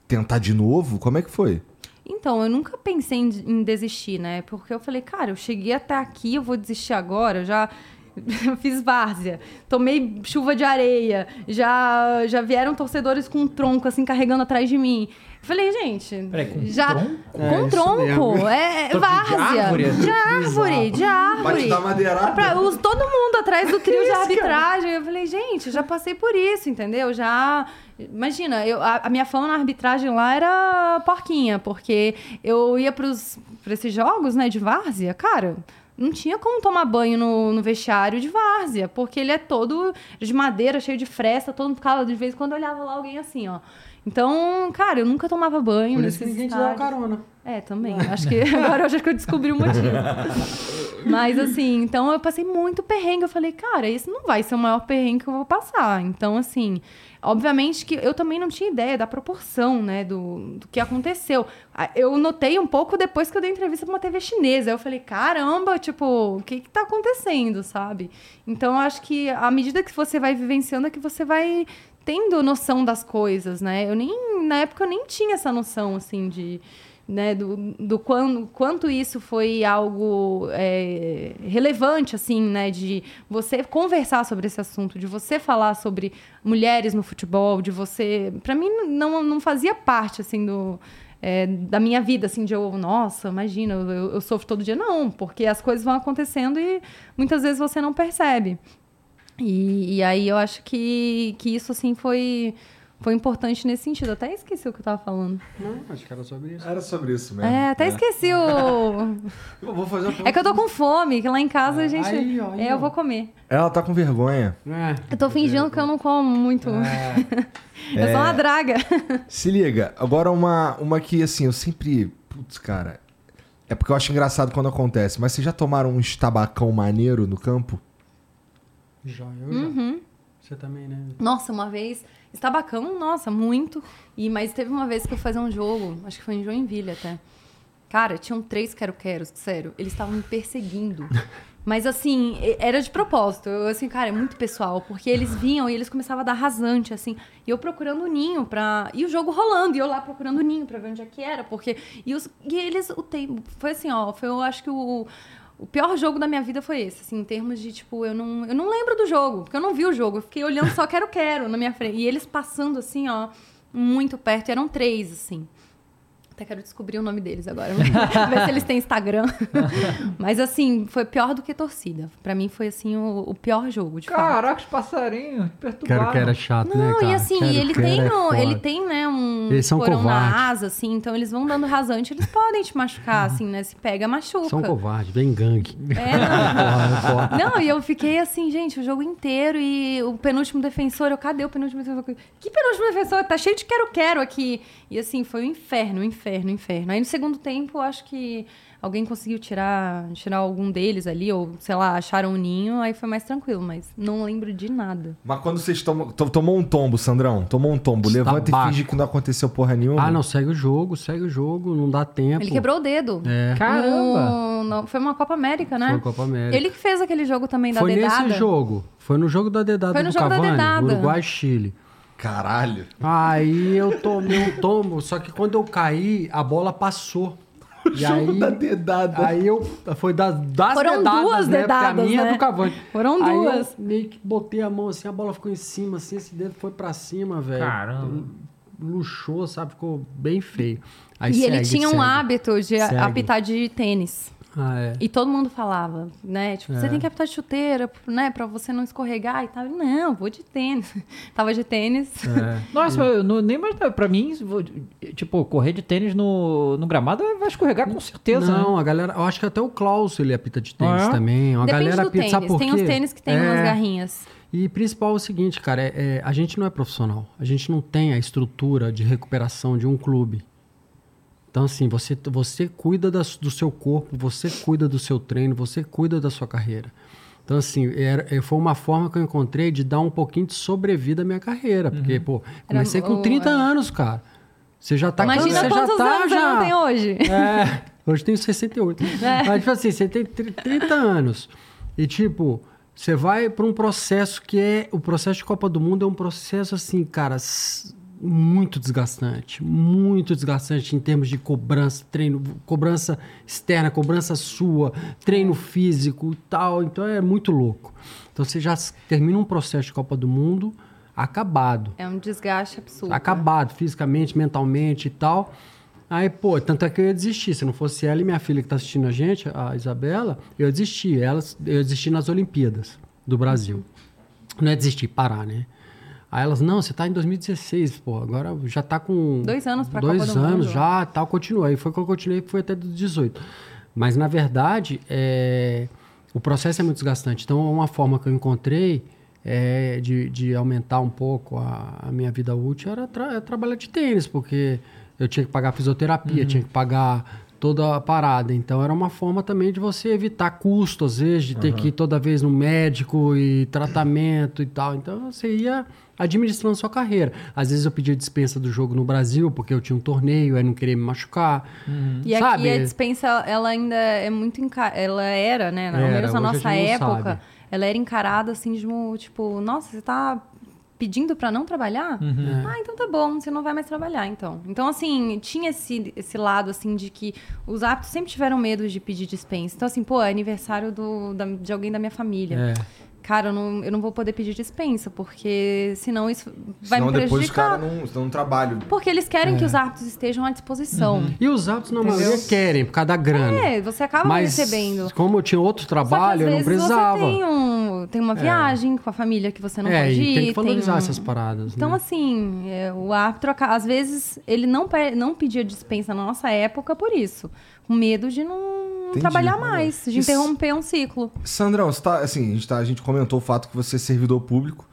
tentar de novo? Como é que foi? Então, eu nunca pensei em, em desistir, né? Porque eu falei, cara, eu cheguei até aqui, eu vou desistir agora, eu já fiz várzea, tomei chuva de areia, já já vieram torcedores com um tronco assim carregando atrás de mim. Eu Falei, gente, Peraí, com já tronco? É, com isso tronco, é, é Tronco de várzea, árvore? de árvore, de árvore. Pra os- todo mundo atrás do trio de arbitragem. Eu falei, gente, já passei por isso, entendeu? Já. Imagina, eu, a, a minha fama na arbitragem lá era porquinha, porque eu ia pra esses jogos, né, de várzea, cara. Não tinha como tomar banho no, no vestiário de várzea, porque ele é todo de madeira, cheio de fresta, todo mundo ficava, de vez em quando olhava lá alguém assim, ó. Então, cara, eu nunca tomava banho Por isso que ninguém te dá estádios. carona. É, também. Acho que agora eu acho que eu descobri o motivo. Mas assim, então eu passei muito perrengue. Eu falei, cara, esse não vai ser o maior perrengue que eu vou passar. Então, assim, obviamente que eu também não tinha ideia da proporção, né, do, do que aconteceu. Ah, Eu notei um pouco depois que eu dei entrevista pra uma TV chinesa. Eu falei, caramba, tipo, o que que tá acontecendo, sabe? Então, eu acho que à medida que você vai vivenciando é que você vai tendo noção das coisas, né? Eu nem, na época, eu nem tinha essa noção, assim, de né, do, do quando, quanto isso foi algo é, relevante, assim, né, de você conversar sobre esse assunto, de você falar sobre mulheres no futebol, de você, para mim não, não fazia parte, assim, do é, da minha vida, assim, de eu, nossa, imagina, eu, eu sofro todo dia, não, porque as coisas vão acontecendo e muitas vezes você não percebe. E, e aí eu acho que, que isso, assim, foi foi importante nesse sentido. Até esqueci o que eu tava falando. Não, acho que era sobre isso. Era sobre isso mesmo. É, até esqueci o. Eu vou fazer uma É que eu tô com fome, que lá em casa a gente. Aí, ó, aí, é, eu ó. vou comer. Ela tá com vergonha. É. Eu tô fingindo que eu não como muito. eu sou uma draga. Se liga, agora uma, uma que assim, eu sempre. Putz, cara. É porque eu acho engraçado quando acontece, mas vocês já tomaram um estabacão maneiro no campo? Já, eu já. Uhum. Você também, né? Nossa, uma vez. Estabacão, nossa, muito. E, mas teve uma vez que eu fui fazer um jogo, acho que foi em Joinville até. Cara, tinham três quero-queros, sério. Eles estavam me perseguindo. Mas assim, era de propósito. Eu, assim, cara, é muito pessoal. Porque eles vinham e eles começavam a dar rasante, assim. E eu procurando o ninho pra. E o jogo rolando. E eu lá procurando o ninho pra ver onde é que era. Porque. E, os... e eles. O tempo. Foi assim, ó. Foi, eu acho que o. O pior jogo da minha vida foi esse, assim, em termos de, tipo, eu não, eu não lembro do jogo, porque eu não vi o jogo. Eu fiquei olhando só quero, quero na minha frente. E eles passando, assim, ó, muito perto. E eram três, assim. Até quero descobrir o nome deles agora. ver se eles têm Instagram. Mas, assim, foi pior do que torcida. Pra mim, foi, assim, o, o pior jogo, de fato. Caraca, os passarinhos perturbaram. Quero que era chato, né, Não, cara? e assim, Quero, ele, tem é um- ele tem, né, um Eles são porão na covardes. asa, assim, então eles vão dando rasante, eles podem te machucar, assim, né? Se pega, machuca. São covardes, bem gangue. É, não. Não, e eu fiquei assim, gente, o jogo inteiro e o penúltimo defensor, eu, cadê o penúltimo defensor? Que penúltimo defensor? Tá cheio de quero-quero aqui. E assim, foi um inferno, um inferno, um inferno. Aí no segundo tempo, acho que alguém conseguiu tirar, tirar algum deles ali, ou sei lá, acharam um ninho, aí foi mais tranquilo, mas não lembro de nada. Mas quando vocês tomam. to- Tomou um tombo, Sandrão? Tomou um tombo. Levanta e Tabaco. finge que não aconteceu porra nenhuma. Ah, não, segue o jogo, segue o jogo, não dá tempo. Ele quebrou o dedo. É, Caramba! No- no- foi uma Copa América, né? foi Copa América. Ele que fez aquele jogo também da Foi dedada. nesse jogo. Foi no jogo da dedada Foi no do jogo da Cavani, dedada. Uruguai e Chile. Caralho. Aí eu tomei um tombo, só que quando eu caí, a bola passou. E Jogo aí, da dedada. aí eu foi das, das Foram dedadas, duas né? dedadas, Porque a minha é né? do Cavani. Foram Aí duas. eu meio que botei a mão assim, a bola ficou em cima, assim, esse dedo foi pra cima, velho. Caramba. Luxou, sabe? Ficou bem feio. Aí E ele segue, tinha um segue. hábito de Segue. apitar de tênis. Ah, é. E todo mundo falava, né? Tipo, você É. tem que apitar de chuteira, né? Pra você não escorregar e tal. Não, vou de tênis. Tava de tênis. É. Nossa, eu não, nem mais. Pra mim, tipo, correr de tênis no, no gramado vai escorregar com certeza. Não, né? a galera. Eu acho que até o Klaus ele apita de tênis Ah, é? também. Depende galera do apita, tênis. sabe por Tem uns tênis que tem É. umas garrinhas. E principal é o seguinte, cara, é, é, a gente não é profissional. A gente não tem a estrutura de recuperação de um clube. Então, assim, você, você cuida das- do seu corpo, você cuida do seu treino, você cuida da sua carreira. Então, assim, era, é, foi uma forma que eu encontrei de dar um pouquinho de sobrevida à minha carreira. Porque, pô, comecei com o- 30 é. anos, cara. Você já tá Imagina você já quantos tá anos já... você não tem hoje. É, hoje tenho 68. É. Mas, tipo assim, você tem tri- 30 anos. E, tipo, você vai para um processo que é. O processo de Copa do Mundo é um processo, assim, cara, muito desgastante, muito desgastante em termos de cobrança, treino, cobrança externa, cobrança sua, treino físico e tal. Então é muito louco. Então você já termina um processo de Copa do Mundo acabado. É um desgaste absurdo. Acabado, fisicamente, mentalmente e tal. Aí, pô, tanto é que eu ia desistir. Se não fosse ela e minha filha que tá assistindo a gente, a Isabela, eu ia desistir. Elas, eu ia desistir nas Olimpíadas do Brasil. Não é desistir, parar, né? Aí elas, não, você tá em 2016, pô, agora já tá com... Dois anos pra Dois Copa do anos Mundo. já, tal, continua. Aí foi que eu continuei, foi até dos 18. Mas, na verdade, é, o processo é muito desgastante. Então, uma forma que eu encontrei é, de, de aumentar um pouco a, a minha vida útil era tra é trabalhar de tênis, porque eu tinha que pagar fisioterapia, tinha que pagar toda a parada. Então, era uma forma também de você evitar custo, às vezes, de ter que ir toda vez no médico e tratamento e tal. Então, você ia administrando sua carreira. Às vezes eu pedia dispensa do jogo no Brasil, porque eu tinha um torneio, aí não queria me machucar. E aqui Sabe? a dispensa, ela ainda é muito enca... Ela era, né? Pelo Era, menos na nossa época, sabe. ela era encarada assim, de um, tipo, nossa, você tá pedindo pra não trabalhar? Uhum. Ah, então tá bom, você não vai mais trabalhar, então. Então, assim, tinha esse, esse lado, assim, de que os árbitros sempre tiveram medo de pedir dispensa. Então, assim, pô, é aniversário do, da- de alguém da minha família. É. Cara, eu não, eu não vou poder pedir dispensa, porque senão isso vai Senão me depois os prejudicar. caras não, senão não trabalham. Porque eles É. querem que os árbitros estejam à disposição. Uhum. E os árbitros, na maioria, querem, por causa da grana. É, você acaba Mas, recebendo. como eu tinha outro trabalho, eu não precisava. Você tem, um, tem uma viagem com a família que você não é, pode ir. e tem que valorizar um- essas paradas. Então, né? assim, é, o árbitro, às vezes, ele não, não pedia dispensa na nossa época por isso. Com medo de não Entendi. trabalhar mais, de Isso- interromper um ciclo. Sandrão, você tá, assim, a gente, tá- a gente comentou o fato que você é servidor público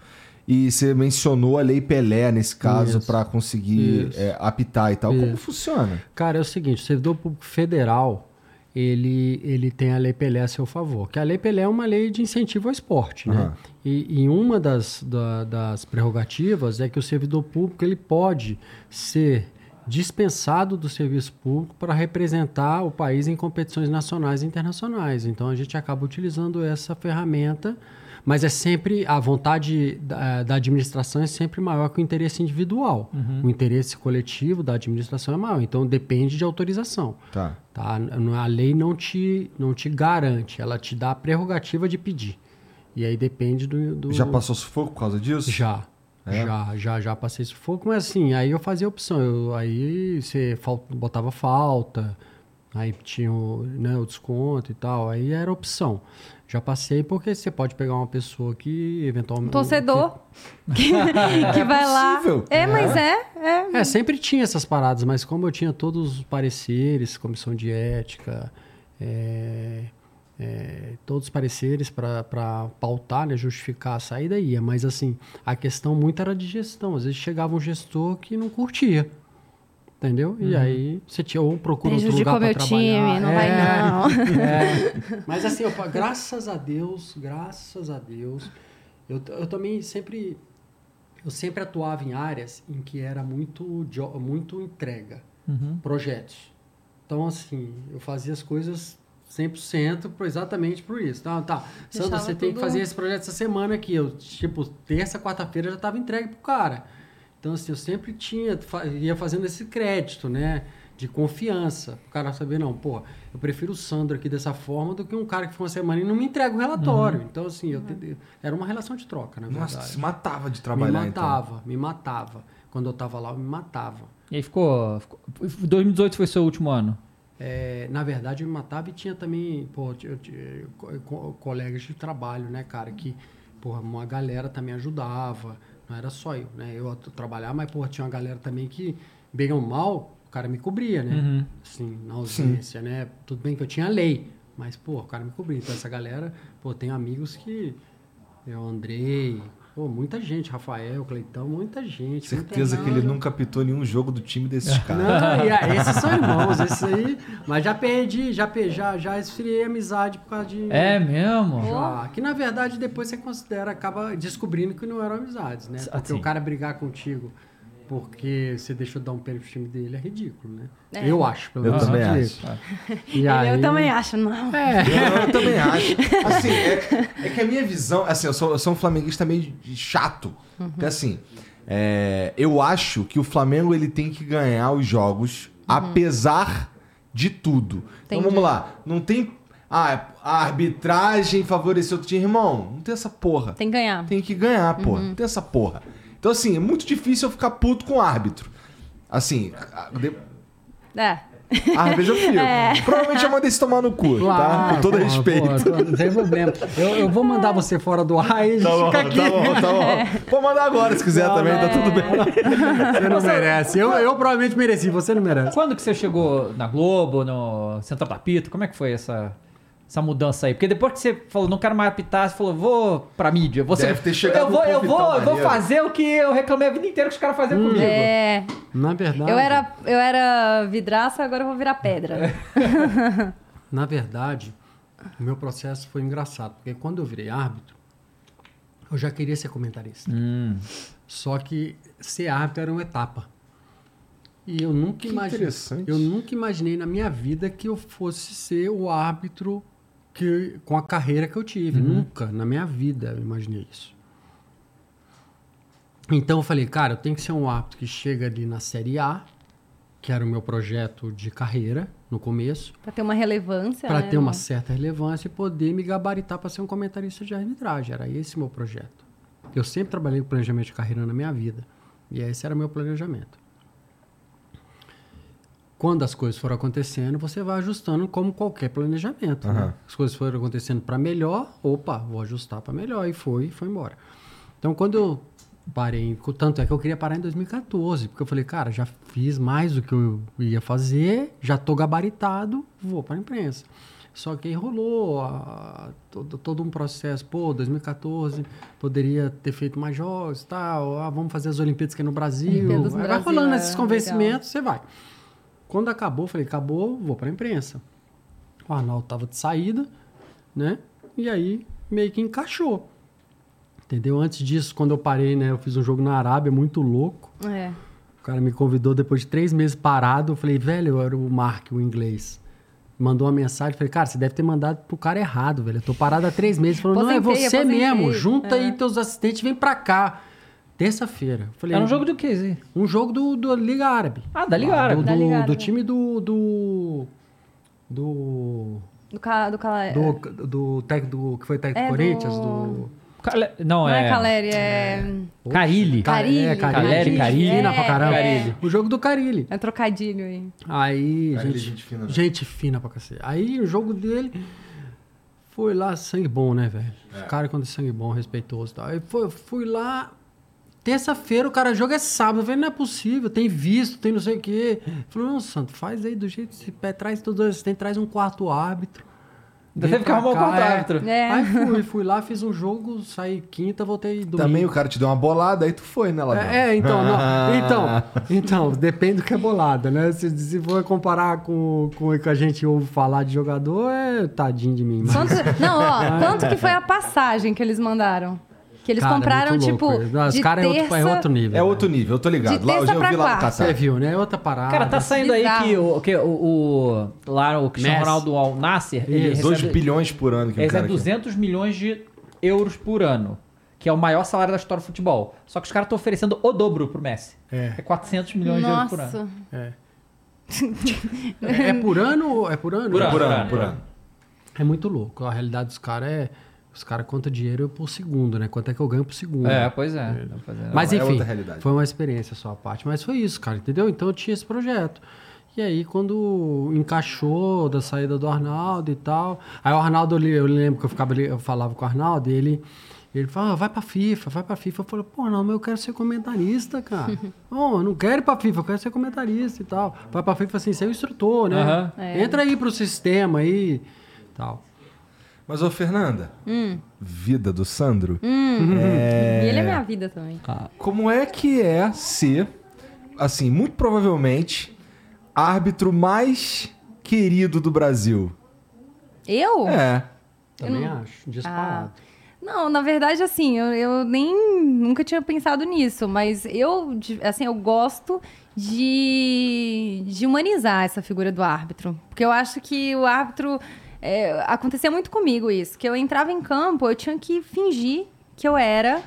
e você mencionou a Lei Pelé nesse caso para conseguir é, apitar e tal. Como Isso. funciona? Cara, é o seguinte, o servidor público federal, ele, ele tem a Lei Pelé a seu favor. Que a Lei Pelé é uma lei de incentivo ao esporte, né? Aham. E, e uma das, da- das prerrogativas é que o servidor público ele pode ser dispensado do serviço público para representar o país em competições nacionais e internacionais. Então a gente acaba utilizando essa ferramenta, mas é sempre a vontade da, da administração é sempre maior que o interesse individual. O interesse coletivo da administração é maior. Então depende de autorização. Tá. Tá? A lei não te, não te garante, ela te dá a prerrogativa de pedir. E aí depende do. do- Já passou sufoco por causa disso? Já. É? Já, já, já passei sufoco, mas assim, aí eu fazia opção. Eu, aí você fal- botava falta, aí tinha o, né, o desconto e tal, aí era opção. Já passei porque você pode pegar uma pessoa que eventualmente. Torcedor que, que vai lá. possível. É, mas é, é. É, sempre tinha essas paradas, mas como eu tinha todos os pareceres, comissão de ética, é, é, todos os pareceres para pautar, né, justificar a saída, ia. Mas assim, a questão muito era de gestão. Às vezes chegava um gestor que não curtia. Entendeu? E aí você tinha ou procura outro lugar para meu trabalhar. time, não vai É, não. é. Mas assim, eu graças a Deus, graças a Deus, eu, eu também sempre eu sempre atuava em áreas em que era muito muito entrega, Uhum. projetos. Então assim, eu fazia as coisas 100% por- exatamente por isso. Tá, tá. Sandra, Deixava você tem que fazer esse projeto essa semana aqui. Eu, tipo, terça, quarta-feira já estava entregue pro cara. Então, assim, eu sempre tinha, ia fazendo esse crédito, né? De confiança. O cara saber, não, pô, eu prefiro o Sandro aqui dessa forma do que um cara que foi uma semana e não me entrega o relatório. Então, assim, eu te- era uma relação de troca, na Nossa, verdade. se matava de me trabalhar, então. matava, me matava. Quando eu tava lá, eu me matava. E aí ficou, ficou. 2018 foi seu último ano. É, na verdade, eu me matava e tinha também, pô, eu, co- co- colegas de trabalho, né, cara, que, porra, uma galera também ajudava. Não era só eu, né? Eu trabalhava, mas, porra, tinha uma galera também que, bem ou mal, o cara me cobria, né? Uhum. Assim, na ausência, né? Tudo bem que eu tinha lei, mas, pô, o cara me cobria. Então, essa galera, pô, tem amigos que. Eu, Andrei, pô, muita gente, Rafael, Cleitão, muita gente. Certeza muita que ele nunca apitou nenhum jogo do time desses caras. Não, e esses são irmãos, esses aí. Mas já perdi, já, já, já esfriei amizade por causa de. É mesmo? Já. Que na verdade depois você considera, acaba descobrindo que não eram amizades, né? Porque Assim. o cara brigar contigo porque você deixou dar um pênalti pro time dele é ridículo, né? É. Eu acho, pelo Eu menos. também ridículo. acho. E aí... Eu também acho, não. É. Eu, eu também acho. Assim, é, é que a minha visão. Assim, eu sou, eu sou um flamenguista meio de- chato. Porque assim, É, eu acho que o Flamengo ele tem que ganhar os jogos, apesar de tudo. Então Entendi. vamos lá. Não tem. Ah, a arbitragem favoreceu o time. Irmão, não tem essa porra. Tem que ganhar. Tem que ganhar, pô. Não tem essa porra. Então, assim, é muito difícil eu ficar puto com o árbitro. Assim, de- É. às vezes eu fico. Provavelmente eu mandei se tomar no cu, tá? Com todo porra, respeito. porra, não tem problema. Eu, eu vou mandar você fora do ar e Tá bom, fica aqui. tá bom, tá bom. Pode mandar agora se quiser também, tá tudo bem. Você não merece. Eu, eu provavelmente mereci, você não merece. Quando que você chegou na Globo, no Central Apito? Como é que foi essa, essa mudança aí? Porque depois que você falou, não quero mais apitar, você falou, vou pra mídia. Você, Deve ter chegado eu vou, um eu vou, eu vou fazer o que eu reclamei a vida inteira que os caras faziam comigo. É. Na verdade, Eu era, eu era vidraça, agora eu vou virar pedra. na verdade, o meu processo foi engraçado, porque quando eu virei árbitro, eu já queria ser comentarista. Hum. Só que ser árbitro era uma etapa. E eu nunca Que imaginei, interessante. eu nunca imaginei na minha vida que eu fosse ser o árbitro que com a carreira que eu tive. Uhum. Nunca na minha vida eu imaginei isso. Então eu falei, cara, eu tenho que ser um árbitro que chega ali na Série A, que era o meu projeto de carreira no começo, Pra ter uma relevância, para né? ter uma certa relevância e poder me gabaritar para ser um comentarista de arbitragem. Era esse o meu projeto. Eu sempre trabalhei com planejamento de carreira na minha vida. E esse era o meu planejamento. Quando as coisas foram acontecendo, você vai ajustando como qualquer planejamento. né? Aham. As coisas foram acontecendo para melhor, opa, vou ajustar para melhor. E foi, e foi embora. Então, quando eu parei, tanto é que eu queria parar em 2014, porque eu falei, cara, já fiz mais do que eu ia fazer, já tô gabaritado, vou para a imprensa. Só que aí rolou ah, todo, todo um processo. Pô, 2014 poderia ter feito mais jogos e tal. Ah, vamos fazer as Olimpíadas que é no Brasil. Vai Brasil, rolando é, esses legal. convencimentos, você vai. Quando acabou, eu falei, acabou, vou para a imprensa. O Arnaldo tava de saída, né? E aí meio que encaixou. Entendeu? Antes disso, quando eu parei, né? Eu fiz um jogo na Arábia muito louco. É. O cara me convidou depois de três meses parado. Eu falei, velho, eu era o Mark, o inglês. Mandou uma mensagem. Falei, cara, você deve ter mandado pro cara errado, velho. Eu tô parado há três meses. Falou, não, é você mesmo. Junta É. aí teus assistentes, vem pra cá. Terça-feira. Eu Falei, Era um jogo do quê? Zé? um jogo do, do Liga Árabe. Ah, da Liga Lá, Árabe. Do, Da do- Liga do Árabe. time do. Do. Do. Do, ca, do Cala... Do, do técnico do, que foi técnico É do do- Corinthians, do. Cale- Não, Não é é... Caleri, é... Carilli. Ca- Carilli. É, Carilli. Caleri, Carilli. Fina pra caramba. É. O jogo do Carilli. É trocadilho aí. Aí, Carilli, gente, gente fina, né? gente fina pra cacete. Aí o jogo dele foi lá, sangue bom, né, velho? Os caras quando é sangue bom, respeitoso e tal. Aí foi, fui lá, terça-feira, o cara joga é sábado. Eu falei, não é possível, tem visto, tem não sei o quê. Falei, não, Santo, faz aí do jeito que se pé, traz todos os assistentes, traz um quarto árbitro. Teve que arrumar um cá, quarto é. árbitro. É. Aí fui, fui lá, fiz um jogo, saí quinta, voltei domingo. Também o cara te deu uma bolada, aí tu foi, né, Ladrão? É, é, então, não, então, então, depende do que é bolada, né? Se, se for comparar com, com o que a gente ouve falar de jogador, é tadinho de mim. Mas, Quanto, não, ó, quanto que foi a passagem que eles mandaram? Que eles cara, é compraram, tipo. Não, Os de caras é, outro- é outro nível. É outro nível, eu tô ligado. De Lá, eu já vi lá no. Você Catar. viu, né? É outra parada. Cara, tá saindo aí que, o, que o, o- lá o Cristiano Messi. Ronaldo Al Nasser, ele Isso. 2 recebe, bilhões por ano que ele recebe quer. 200 milhões de euros por ano, que é o maior salário da história do futebol. Só que os caras estão oferecendo o dobro pro Messi. É. É 400 milhões de euros por ano. Nossa. É. é, é por ano? ou- É por ano? Por ano, Por por ano, ano. por ano. É muito louco. A realidade dos caras é... Os caras contam dinheiro por segundo, né? Quanto é que eu ganho por segundo. É, pois é. Pois é. Mas é enfim, realidade. foi uma experiência só a parte. Mas foi isso, cara, entendeu? Então eu tinha esse projeto. E aí, quando encaixou da saída do Arnaldo e tal. Aí o Arnaldo, eu lembro que eu, ficava, eu falava com o Arnaldo e ele. Ele falou, ah, vai pra FIFA, vai pra FIFA. Eu falei, pô, não, mas eu quero ser comentarista, cara. Não, eu não quero ir pra FIFA, eu quero ser comentarista e tal. Vai pra FIFA assim, ser o instrutor, né? Aham. É. Entra aí pro sistema aí tal. Mas, ô, Fernanda, Hum. vida do Sandro, E ele é minha vida também. como é que é ser, assim, muito provavelmente, árbitro mais querido do Brasil? Eu? É. Também acho, disparado. Não, na verdade, assim, eu, eu nem nunca tinha pensado nisso, mas eu, assim, eu gosto de, de humanizar essa figura do árbitro. Porque eu acho que o árbitro. É, acontecia muito comigo isso, que eu entrava em campo, eu tinha que fingir que eu era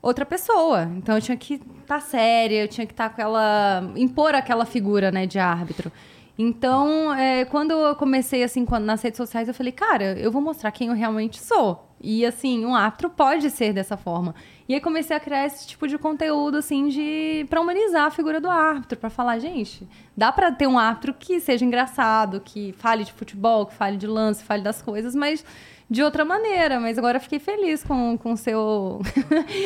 outra pessoa. Então eu tinha que estar séria, eu tinha que estar com aquela. impor aquela figura, né, de árbitro. Então, é, quando eu comecei, assim, nas redes sociais, eu falei, cara, eu vou mostrar quem eu realmente sou. E, assim, um árbitro pode ser dessa forma. E aí comecei a criar esse tipo de conteúdo, assim, de para humanizar a figura do árbitro, para falar, gente, dá para ter um árbitro que seja engraçado, que fale de futebol, que fale de lance, fale das coisas, mas de outra maneira. Mas agora fiquei feliz com o seu.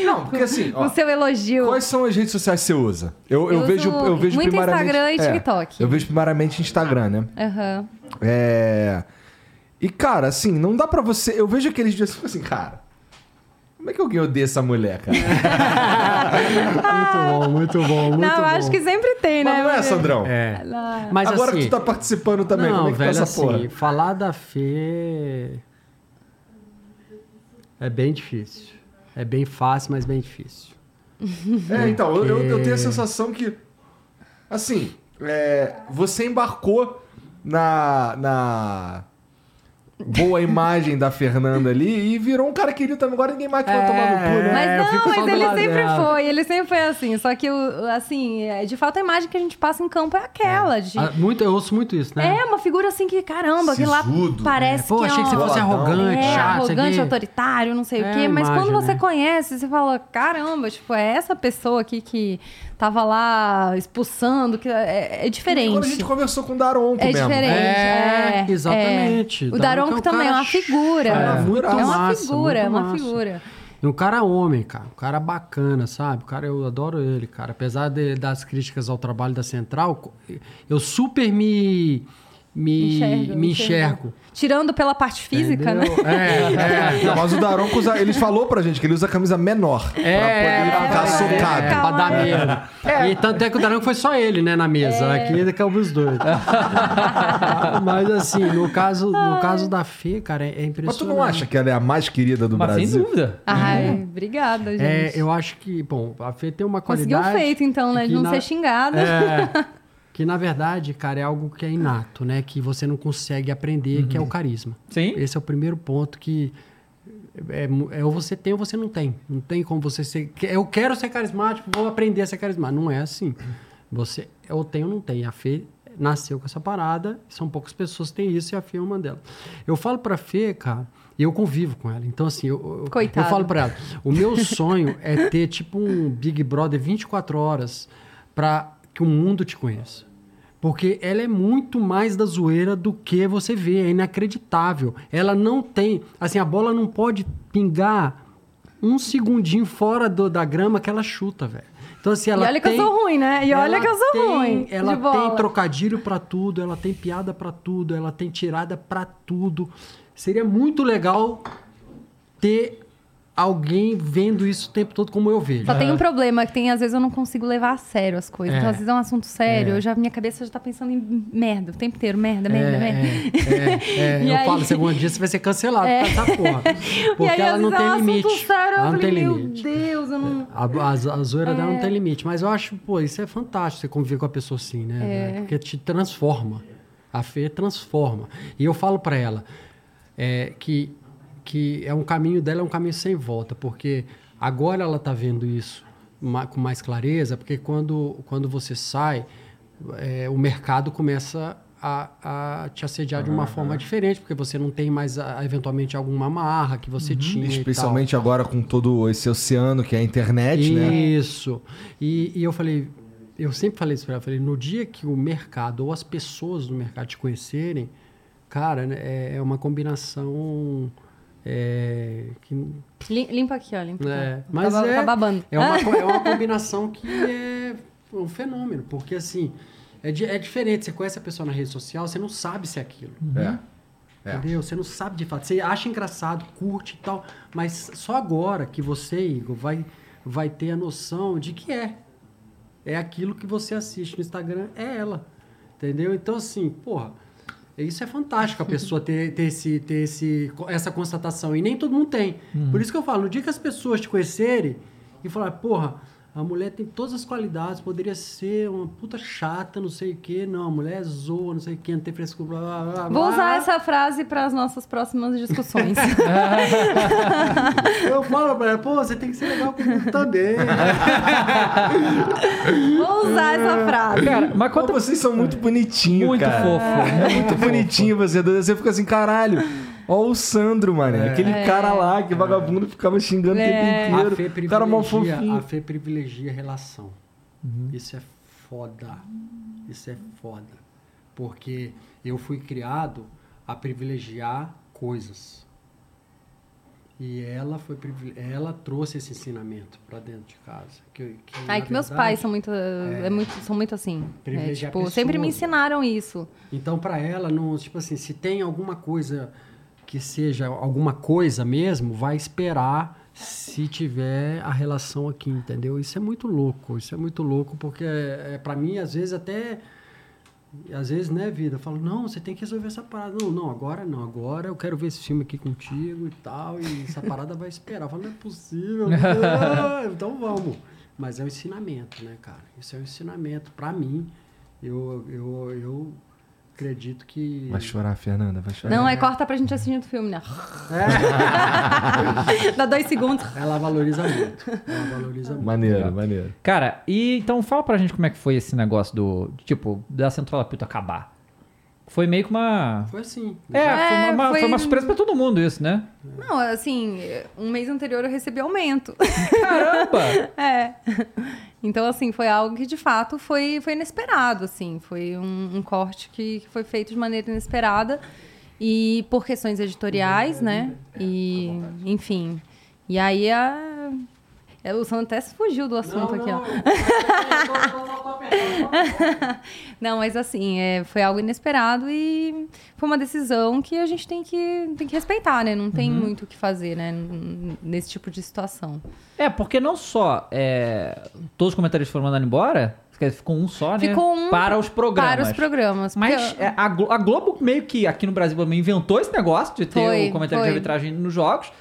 Não, porque assim, com ó, o seu elogio. Quais são as redes sociais que você usa? Eu, eu, Eu vejo, eu vejo muito primariamente. Instagram e é, TikTok. eu vejo primariamente Instagram, né? Aham. É. E, cara, assim, não dá pra você. Eu vejo aqueles dias assim, assim, cara. Como é que alguém odeia essa mulher, cara? Muito bom, muito bom, muito Não, bom. acho que sempre tem, né? Mas não é, Sandrão? É. Mas Agora assim, que tu tá participando também, não, como é que velho, tá essa assim, porra? falar da Fê é bem difícil. É bem fácil, mas bem difícil. É, então, eu, eu- eu tenho a sensação que. Assim, é, você embarcou na. na boa imagem da Fernanda ali e virou um cara querido também. Agora ninguém mais vai É, tomar no cu, né? Mas fico não, mas ele lado sempre dela. foi, ele sempre foi assim. Só que, assim, é, de fato, a imagem que a gente passa em campo é aquela. De... Ah, muito, eu ouço muito isso, né? É, uma figura assim que, caramba, que lá parece É, pô, que achei que você é fosse arrogante, é, chato, arrogante, autoritário, não sei É o quê. Mas imagem, quando você né? conhece, você fala, caramba, tipo, é essa pessoa aqui que tava lá expulsando, que é, é diferente. Quando a gente conversou com o Daronco É mesmo. diferente. É, é, exatamente. é. O Daronco Daronco é um também é uma figura. É, É, muito uma massa, figura, é uma massa. figura. E um cara homem, cara. Um cara bacana, sabe? O cara, eu adoro ele, cara. Apesar de- das críticas ao trabalho da Central, eu super me. Me Enxerga, me enxergo. Tirando pela parte física, né? Entendeu? É, é. Não, mas o Daronco, usa, ele falou pra gente que ele usa camisa menor. É, pra poder ficar é, socado. É, pra dar medo. E tanto é que o Daronco foi só ele, né, na mesa. Aqui cabe os dois. Mas assim, no caso, no caso da Fê, cara, é, é Mas impressionante. tu não acha que ela é a mais querida do Mas sem Brasil? dúvida. Ai, obrigada, gente. É, eu acho que, bom, a Fê tem uma Conseguiu qualidade... feito, então, né? De não na- ser xingada. É, que na verdade, cara, é algo que é inato, né? Que você não consegue aprender, que é o carisma. Sim. Esse é o primeiro ponto que é, é ou você tem ou você não tem. Não tem como você ser. Eu quero ser carismático, vou aprender a ser carismático. Não é assim. Você ou tem ou não tem. A Fê nasceu com essa parada, são poucas pessoas que têm isso e a Fê é uma delas. Eu falo pra Fê, cara, e eu convivo com ela. Então, assim, eu, eu falo pra ela: o meu sonho é ter tipo um Big Brother 24 horas pra que o mundo te conheça. Porque ela é muito mais da zoeira do que você vê, é inacreditável. Ela não tem, assim, a bola não pode pingar um segundinho fora do- da grama que ela chuta, velho. Então assim, ela e olha que tem, eu sou ruim, né? E olha que eu sou tem- ruim. Ela tem trocadilho pra tudo, ela tem piada pra tudo, ela tem tirada pra tudo. Seria muito legal ter alguém vendo isso o tempo todo como eu vejo. Só tem um problema, que tem, às vezes eu não consigo levar a sério as coisas. É. Então, às vezes é um assunto sério, É. eu já, minha cabeça já tá pensando em merda o tempo inteiro. Merda, merda, É, merda. é, é, eu aí- falo, segundo dia você vai ser cancelado É. por essa porra. Porque aí, ela não tem é um limite. sério, eu ela não tem falei, limite. meu Deus, eu não... A, a, a zoeira dela É. não tem limite. Mas eu acho, pô, isso é fantástico, você conviver com a pessoa assim, né? É. velho? Porque te transforma. A Fê transforma. E eu falo pra ela é, que, que é um caminho dela, é um caminho sem volta, porque agora ela tá vendo isso com mais clareza, porque quando, quando você sai, é, o mercado começa a, a te assediar de uma forma diferente, porque você não tem mais, a- eventualmente, alguma amarra que você tinha. e tal. Especialmente agora com todo esse oceano que é a internet, né? Isso. E, e eu falei, eu sempre falei isso pra ela, falei, no dia que o mercado ou as pessoas do mercado te conhecerem, cara, né, é, é uma combinação é, que Lim- Limpa aqui, ó, limpa é, aqui. mas tá, é, tá babando. é uma, é uma combinação que é um fenômeno, porque assim, é, di- é diferente, você conhece a pessoa na rede social, você não sabe se é aquilo. É. É. Entendeu? Você não sabe de fato. Você acha engraçado, curte e tal, mas só agora que você, Igor, vai, vai ter a noção de que é. É aquilo que você assiste no Instagram, é ela. Entendeu? Então, assim, porra, isso é fantástico a pessoa ter, ter, esse, ter esse, essa constatação. E nem todo mundo tem. Por isso que eu falo, no dia que as pessoas te conhecerem e falar, porra, A mulher tem todas as qualidades, poderia ser uma puta chata, não sei o quê. Não, a mulher zoa, não sei o quê, não tem frescura, blá, blá, blá, Vou blá. usar essa frase para as nossas próximas discussões. Eu falo pra ela, pô, você tem que ser legal comigo também. Vou usar essa frase. Cara, mas Pô, conta vocês são muito bonitinhos, Muito cara. fofo. É muito bonitinho você. Você fica assim, caralho. Ó o Sandro, mano. Aquele cara lá que vagabundo ficava xingando o É. tempo A inteiro. fé O cara mó fofinho. a fé privilegia a relação. Isso é foda. Isso é foda. Porque eu fui criado a privilegiar coisas. E ela foi privile- ela trouxe esse ensinamento pra dentro de casa. Que, que, Ai, na que meus verdade, pais são muito, é muito, são muito assim. É, tipo, sempre me ensinaram isso. Então, para ela, não, tipo assim, se tem alguma coisa que seja alguma coisa mesmo, vai esperar se tiver a relação aqui, entendeu? Isso é muito louco, isso é muito louco, porque é, para mim, às vezes, até. Às vezes, né, vida? Eu falo, não, você tem que resolver essa parada. Não, não, agora não, agora eu quero ver esse filme aqui contigo e tal, e essa parada vai esperar. Eu falo, não é possível. Ah, então vamos. Mas é um ensinamento, né, cara? Isso é um ensinamento. Para mim, eu, eu, eu acredito que. Vai chorar, Fernanda, vai chorar. Não, aí corta pra gente assistindo o filme, né? Dá dois segundos. Ela valoriza muito. Ela valoriza muito. Maneiro, Legal. maneiro. Cara, e então fala pra gente como é que foi esse negócio do, tipo, da Central Apito acabar. Foi meio que uma... Foi assim. É, foi, uma, uma- foi- foi uma surpresa pra todo mundo isso, né? Não, assim, um mês anterior eu recebi aumento. Caramba! É. Então, assim, foi algo que de fato foi, foi inesperado, assim. Foi um, um corte que, que foi feito de maneira inesperada. E por questões editoriais, né? E, enfim. E aí a. é, O Sandro até fugiu do assunto aqui, ó. Não, mas assim, é, foi algo inesperado e foi uma decisão que a gente tem que, tem que respeitar, né? Não tem muito o que fazer, né? Nesse tipo de situação. É, porque não só é, todos os comentaristas foram mandados embora, quer dizer, ficou um só, né? Ficou um Para os programas. Para os programas. Mas porque- é, a, Glo- a Globo meio que aqui no Brasil inventou esse negócio de ter Foi, o comentário de foi. arbitragem nos jogos.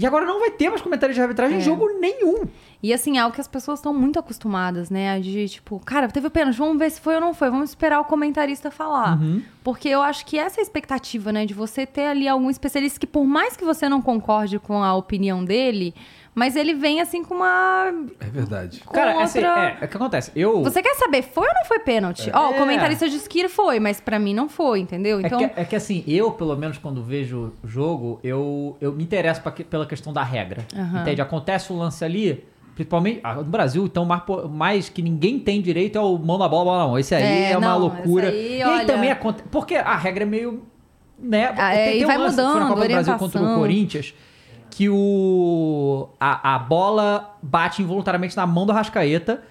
E agora não vai ter mais comentário de arbitragem em É. jogo nenhum. E assim, é algo que as pessoas estão muito acostumadas, né? De tipo, cara, teve o pênalti, vamos ver se foi ou não foi, vamos esperar o comentarista falar. Uhum. Porque eu acho que essa é a expectativa, né? De você ter ali algum especialista que, por mais que você não concorde com a opinião dele, mas ele vem assim com uma. É verdade. Com Cara, outra... assim, é, é o que acontece. Eu. Você quer saber, foi ou não foi pênalti? Ó, É. o comentarista disse que foi, mas pra mim não foi, entendeu? Então. É, que, é que, assim, eu, pelo menos, quando vejo o jogo, eu, eu me interesso pra pela questão da regra. Aham. Entende? Acontece o lance ali, principalmente ah, no Brasil, então mais, que ninguém tem direito é o mão na bola, bola na mão. Esse aí é, É, uma não, loucura. esse aí, e aí olha- também acontece. Porque a regra é meio. Né? Ah, é, e vai um lance que foi na mudando, Copa do Brasil contra o. Corinthians. Que o. A, a bola bate involuntariamente na mão do Rascaeta,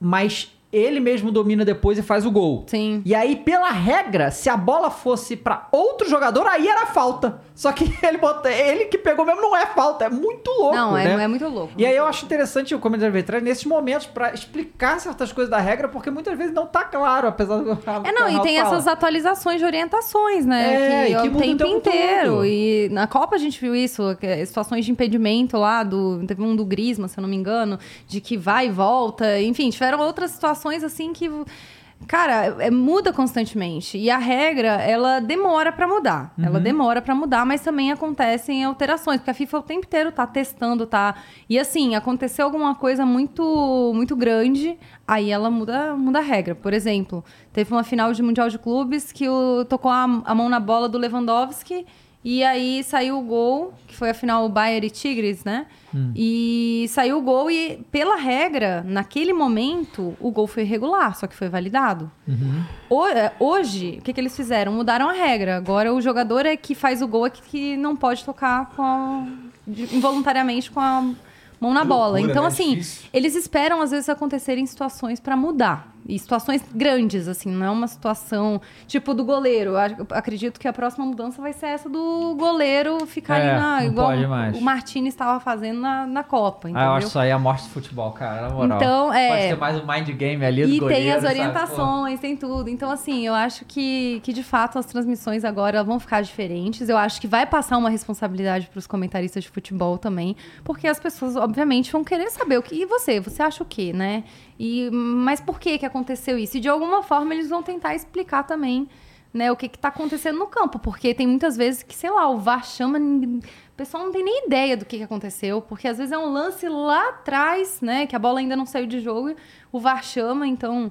mas ele mesmo domina depois e faz o gol. Sim. E aí, pela regra, se a bola fosse pra outro jogador, aí era falta. Só que ele bota, ele que pegou mesmo não é falta, é muito louco, não, é, né? é muito louco. E aí eu acho interessante o comentário de arbitragem nesses momentos pra explicar certas coisas da regra, porque muitas vezes não tá claro, apesar do É, não, e tem essas atualizações de orientações, né? É, que e é que o tempo tempo inteiro. todo. E na Copa a gente viu isso, que é situações de impedimento lá, do, teve um do Grisma, se eu não me engano, de que vai e volta. Enfim, tiveram outras situações assim que. Cara, é, muda constantemente. E a regra, ela demora pra mudar. Ela demora pra mudar, mas também acontecem alterações, porque a FIFA o tempo inteiro tá testando, tá? E assim, aconteceu alguma coisa muito muito grande, aí ela muda, muda a regra. Por exemplo, teve uma final de Mundial de Clubes que o, tocou a, a mão na bola do Lewandowski e aí saiu o gol, que foi a final Bayern e Tigres, né? E saiu o gol e, pela regra, naquele momento, o gol foi irregular, só que foi validado. Ho- é, Hoje, o que, que eles fizeram? Mudaram a regra. Agora o jogador é que faz o gol é que, que não pode tocar com a- involuntariamente com a mão na bola. loucura, então, né? assim, Difícil. eles esperam às vezes acontecerem situações pra mudar. E situações grandes, assim, não é uma situação tipo do goleiro. Eu ac- eu acredito que a próxima mudança vai ser essa do goleiro ficar É, ali na. igual pode mais. o Martini estava fazendo na, na Copa. Ah, Entendeu? eu acho isso aí a morte do futebol, cara, na moral. Então, é- Pode ter mais um mind game ali do E goleiro, tem as sabe? Orientações, tem tudo. Então, assim, eu acho que, que de fato as transmissões agora vão ficar diferentes. Eu acho que vai passar uma responsabilidade para os comentaristas de futebol também, porque as pessoas, obviamente, vão querer saber o que. E você? Você acha o quê, né? E, mas por que que aconteceu isso? E de alguma forma eles vão tentar explicar também. Né, o que está acontecendo no campo, porque tem muitas vezes que, sei lá, o VAR chama, o pessoal não tem nem ideia do que, que aconteceu, porque às vezes é um lance lá atrás, né, que a bola ainda não saiu de jogo, o VAR chama, então,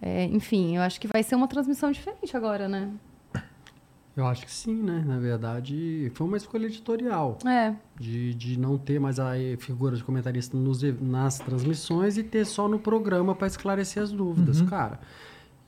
é, enfim, eu acho que vai ser uma transmissão diferente agora, né? Eu acho que sim, né? Na verdade, foi uma escolha editorial. É, De, de não ter mais a figura de comentarista nos nas transmissões e ter só no programa para esclarecer as dúvidas. Cara,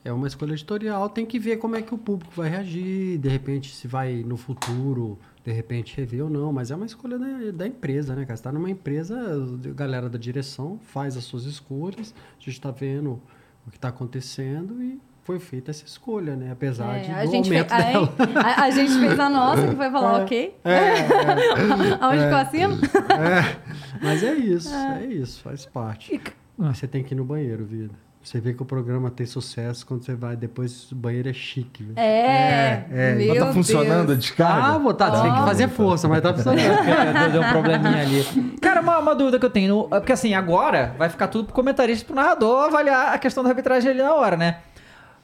é uma escolha editorial, tem que ver como é que o público vai reagir, de repente se vai no futuro, de repente rever ou não, mas é uma escolha da, da empresa, né, cara? Você tá numa empresa, a galera da direção faz as suas escolhas, a gente está vendo o que está acontecendo e foi feita essa escolha, né? Apesar é, de, a, do gente aumento fez, dela. a, a gente fez a nossa, que foi falar ok. Aonde que eu assino? É, mas é isso, é. isso, faz parte. Você tem que ir no banheiro, vida. Você vê que o programa tem sucesso quando você vai, depois o banheiro é chique, velho. É, é. meu Mas tá funcionando a Deus. descarga? Ah, botar, você tem que Ó. fazer força, mas tá funcionando. É, deu um probleminha ali. Cara, uma, uma dúvida que eu tenho. é Porque assim, agora vai ficar tudo pro comentarista e pro narrador avaliar a questão da arbitragem ali na hora, né?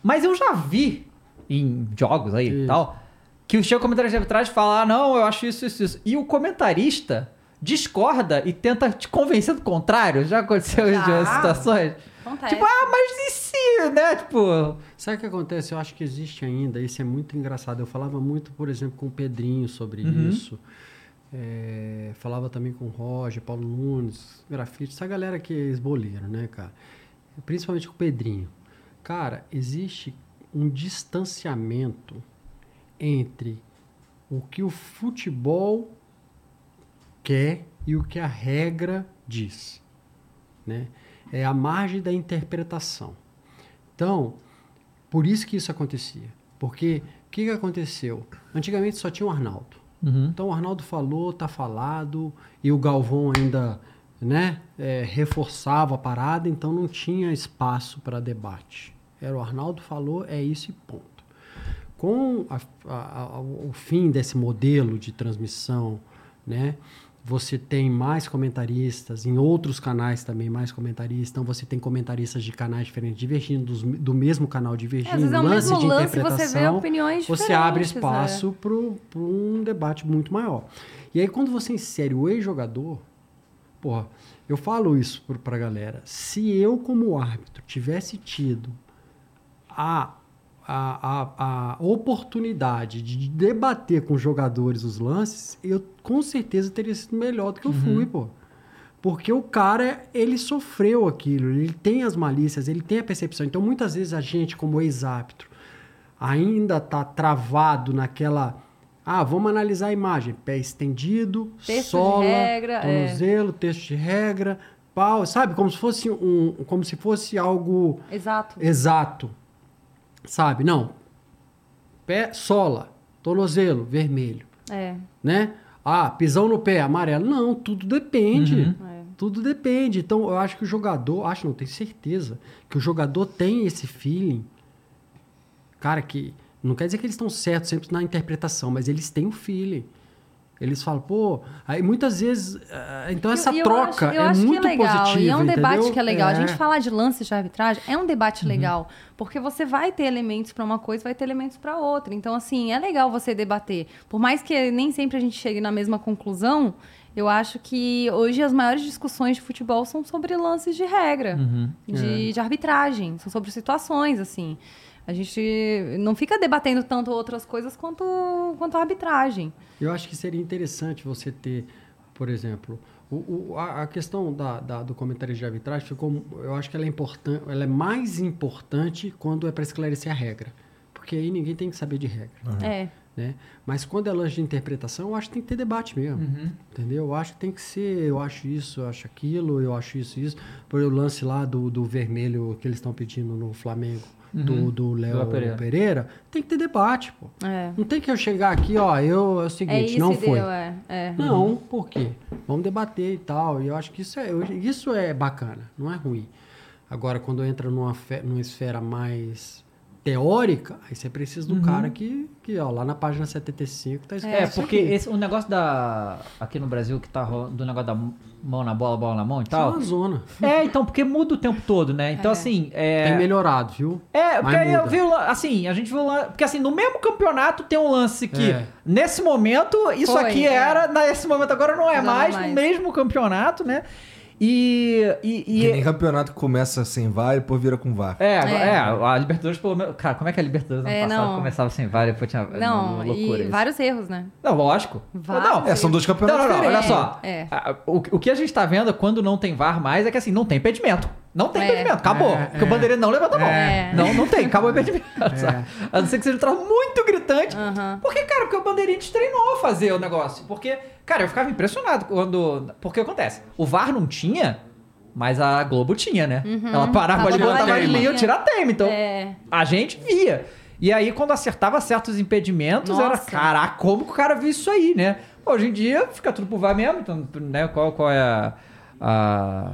Mas eu já vi em jogos aí e tal, que o seu comentarista de arbitragem fala, ah, não, eu acho isso, isso, isso. E o comentarista discorda e tenta te convencer do contrário. Já aconteceu isso em Já. situações? Acontece. Tipo, ah, mas e se, né? Tipo, Sabe o que acontece? Eu acho que existe ainda, isso é muito engraçado. Eu falava muito, por exemplo, com o Pedrinho sobre Uhum. isso. É, falava também com o Roger, Paulo Nunes, grafite, essa galera que é esboleiro, né, cara? Principalmente com o Pedrinho. Cara, existe um distanciamento entre o que o futebol quer e o que a regra diz, né? É a margem da interpretação. Então, por isso que isso acontecia. Porque o que, que aconteceu? Antigamente só tinha o Arnaldo. Então o Arnaldo falou, tá falado, e o Galvão ainda né, é, reforçava a parada, então não tinha espaço para debate. Era o Arnaldo falou, é isso e ponto. Com a- a- a- o fim desse modelo de transmissão, né, você tem mais comentaristas, em outros canais também mais comentaristas, então você tem comentaristas de canais diferentes divergindo, dos- do mesmo canal É, às divergindo, vezes é o lance mesmo de lance e você vê interpretação opiniões você abre espaço para um debate muito maior. E aí, quando você insere o ex-jogador, porra, eu falo isso para a galera. Se eu, como árbitro, tivesse tido a, a, a, a oportunidade de debater com os jogadores os lances, eu com certeza teria sido melhor do que eu fui, pô. Porque o cara, ele sofreu aquilo, ele tem as malícias, ele tem a percepção. Então, muitas vezes a gente, como ex-árbitro, ainda tá travado naquela. Ah, vamos analisar a imagem. Pé estendido, Texto de sola, regra, é. tornozelo, texto de regra, pau, sabe? Como se fosse um, como se fosse algo Exato. exato. Sabe? Não. Pé, sola, tornozelo, vermelho, É. né? Ah, pisão no pé, amarelo. Não, tudo depende. É. Tudo depende. Então, eu acho que o jogador, acho não, tenho certeza, que o jogador tem esse feeling. Cara, que não quer dizer que eles estão certos sempre na interpretação, mas eles têm o feeling. Eles falam, pô, aí muitas vezes. ah, Então, essa E eu troca acho- eu é acho muito que é legal. positiva. E é um debate entendeu? que é legal. A gente É. falar de lances de arbitragem é um debate Uhum. legal. Porque você vai ter elementos para uma coisa, vai ter elementos para outra. Então, assim, é legal você debater. Por mais que nem sempre a gente chegue na mesma conclusão, eu acho que hoje as maiores discussões de futebol são sobre lances de regra, Uhum. de, É. de arbitragem, são sobre situações, assim. A gente não fica debatendo tanto outras coisas quanto, quanto a arbitragem. Eu acho que seria interessante você ter, por exemplo, o, o- a, questão da, da- do comentário de arbitragem ficou. Eu acho que ela é importante, ela é mais importante quando é para esclarecer a regra. Porque aí ninguém tem que saber de regra. É. Né? Mas quando é lance de interpretação, eu acho que tem que ter debate mesmo. Entendeu? Eu acho que tem que ser, eu acho isso, eu acho aquilo, eu acho isso, isso. Por o lance lá do, do vermelho que eles estão pedindo no Flamengo, do, do Léo Pereira. Pereira. tem que ter debate, pô. É. Não tem que eu chegar aqui, ó, eu é o É seguinte, isso não foi. deu, é. é. Não, por quê? Vamos debater e tal. E eu acho que isso é, eu- isso é bacana, não é ruim. Agora, quando entra numa, fe- numa esfera mais teórica, aí você precisa Uhum. do cara que, que, ó, lá na página 75 tá escrito É, isso porque esse, o negócio da. Aqui no Brasil que tá rolando, do negócio da mão na bola, bola na mão e Isso é tal. uma zona. É, então, porque muda o tempo todo, né? Então, É. assim. É, Tem melhorado, viu? É, porque Mas aí eu vi, assim, a gente viu, o lan- porque assim, no mesmo campeonato tem um lance que, É. nesse momento, isso Foi, aqui é. era, nesse momento agora não é Não é mais, mais. no mesmo campeonato, né? E, e, e- Que nem campeonato que começa sem VAR e depois vira com VAR. é, É. é, a Libertadores pelo menos, cara, como é que a Libertadores ano É, passado não. começava sem VAR e depois tinha Não, uma loucura e isso. vários erros, né? Não, lógico. Vários Não, É, são dois não, campeonatos não, não, olha diferentes. só. É. O, o que a gente tá vendo quando não tem VAR mais é que assim, não tem impedimento. Não tem É. impedimento, acabou. É, porque o é. bandeirinha não levanta a mão. É. Não, não tem, acabou o impedimento. sabe? A não ser que seja um troço muito gritante. Aham. Porque, cara, porque o bandeirinha te treinou a fazer o negócio. Porque, cara, eu ficava impressionado quando. Porque acontece? O VAR não tinha, mas a Globo tinha, né? Ela parava ali, botava ali e eu tirar time. Então, É. a gente via. E aí, quando acertava certos impedimentos, era, Nossa. caraca, como que o cara viu isso aí, né? Hoje em dia, fica tudo por VAR mesmo, então, né? Qual, qual é a. a-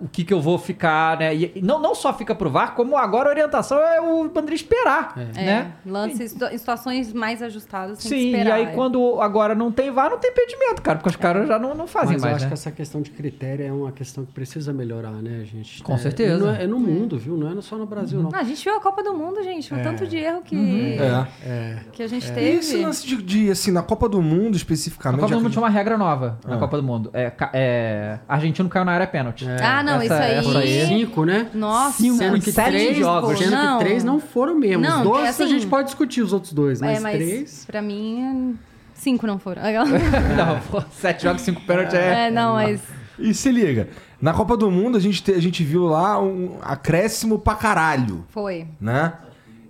o que que eu vou ficar, né? E não, não só fica pro VAR, como agora a orientação é o bandeirinha esperar, É, né? Lances, em situações mais ajustadas, Sim, e esperar, aí é. quando agora não tem VAR, não tem impedimento, cara, porque os caras já não, não fazem Mas eu mais, acho né? que essa questão de critério é uma questão que precisa melhorar, né, gente? Com É, certeza. e não É, é no mundo, viu? Não é só no Brasil, não. Ah, a gente viu a Copa do Mundo, gente. O tanto de erro que, É. É. que a gente E teve. esse lance de, de, assim, na Copa do Mundo Na especificamente. Copa do Mundo tinha uma regra nova na Ah. Copa do Mundo. É, é, argentino caiu na área pênalti. Ah, não, Essa- isso aí. essa aí- Cinco, né? Nossa. Cinco, Sendo que sete três, jogos. Sendo Não. que três não foram mesmo. Não, os dois é assim- a gente pode discutir os outros dois, mas, é, mas três. pra mim, cinco não foram. Não, pô, sete jogos, cinco pênaltis é... é, não, mas... E se liga, na Copa do Mundo a gente, te- a gente viu lá um acréscimo pra caralho, Foi. né?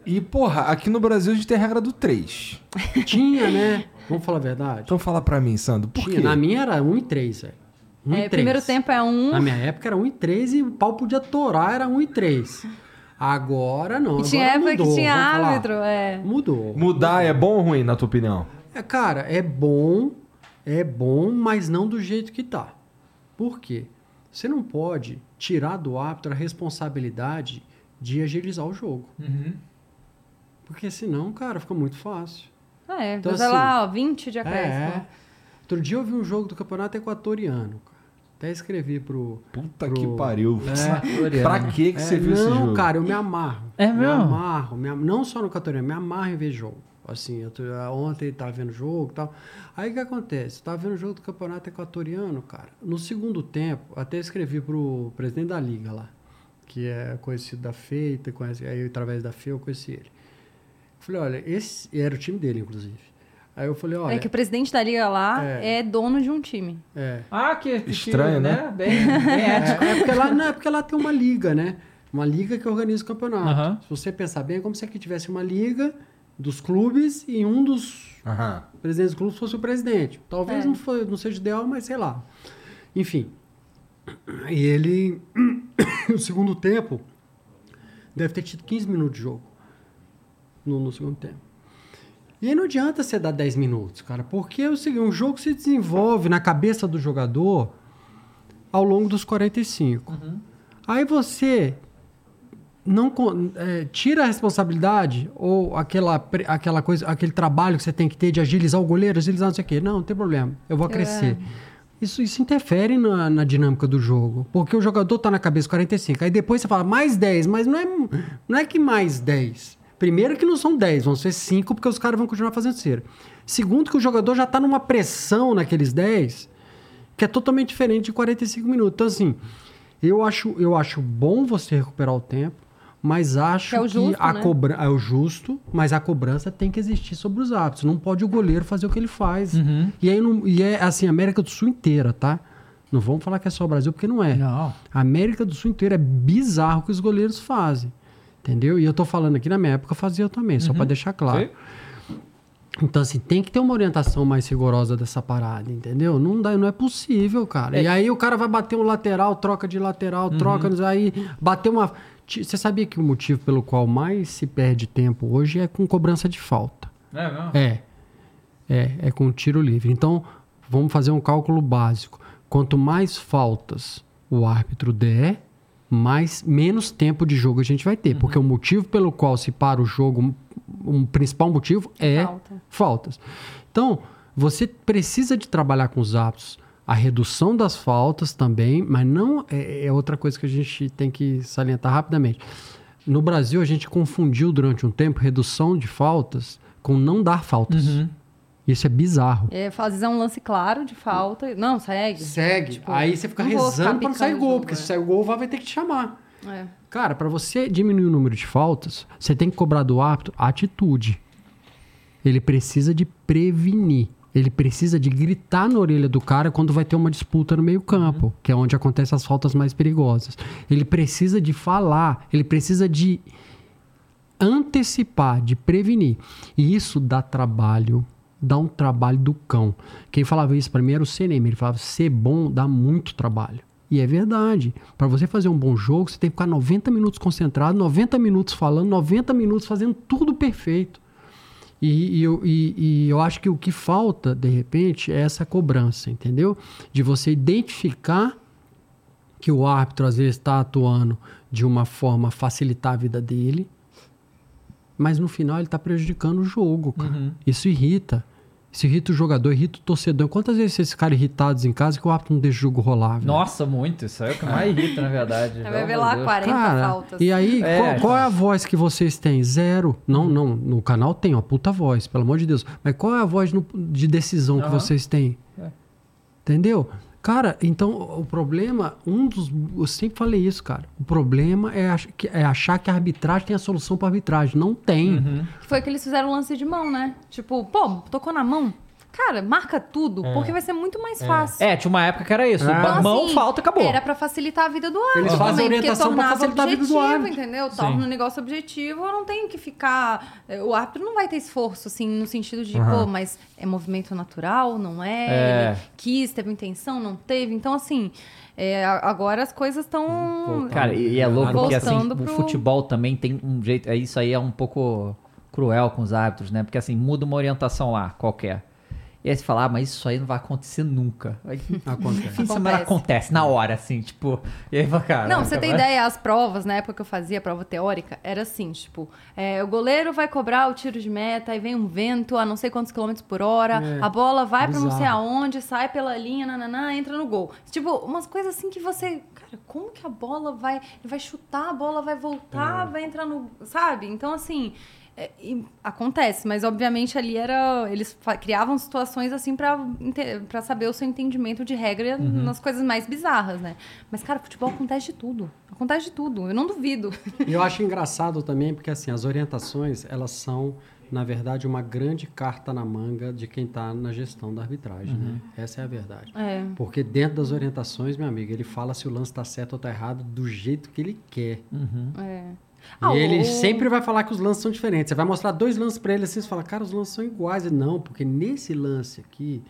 E, porra, aqui no Brasil a gente tem a regra do 3. Tinha, né? Vamos falar a verdade? Então fala pra mim, Sandro, por Tinha. quê? Na minha era 1 e 3, velho. 1 É, e 3. primeiro tempo é um. Na minha época era 1 e 3 e o pau podia torar, era 1 e 3. Agora não. E tinha agora época mudou, que tinha árbitro. É. Mudou. Mudar é bom ou ruim, na tua opinião? É, cara, é bom, é bom, mas não do jeito que tá. Por quê? Você não pode tirar do árbitro a responsabilidade de agilizar o jogo. Uhum. Porque senão, cara, fica muito fácil. Ah, é. Então, Então, assim, lá, ó, 20 de acréscimo. É. Outro dia eu vi um jogo do campeonato equatoriano, cara. Até escrevi pro. Puta pro- que pariu. É. pra que que É, você viu esse não, jogo? cara, eu me amarro. É Me mesmo? amarro. Me am- Não só no equatoriano, me amarro em ver jogo. Assim, eu tô- ontem tava vendo jogo e tal. Aí o que acontece? Eu tava vendo o jogo do campeonato equatoriano, cara. No segundo tempo, até escrevi pro presidente da liga lá, que é conhecido da Feita, conhece, aí através da FEI eu conheci ele. Falei, olha, esse era o time dele, inclusive. Aí eu falei, olha. É que o presidente da liga lá É. é, dono de um time. é, Ah, que, que Estranho, né? Bem, bem ético. É, é porque lá, não, é porque lá tem uma liga, né? Uma liga que organiza o campeonato. Se você pensar bem, é como se aqui tivesse uma liga dos clubes e um dos presidentes dos clubes fosse o presidente. Talvez É. não, foi, não seja ideal, mas sei lá. Enfim. E ele, no segundo tempo, deve ter tido 15 minutos de jogo. No, no segundo tempo. E aí não adianta você dar 10 minutos, cara, porque é o seguinte, um jogo se desenvolve na cabeça do jogador ao longo dos 45. Aí você não é, tira a responsabilidade ou aquela, aquela coisa, aquele trabalho que você tem que ter de agilizar o goleiro, agilizar não sei o quê. Não, não tem problema. Eu vou crescer. Isso, isso interfere na, na dinâmica do jogo. Porque o jogador tá na cabeça 45. Aí depois você fala mais 10, mas não é, não é que mais 10. Primeiro que não são 10, vão ser 5, porque os caras vão continuar fazendo cera. Segundo que o jogador já tá numa pressão naqueles 10 que é totalmente diferente de 45 minutos. Então, assim, eu acho, eu acho bom você recuperar o tempo, mas acho Que é o justo, a né? cobrança é o justo, mas a cobrança tem que existir sobre os hábitos. Não pode o goleiro fazer o que ele faz. Uhum. E aí não, e é assim, a América do Sul inteira, tá? Não vamos falar que é só o Brasil, porque não é. Não. A América do Sul inteira é bizarro o que os goleiros fazem. Entendeu? E eu tô falando aqui na minha época eu fazia também, só para deixar claro. Sei. Então, assim, tem que ter uma orientação mais rigorosa dessa parada, entendeu? Não, dá, não é possível, cara. E aí o cara vai bater um lateral, troca de lateral, troca, aí bater uma. Você sabia que o motivo pelo qual mais se perde tempo hoje é com cobrança de falta? É, não. É. É, é com tiro livre. Então, vamos fazer um cálculo básico. Quanto mais faltas o árbitro der, mais menos tempo de jogo a gente vai ter. Porque o motivo pelo qual se para o jogo, um, principal motivo é Falta. faltas. Então, você precisa de trabalhar com os hábitos. A redução das faltas também, mas não é, é outra coisa que a gente tem que salientar rapidamente. No Brasil, a gente confundiu durante um tempo redução de faltas com não dar faltas. Isso é bizarro. É, fazer um lance claro de falta. Não, segue. Segue. Tipo, Aí você fica rezando pra não sair gol, jogo, porque é. se sair gol, o VAR vai ter que te chamar. É. Cara, pra você diminuir o número de faltas, você tem que cobrar do árbitro atitude. Ele precisa de prevenir. Ele precisa de gritar na orelha do cara quando vai ter uma disputa no meio-campo, que é onde acontecem as faltas mais perigosas. Ele precisa de falar, ele precisa de antecipar, de prevenir. E isso dá trabalho, dá um trabalho do cão. Quem falava isso pra mim era o CNM. Ele falava: ser bom dá muito trabalho. E é verdade. Para você fazer um bom jogo, você tem que ficar 90 minutos concentrado, 90 minutos falando, 90 minutos fazendo tudo perfeito. E, e eu, e- e eu acho que o que falta, de repente, é essa cobrança, entendeu? De você identificar que o árbitro às vezes está atuando de uma forma facilitar a vida dele, mas no final ele está prejudicando o jogo, cara. Isso irrita. Isso irrita o jogador, irrita o torcedor. Quantas vezes esses caras irritados em casa que o árbitro não deixa o jogo rolar? velho? Nossa, muito. Isso aí é o que mais irrita, na verdade. Vai ver lá de Deus. 40 Cara, faltas. e aí, É, qual, qual é a voz que vocês têm? Zero. Não, não. No canal tem, ó, puta voz, pelo amor de Deus. Mas qual é a voz no- de decisão que Aham. vocês têm? É. Entendeu? Cara, então o problema, um dos. Eu sempre falei isso, cara. O problema é, ach- é achar que a arbitragem tem a solução para arbitragem. Não tem. Uhum. Foi que eles fizeram o lance de mão, né? Tipo, pô, tocou na mão. Cara, marca tudo, porque vai ser muito mais fácil. É, tinha uma época que era isso. É. Ba- Mão, assim, falta, acabou. Era pra facilitar a vida do árbitro. Eles fazem também, orientação porque pra tornava facilitar a vida do objetivo, árbitro. entendeu? Torna o negócio objetivo, eu não tenho que ficar. eh, O árbitro não vai ter esforço, assim, no sentido de, Aham. pô, mas é movimento natural, não é? É. Ele quis, teve intenção, não teve. Então, assim, é, agora as coisas estão. Cara, e é louco porque assim, Voltando o pro- futebol também tem um jeito. é, Isso aí é um pouco cruel com os árbitros, né? Porque assim, muda uma orientação lá, qualquer. E aí você fala, ah, mas isso aí não vai acontecer nunca. Aí, Acontece. fim de semana Acontece. na hora, assim, tipo. E aí vai, cara. Não, você tem ideia, as provas, na época que eu fazia prova teórica, era assim, tipo, é, o goleiro vai cobrar o tiro de meta, aí vem um vento a não sei quantos quilômetros por hora, É, a bola vai pra não sei bizarro. aonde, sai pela linha, nananã, entra no gol. Tipo, umas coisas assim que você, cara, como que a bola vai, ele vai chutar, a bola vai voltar, É. vai entrar no, sabe? Então, assim, é, acontece, mas obviamente ali era, eles criavam situações assim pra saber o seu entendimento de regra Uhum. nas coisas mais bizarras, né? Mas, cara, futebol acontece de tudo. Acontece de tudo. Eu não duvido. E eu acho engraçado também, porque assim, as orientações, elas são, na verdade, uma grande carta na manga de quem está na gestão da arbitragem, né? Essa é a verdade. É. Porque dentro das orientações, meu amigo, ele fala se o lance está certo ou está errado do jeito que ele quer. É. Ah, e ele o- sempre vai falar que os lances são diferentes. Você vai mostrar dois lances para ele assim, você fala, cara, os lances são iguais. Ele, não, porque nesse lance aqui,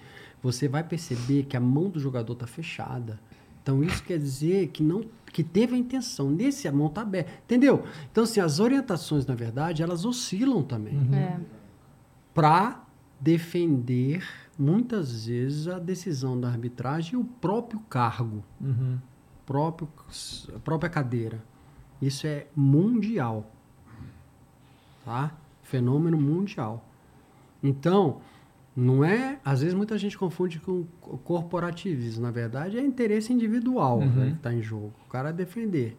você vai perceber que a mão do jogador tá fechada. Então isso quer dizer que não que teve a intenção. Nesse a mão tá aberta. Entendeu? Então assim, as orientações, na verdade, elas oscilam também É. para defender muitas vezes a decisão da arbitragem e o próprio cargo, Uhum. próprio, a própria cadeira. Isso é mundial. Tá? Fenômeno mundial. Então, não é. Às vezes muita gente confunde com co- corporativismo. Na verdade, é interesse individual Uhum. né, que está em jogo. O cara defender.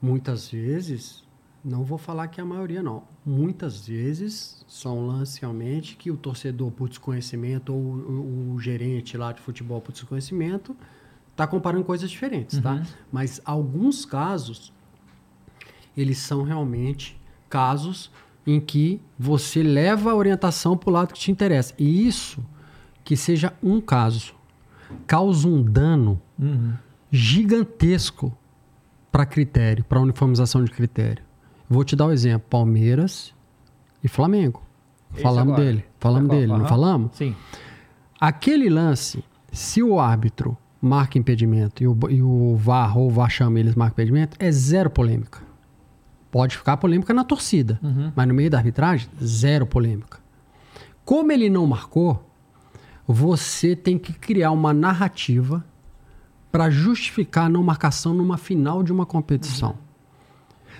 Muitas vezes, não vou falar que é a maioria, não. Muitas vezes são lances realmente que o torcedor, por desconhecimento, ou o, o gerente lá de futebol por desconhecimento, está comparando coisas diferentes, Uhum. tá? Mas alguns casos, eles são realmente casos em que você leva a orientação para o lado que te interessa. E isso, que seja um caso, causa um dano Uhum. gigantesco para critério, para uniformização de critério. Vou te dar um exemplo: Palmeiras e Flamengo. Esse Falamos agora. dele, falamos dele, não Aham. falamos? Sim. Aquele lance, se o árbitro marca impedimento e o, e o VAR ou o VAR chama eles marca impedimento, é zero polêmica. Pode ficar polêmica na torcida, Uhum. mas no meio da arbitragem, zero polêmica. Como ele não marcou, você tem que criar uma narrativa para justificar a não marcação numa final de uma competição.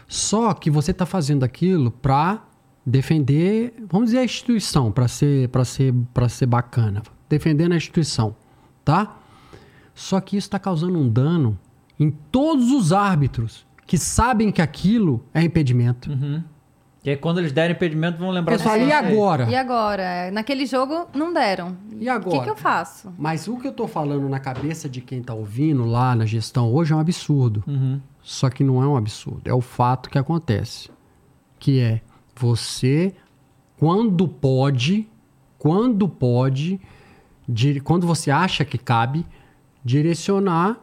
Só que você está fazendo aquilo para defender, vamos dizer, a instituição, para ser, para ser, para ser bacana, defendendo a instituição, tá? Só que isso está causando um dano em todos os árbitros que sabem que aquilo é impedimento. E aí quando eles derem impedimento, vão lembrar Pessoal, desse e agora? E agora? Naquele jogo não deram. E agora? O que, que eu faço? Mas o que eu tô falando na cabeça de quem tá ouvindo lá na gestão hoje é um absurdo. Só que não é um absurdo. É o fato que acontece. Que é você, quando pode, quando pode, quando você acha que cabe, direcionar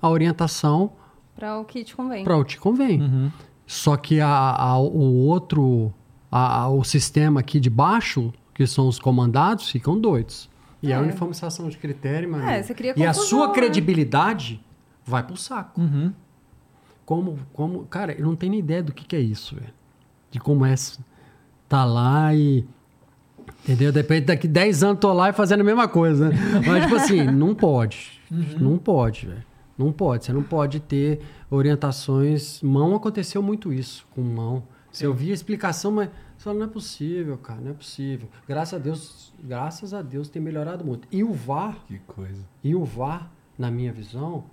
a orientação Pra o que te convém. para o que convém. Só que a, a- o outro, a- a- o sistema aqui de baixo, que são os comandados, ficam doidos. E a É. uniformização de critério, mano. É, você cria E a confusão, sua né? credibilidade vai pro saco. Uhum. Como, como, cara, eu não tenho nem ideia do que, que é isso, velho. De como é tá lá e. Entendeu? De repente, daqui 10 anos tô lá e fazendo a mesma coisa, né? Mas, tipo assim, não pode. Não pode, velho. Não pode. Você não pode ter orientações. Mão aconteceu muito isso com mão. Você ouvia a explicação, mas você fala, não é possível, cara, não é possível. Graças a Deus, graças a Deus tem melhorado muito. E o VAR, Que coisa. e o VAR, na minha visão,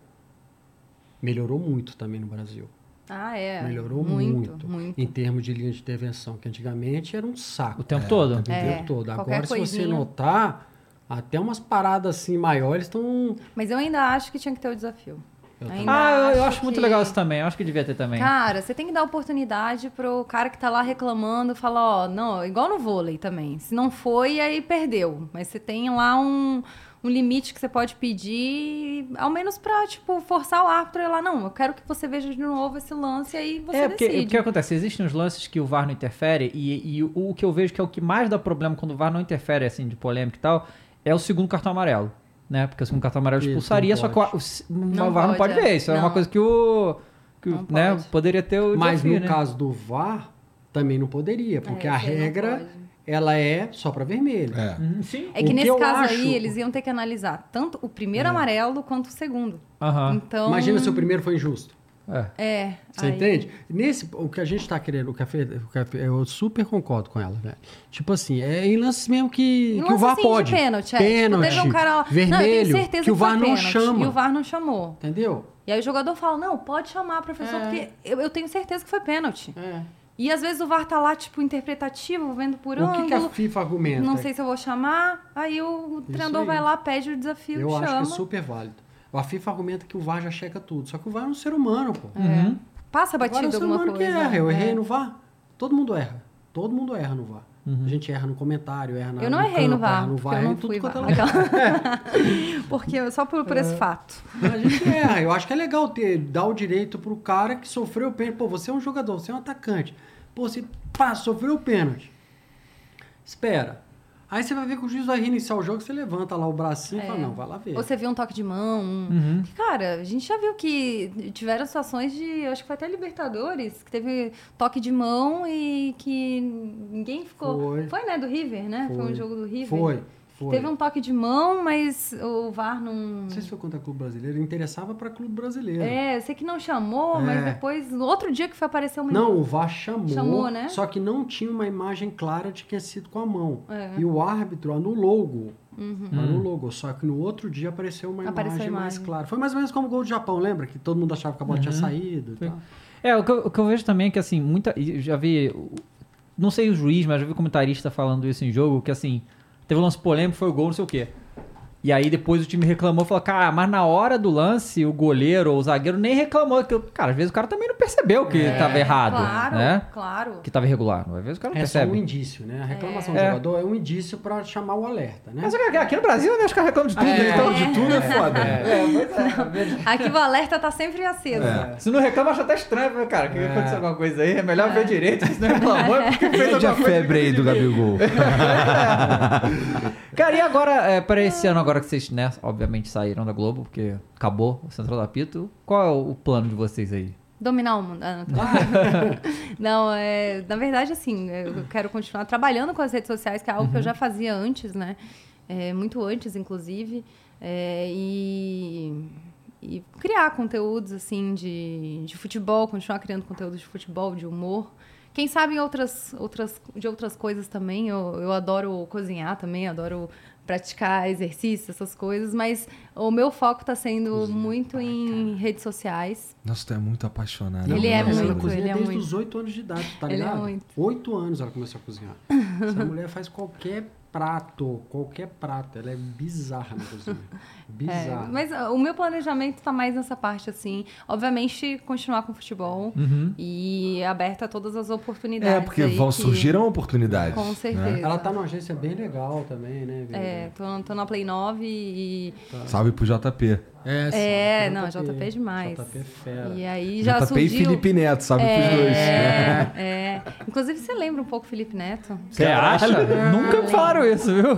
melhorou muito também no Brasil. Ah, é. Melhorou muito. muito, muito. em termos de linha de intervenção, que antigamente era um saco. O tempo todo? O É, tempo todo. qualquer Agora, se você notar, até umas paradas assim maiores estão. Mas eu ainda acho que tinha que ter o desafio. Eu Ainda Ah, eu, eu acho muito que- legal isso também. Eu acho que devia ter também. Cara, você tem que dar oportunidade pro cara que tá lá reclamando, falar, ó, não, igual no vôlei também. Se não foi, aí perdeu. Mas você tem lá um, um limite que você pode pedir, ao menos pra, tipo, forçar o árbitro a ir lá, não, eu quero que você veja de novo esse lance e aí você é, porque decide. o que acontece? Existem os lances que o VAR não interfere, e, e o, o que eu vejo que é o que mais dá problema quando o VAR não interfere, assim, de polêmica e tal, é o segundo cartão amarelo. Né? Porque o segundo cartão amarelo Isso, expulsaria, não só que o, o, o Não VAR não pode é. ver. Isso é uma Não. coisa que o. Que, o- Não né, pode. poderia ter o Mas desafio, no né? caso do VAR, também não poderia, porque É, a não regra ela é só para vermelho. É. Uhum, sim. É O que que nesse eu caso acho- aí, eles iam ter que analisar tanto o primeiro amarelo quanto o segundo. Aham. Então. Imagina se o primeiro foi injusto. É. É. Você aí- entende? Nesse, o que a gente tá querendo, o que Fê, o que Fê- eu super concordo com ela, velho. Tipo assim, é em lances mesmo que, que o VAR assim, pode. De pênalti, é. Tipo, Pênalti, teve um cara vermelho, não, eu tenho certeza que o VAR não pênalti, chama. E o VAR não chamou. Entendeu? E aí o jogador fala, não, pode chamar, professor, É. porque eu, eu tenho certeza que foi pênalti. É. E às vezes o VAR tá lá, tipo, interpretativo, vendo por O que, que a ângulo. FIFA argumenta? Não sei se eu vou chamar. Aí o treinador aí. vai lá, pede o desafio, Eu chama. acho que é super válido. A FIFA argumenta que o VAR já checa tudo. Só que o VAR é um ser humano, pô. Uhum. Passa Agora é batido um ser humano coisa. que erra. Eu É. errei no VAR. Todo mundo erra. Todo mundo erra no VAR. A gente erra no comentário, erra na Eu não errei no campo, erra VAR, no porque VAR, eu não tudo fui quanto é VAR. lugar. porque só por, por esse fato. A gente erra. Eu acho que é legal ter, dar o direito pro cara que sofreu o pênalti. Pô, você é um jogador, você é um atacante. Pô, você pá, sofreu o pênalti. Espera. Aí você vai ver que o juiz vai reiniciar o jogo, você levanta lá o bracinho e É. fala, não, vai lá ver. Ou você viu um toque de mão. um- Uhum. Cara, a gente já viu que tiveram situações de. eu Acho que foi até Libertadores, que teve toque de mão e que ninguém ficou. Foi. né? Do River, né? Foi, Foi. um jogo do River. Foi, foi. Teve um toque de mão, mas o VAR não. Não sei se foi contra clube brasileiro, interessava para clube brasileiro. É, eu sei que não chamou, É. mas depois, no outro dia que foi aparecer uma. Não, o VAR chamou, Chamou, né? só que não tinha uma imagem clara de que tinha sido com a mão. É. E o árbitro anulou o gol. Uhum. Anulou o gol. Só que no outro dia apareceu uma Apareceu a imagem, mais imagem. clara. Foi mais ou menos como o gol do Japão, lembra? Que todo mundo achava que a bola tinha saído. e tal. É, o que, eu, o que eu vejo também é que, assim, muita. Já vi. Não sei o juiz, mas já vi comentarista falando isso em jogo, que assim, teve um lance polêmico, foi o gol, não sei o quê. E aí depois o time reclamou, falou, cara, mas na hora do lance, o goleiro ou o zagueiro nem reclamou. Que, cara, às vezes o cara também não percebeu que É, tava errado, Claro, né? claro. Que tava irregular. Às vezes o cara não É só um percebe. indício, né? A reclamação É. do jogador é um indício para chamar o alerta, né? Mas aqui- aqui no Brasil, né, os caras reclamam de tudo. É. Então, De tudo é foda. é, é. Aqui o alerta tá sempre aceso. É. Se não reclama, acho até estranho, né, cara. Que É. aconteceu alguma coisa aí. É melhor ver direito. Se não reclamou, é porque fez a alguma coisa. febre aí do Gabigol. Cara, e agora, é, para esse ano, agora que vocês, né, obviamente saíram da Globo, porque acabou o Central do Apito, qual é o, plano de vocês aí? Dominar o mundo. Ah, não, é, na verdade, assim, eu quero continuar trabalhando com as redes sociais, que é algo que eu já fazia antes, né? É, muito antes, inclusive. É, e e criar conteúdos assim de, de futebol, continuar criando conteúdos de futebol, de humor. Quem sabe outras, outras, de outras coisas também. Eu, eu adoro cozinhar também, adoro praticar exercício, essas coisas, mas o meu foco está sendo muito em redes sociais. Nossa, tu é muito apaixonado. Ele é ela muito, cozinha ele é desde muito. os 8 anos de idade, tá Ele é ligado? muito. Oito anos ela começou a cozinhar. Essa mulher faz qualquer prato, qualquer prato. Ela é bizarra na cozinha. É, Bizarra. mas ah, o meu planejamento está mais nessa parte, assim. Obviamente, continuar com o futebol e aberta a todas as oportunidades. É, porque vão, que- surgiram oportunidades. Com né? certeza. Ela tá numa agência bem legal também, né? Vitor? É, tô, tô na Play 9 e. Salve pro JP. É, É, não, JP é demais. JP é fera. E aí já JP surgiu. e Felipe Neto, salve pros dois. né? É, é. Inclusive, você lembra um pouco Felipe Neto? Você acha? Nunca me falaram isso, viu?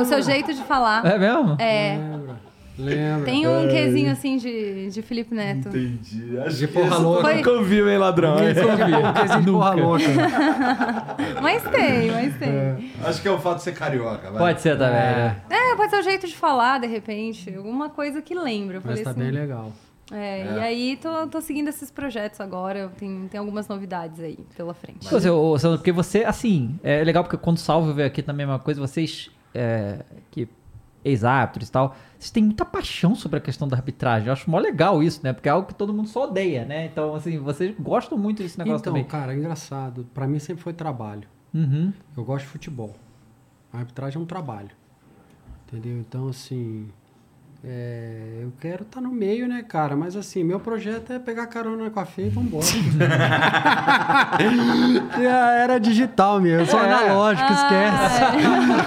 O seu jeito de falar. É mesmo? É. Lembra? Lembra? Tem um quezinho assim de, de Felipe Neto. Entendi. Acho De porra louca. nunca ouviu, hein, ladrão? Um quesinho de porra louca. Mas tem, mas tem. Acho que é o fato de ser carioca, vai. Pode ser também, né? É, pode ser o jeito de falar, de repente. Alguma coisa que lembra. Eu Mas falei tá assim. bem legal. É, E aí, tô, tô seguindo esses projetos agora. Tem, tem algumas novidades aí pela frente. Sandro, porque você, assim, é legal porque quando o Salve veio aqui também é uma coisa, vocês, é, que ex-árbitros e tal, vocês têm muita paixão sobre a questão da arbitragem. Eu acho mó legal isso, né? Porque é algo que todo mundo só odeia, né? Então, assim, vocês gostam muito desse negócio Então, também. cara, engraçado. Pra mim sempre foi trabalho. Uhum. Eu gosto de futebol. A arbitragem é um trabalho. Entendeu? Então, assim. é, eu quero estar no meio, né, cara? Mas assim, meu projeto é pegar carona com a Fê e vambora. Era digital mesmo, só É. analógico, esquece.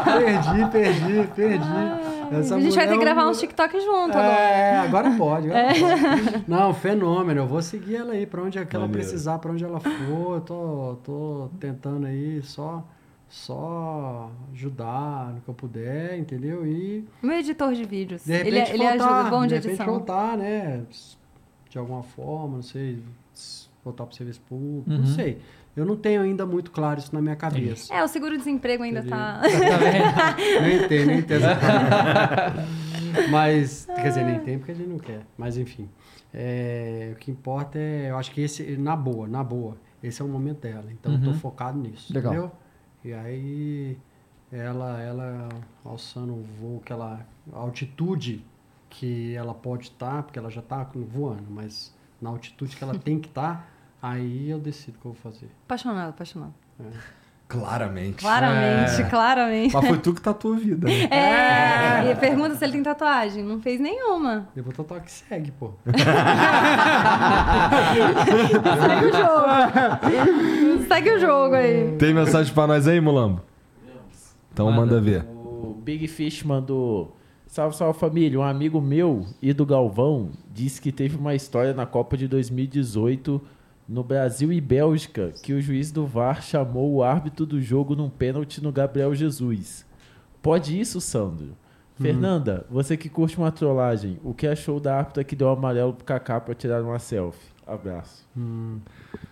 perdi, perdi, perdi. Essa a gente vai ter que gravar é um- uns TikTok junto agora. é, agora pode. Agora pode. Não, fenômeno. Eu vou seguir ela aí pra onde é que ela Maneiro. precisar, pra onde ela for. Eu tô, tô tentando aí só, só ajudar no que eu puder, entendeu? E Meu editor de vídeos. de ele, ele voltar, ajuda, bom de, de repente edição. voltar, né? De alguma forma, não sei, voltar pro serviço público, Uhum. não sei. Eu não tenho ainda muito claro isso na minha cabeça. É, o seguro-desemprego ainda Entendi. tá. nem tem, nem tem essa parada. Mas, quer dizer, nem tem porque a gente não quer. Mas enfim. É, o que importa é, eu acho que esse, na boa, na boa, esse é o momento dela. Então eu Uhum. tô focado nisso. Legal. Entendeu? E aí ela, ela alçando o voo que ela. A altitude que ela pode estar, porque ela já tá voando, mas na altitude que ela tem que estar, aí eu decido o que eu vou fazer. Apaixonado, apaixonado. Claramente. Claramente, É. claramente. Mas foi tu que tatuou a vida, né? É, e pergunta se ele tem tatuagem. Não fez nenhuma. Eu vou tatuar que segue, pô. Segue o jogo. Segue o jogo aí. Tem mensagem pra nós aí, Mulambo? Então manda, ver. O Big Fish mandou. Salve, salve família. Um amigo meu e do Galvão disse que teve uma história na Copa de 2018 no Brasil e Bélgica que o juiz do VAR chamou o árbitro do jogo num pênalti no Gabriel Jesus. Pode isso, Sandro? Fernanda, você que curte uma trollagem, o que achou da árbitra que deu amarelo pro Kaká pra tirar uma selfie? Abraço.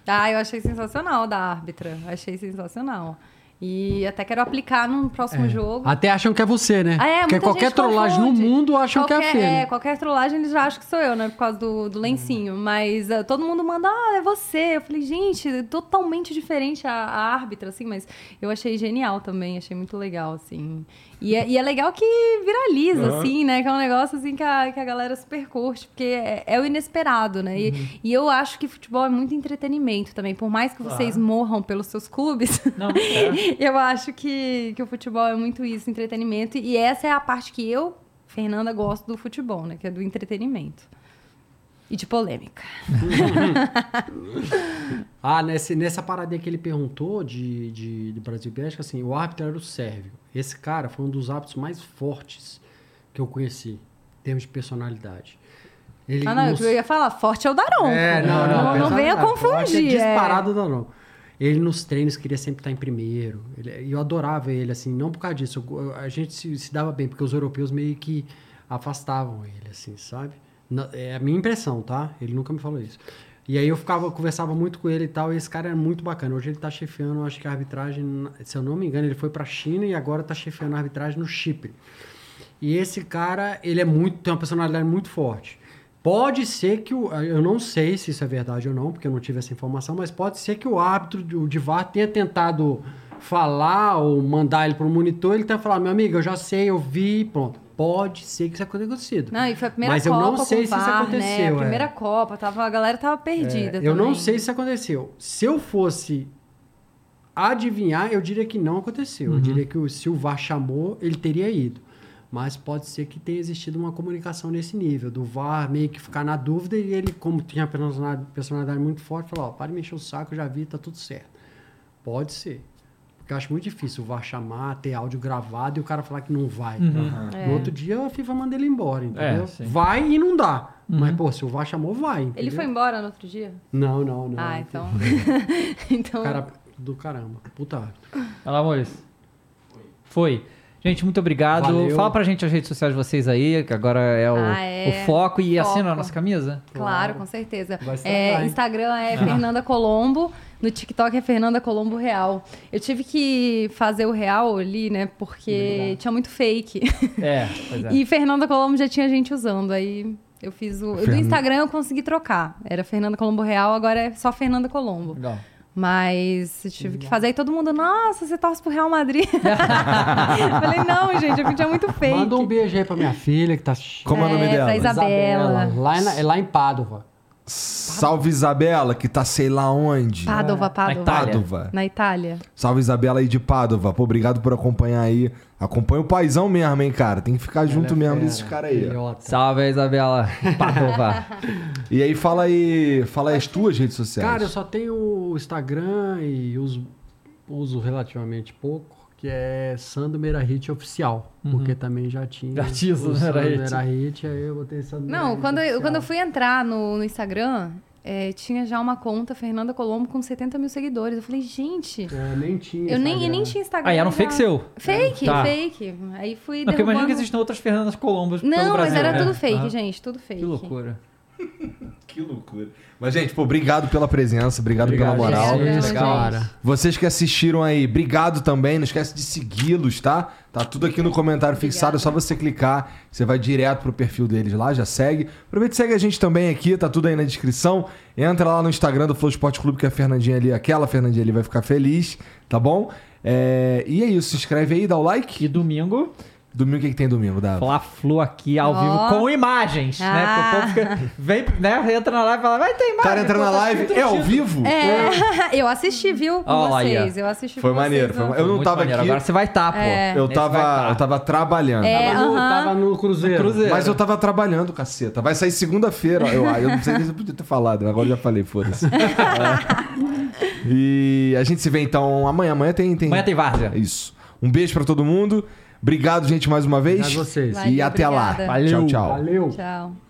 Ah, eu achei sensacional da árbitra. Achei sensacional. E até quero aplicar no próximo jogo. Até acham que é você, né? Ah, é, Porque qualquer trollagem confunde. no mundo acham que é a qualquer, Fê. né? qualquer trollagem eles já acham que sou eu, né? Por causa do, do lencinho. Mas ah, todo mundo manda, ah, é você. Eu falei, gente, é totalmente diferente a, a árbitra, assim, mas eu achei genial também, achei muito legal, assim. E é, e é legal que viraliza, assim, né? Que é um negócio assim que a, que a galera super curte, porque é, é o inesperado, né? E, e eu acho que futebol é muito entretenimento também. Por mais que vocês morram pelos seus clubes, Não, é. eu acho que, que o futebol é muito isso, entretenimento. E essa é a parte que eu, Fernanda, gosto do futebol, né? Que é do entretenimento. E de polêmica. Ah, nesse, nessa paradinha que ele perguntou de, de, de Brasil e Bélgica, assim, o árbitro era o sérvio. Esse cara foi um dos árbitros mais fortes que eu conheci, em termos de personalidade. Ele Ah, não, nos- eu ia falar, forte é o Daronco. É, não, não. Não, personalidade venha forte, confundir. É é. disparado da não. Ele nos treinos queria sempre estar em primeiro. E eu adorava ele, assim, não por causa disso. eu- a gente se, se dava bem, porque os europeus meio que afastavam ele, assim, sabe? É a minha impressão, tá? Ele nunca me falou isso. E aí eu ficava, conversava muito com ele e tal, e esse cara era muito bacana. Hoje ele tá chefiando, acho que a arbitragem, se eu não me engano, ele foi pra China e agora tá chefiando a arbitragem no Chipre. E esse cara, ele é muito, tem uma personalidade muito forte. Pode ser que o. Eu não sei se isso é verdade ou não, porque eu não tive essa informação, mas pode ser que o árbitro, o de VAR, tenha tentado falar ou mandar ele para o monitor, ele tenha falado, meu amigo, eu já sei, eu vi, pronto. Pode ser que isso tenha acontecido. Não, e foi a primeira Mas eu Copa não sei se isso VAR, aconteceu, Né? é. A primeira Copa, tava, a galera tava perdida É, eu não sei se isso aconteceu. Se eu fosse adivinhar, eu diria que não aconteceu. Uhum. Eu diria que o- se o VAR chamou, ele teria ido. Mas pode ser que tenha existido uma comunicação nesse nível, do VAR meio que ficar na dúvida e ele, como tinha personalidade, personalidade muito forte, falou, ó, para de me encher o saco, eu já vi, tá tudo certo. Pode ser. Porque eu acho muito difícil o VAR chamar, ter áudio gravado e o cara falar que não vai. É. No outro dia a FIFA manda ele embora, entendeu? É, vai e não dá. Mas, pô, se o VAR chamou, vai. Ele entendeu? foi embora no outro dia? Não, não, não. Ah, então. então. Cara do caramba. Puta árbitro. Olha lá, Maurício. Foi. Gente, muito obrigado. Valeu. Fala pra gente as redes sociais de vocês aí, que agora é o, Ah, é. o foco. E Foco. assina a nossa camisa? Claro, com certeza. É? Instagram é Fernanda Colombo, no TikTok é Fernanda Colombo Real. Eu tive que fazer o real ali, né? Porque tinha muito fake. É, pois é. E Fernanda Colombo já tinha gente usando. Aí eu fiz o. Do Fern- Instagram eu consegui trocar. Era Fernanda Colombo Real, agora é só Fernanda Colombo. Legal. Mas eu tive que fazer aí todo mundo, nossa, você torce pro Real Madrid. Falei, não, gente, eu tinha muito fake. Manda um beijo aí pra minha filha que tá. Como é o nome É, dela? pra Isabela. Lá, em- é lá em Pádua. Salve Isabela, que tá sei lá onde. Pádua, Pádua. Itália. Pádua. Na Itália. Salve Isabela aí de Pádua. Pô, obrigado por acompanhar aí. Acompanha o paizão mesmo, hein, cara. Tem que ficar junto mesmo desses caras aí. Salve, Isabela Padova. E aí, fala aí, fala aí as tuas redes sociais. Cara, eu só tenho o Instagram e uso, uso relativamente pouco, que é Sando Merahit Oficial. Porque também já tinha. Já tinha o o Sando Merahit. Merahit, aí eu botei Sando Não, Merahit quando eu, quando eu fui entrar no, no Instagram, é, tinha já uma conta, Fernanda Colombo, com 70 mil seguidores. Eu falei, gente, É, nem tinha. eu nem, eu nem tinha Instagram. Aí era um já. fake seu. Fake, Tá. fake. Aí fui Não, porque imagina derrubando... que existem outras Fernandas Colombos pelo Não, Brasil. mas era né? tudo fake, gente, tudo fake. Que loucura. Que loucura. Mas, gente, pô, obrigado pela presença, obrigado, Obrigado, pela moral. gente. Legal, cara. Vocês que assistiram aí, obrigado também. Não esquece de segui-los, tá? Tá tudo aqui no comentário fixado, é só você clicar. Você vai direto pro perfil deles lá, já segue. Aproveita e segue a gente também aqui, tá tudo aí na descrição. Entra lá no Instagram do Flow Esporte Clube, que a Fernandinha ali, aquela Fernandinha ali vai ficar feliz, tá bom? É, E é isso, se inscreve aí, dá o like. E domingo, Domingo, o que, que tem domingo, Dava? Fla-Flu aqui ao Ó. vivo com imagens, né? Porque o povo fica, vem, né, entra na live e fala, vai ter imagem. O cara entra na tá live, é ao no vivo? É, eu assisti, viu, com ó. vocês. Eu assisti Foi com maneiro, vocês. foi Eu não Muito tava maneiro. aqui. Agora você vai estar, pô. É. Eu tava, vai tá. eu tava trabalhando. É, Tava no, aham. tava no Cruzeiro. Cruzeiro. Mas eu tava trabalhando, caceta. Vai sair segunda-feira. Eu, eu não sei nem se eu podia ter falado, agora eu já falei, foda-se. É. E a gente se vê então amanhã. Amanhã tem. tem... Amanhã tem várzea. Isso. Um beijo pra todo mundo. Obrigado, gente, mais uma vez. Obrigado a vocês. e Valeu, até lá. obrigada. Valeu. Tchau, tchau. Valeu. Tchau.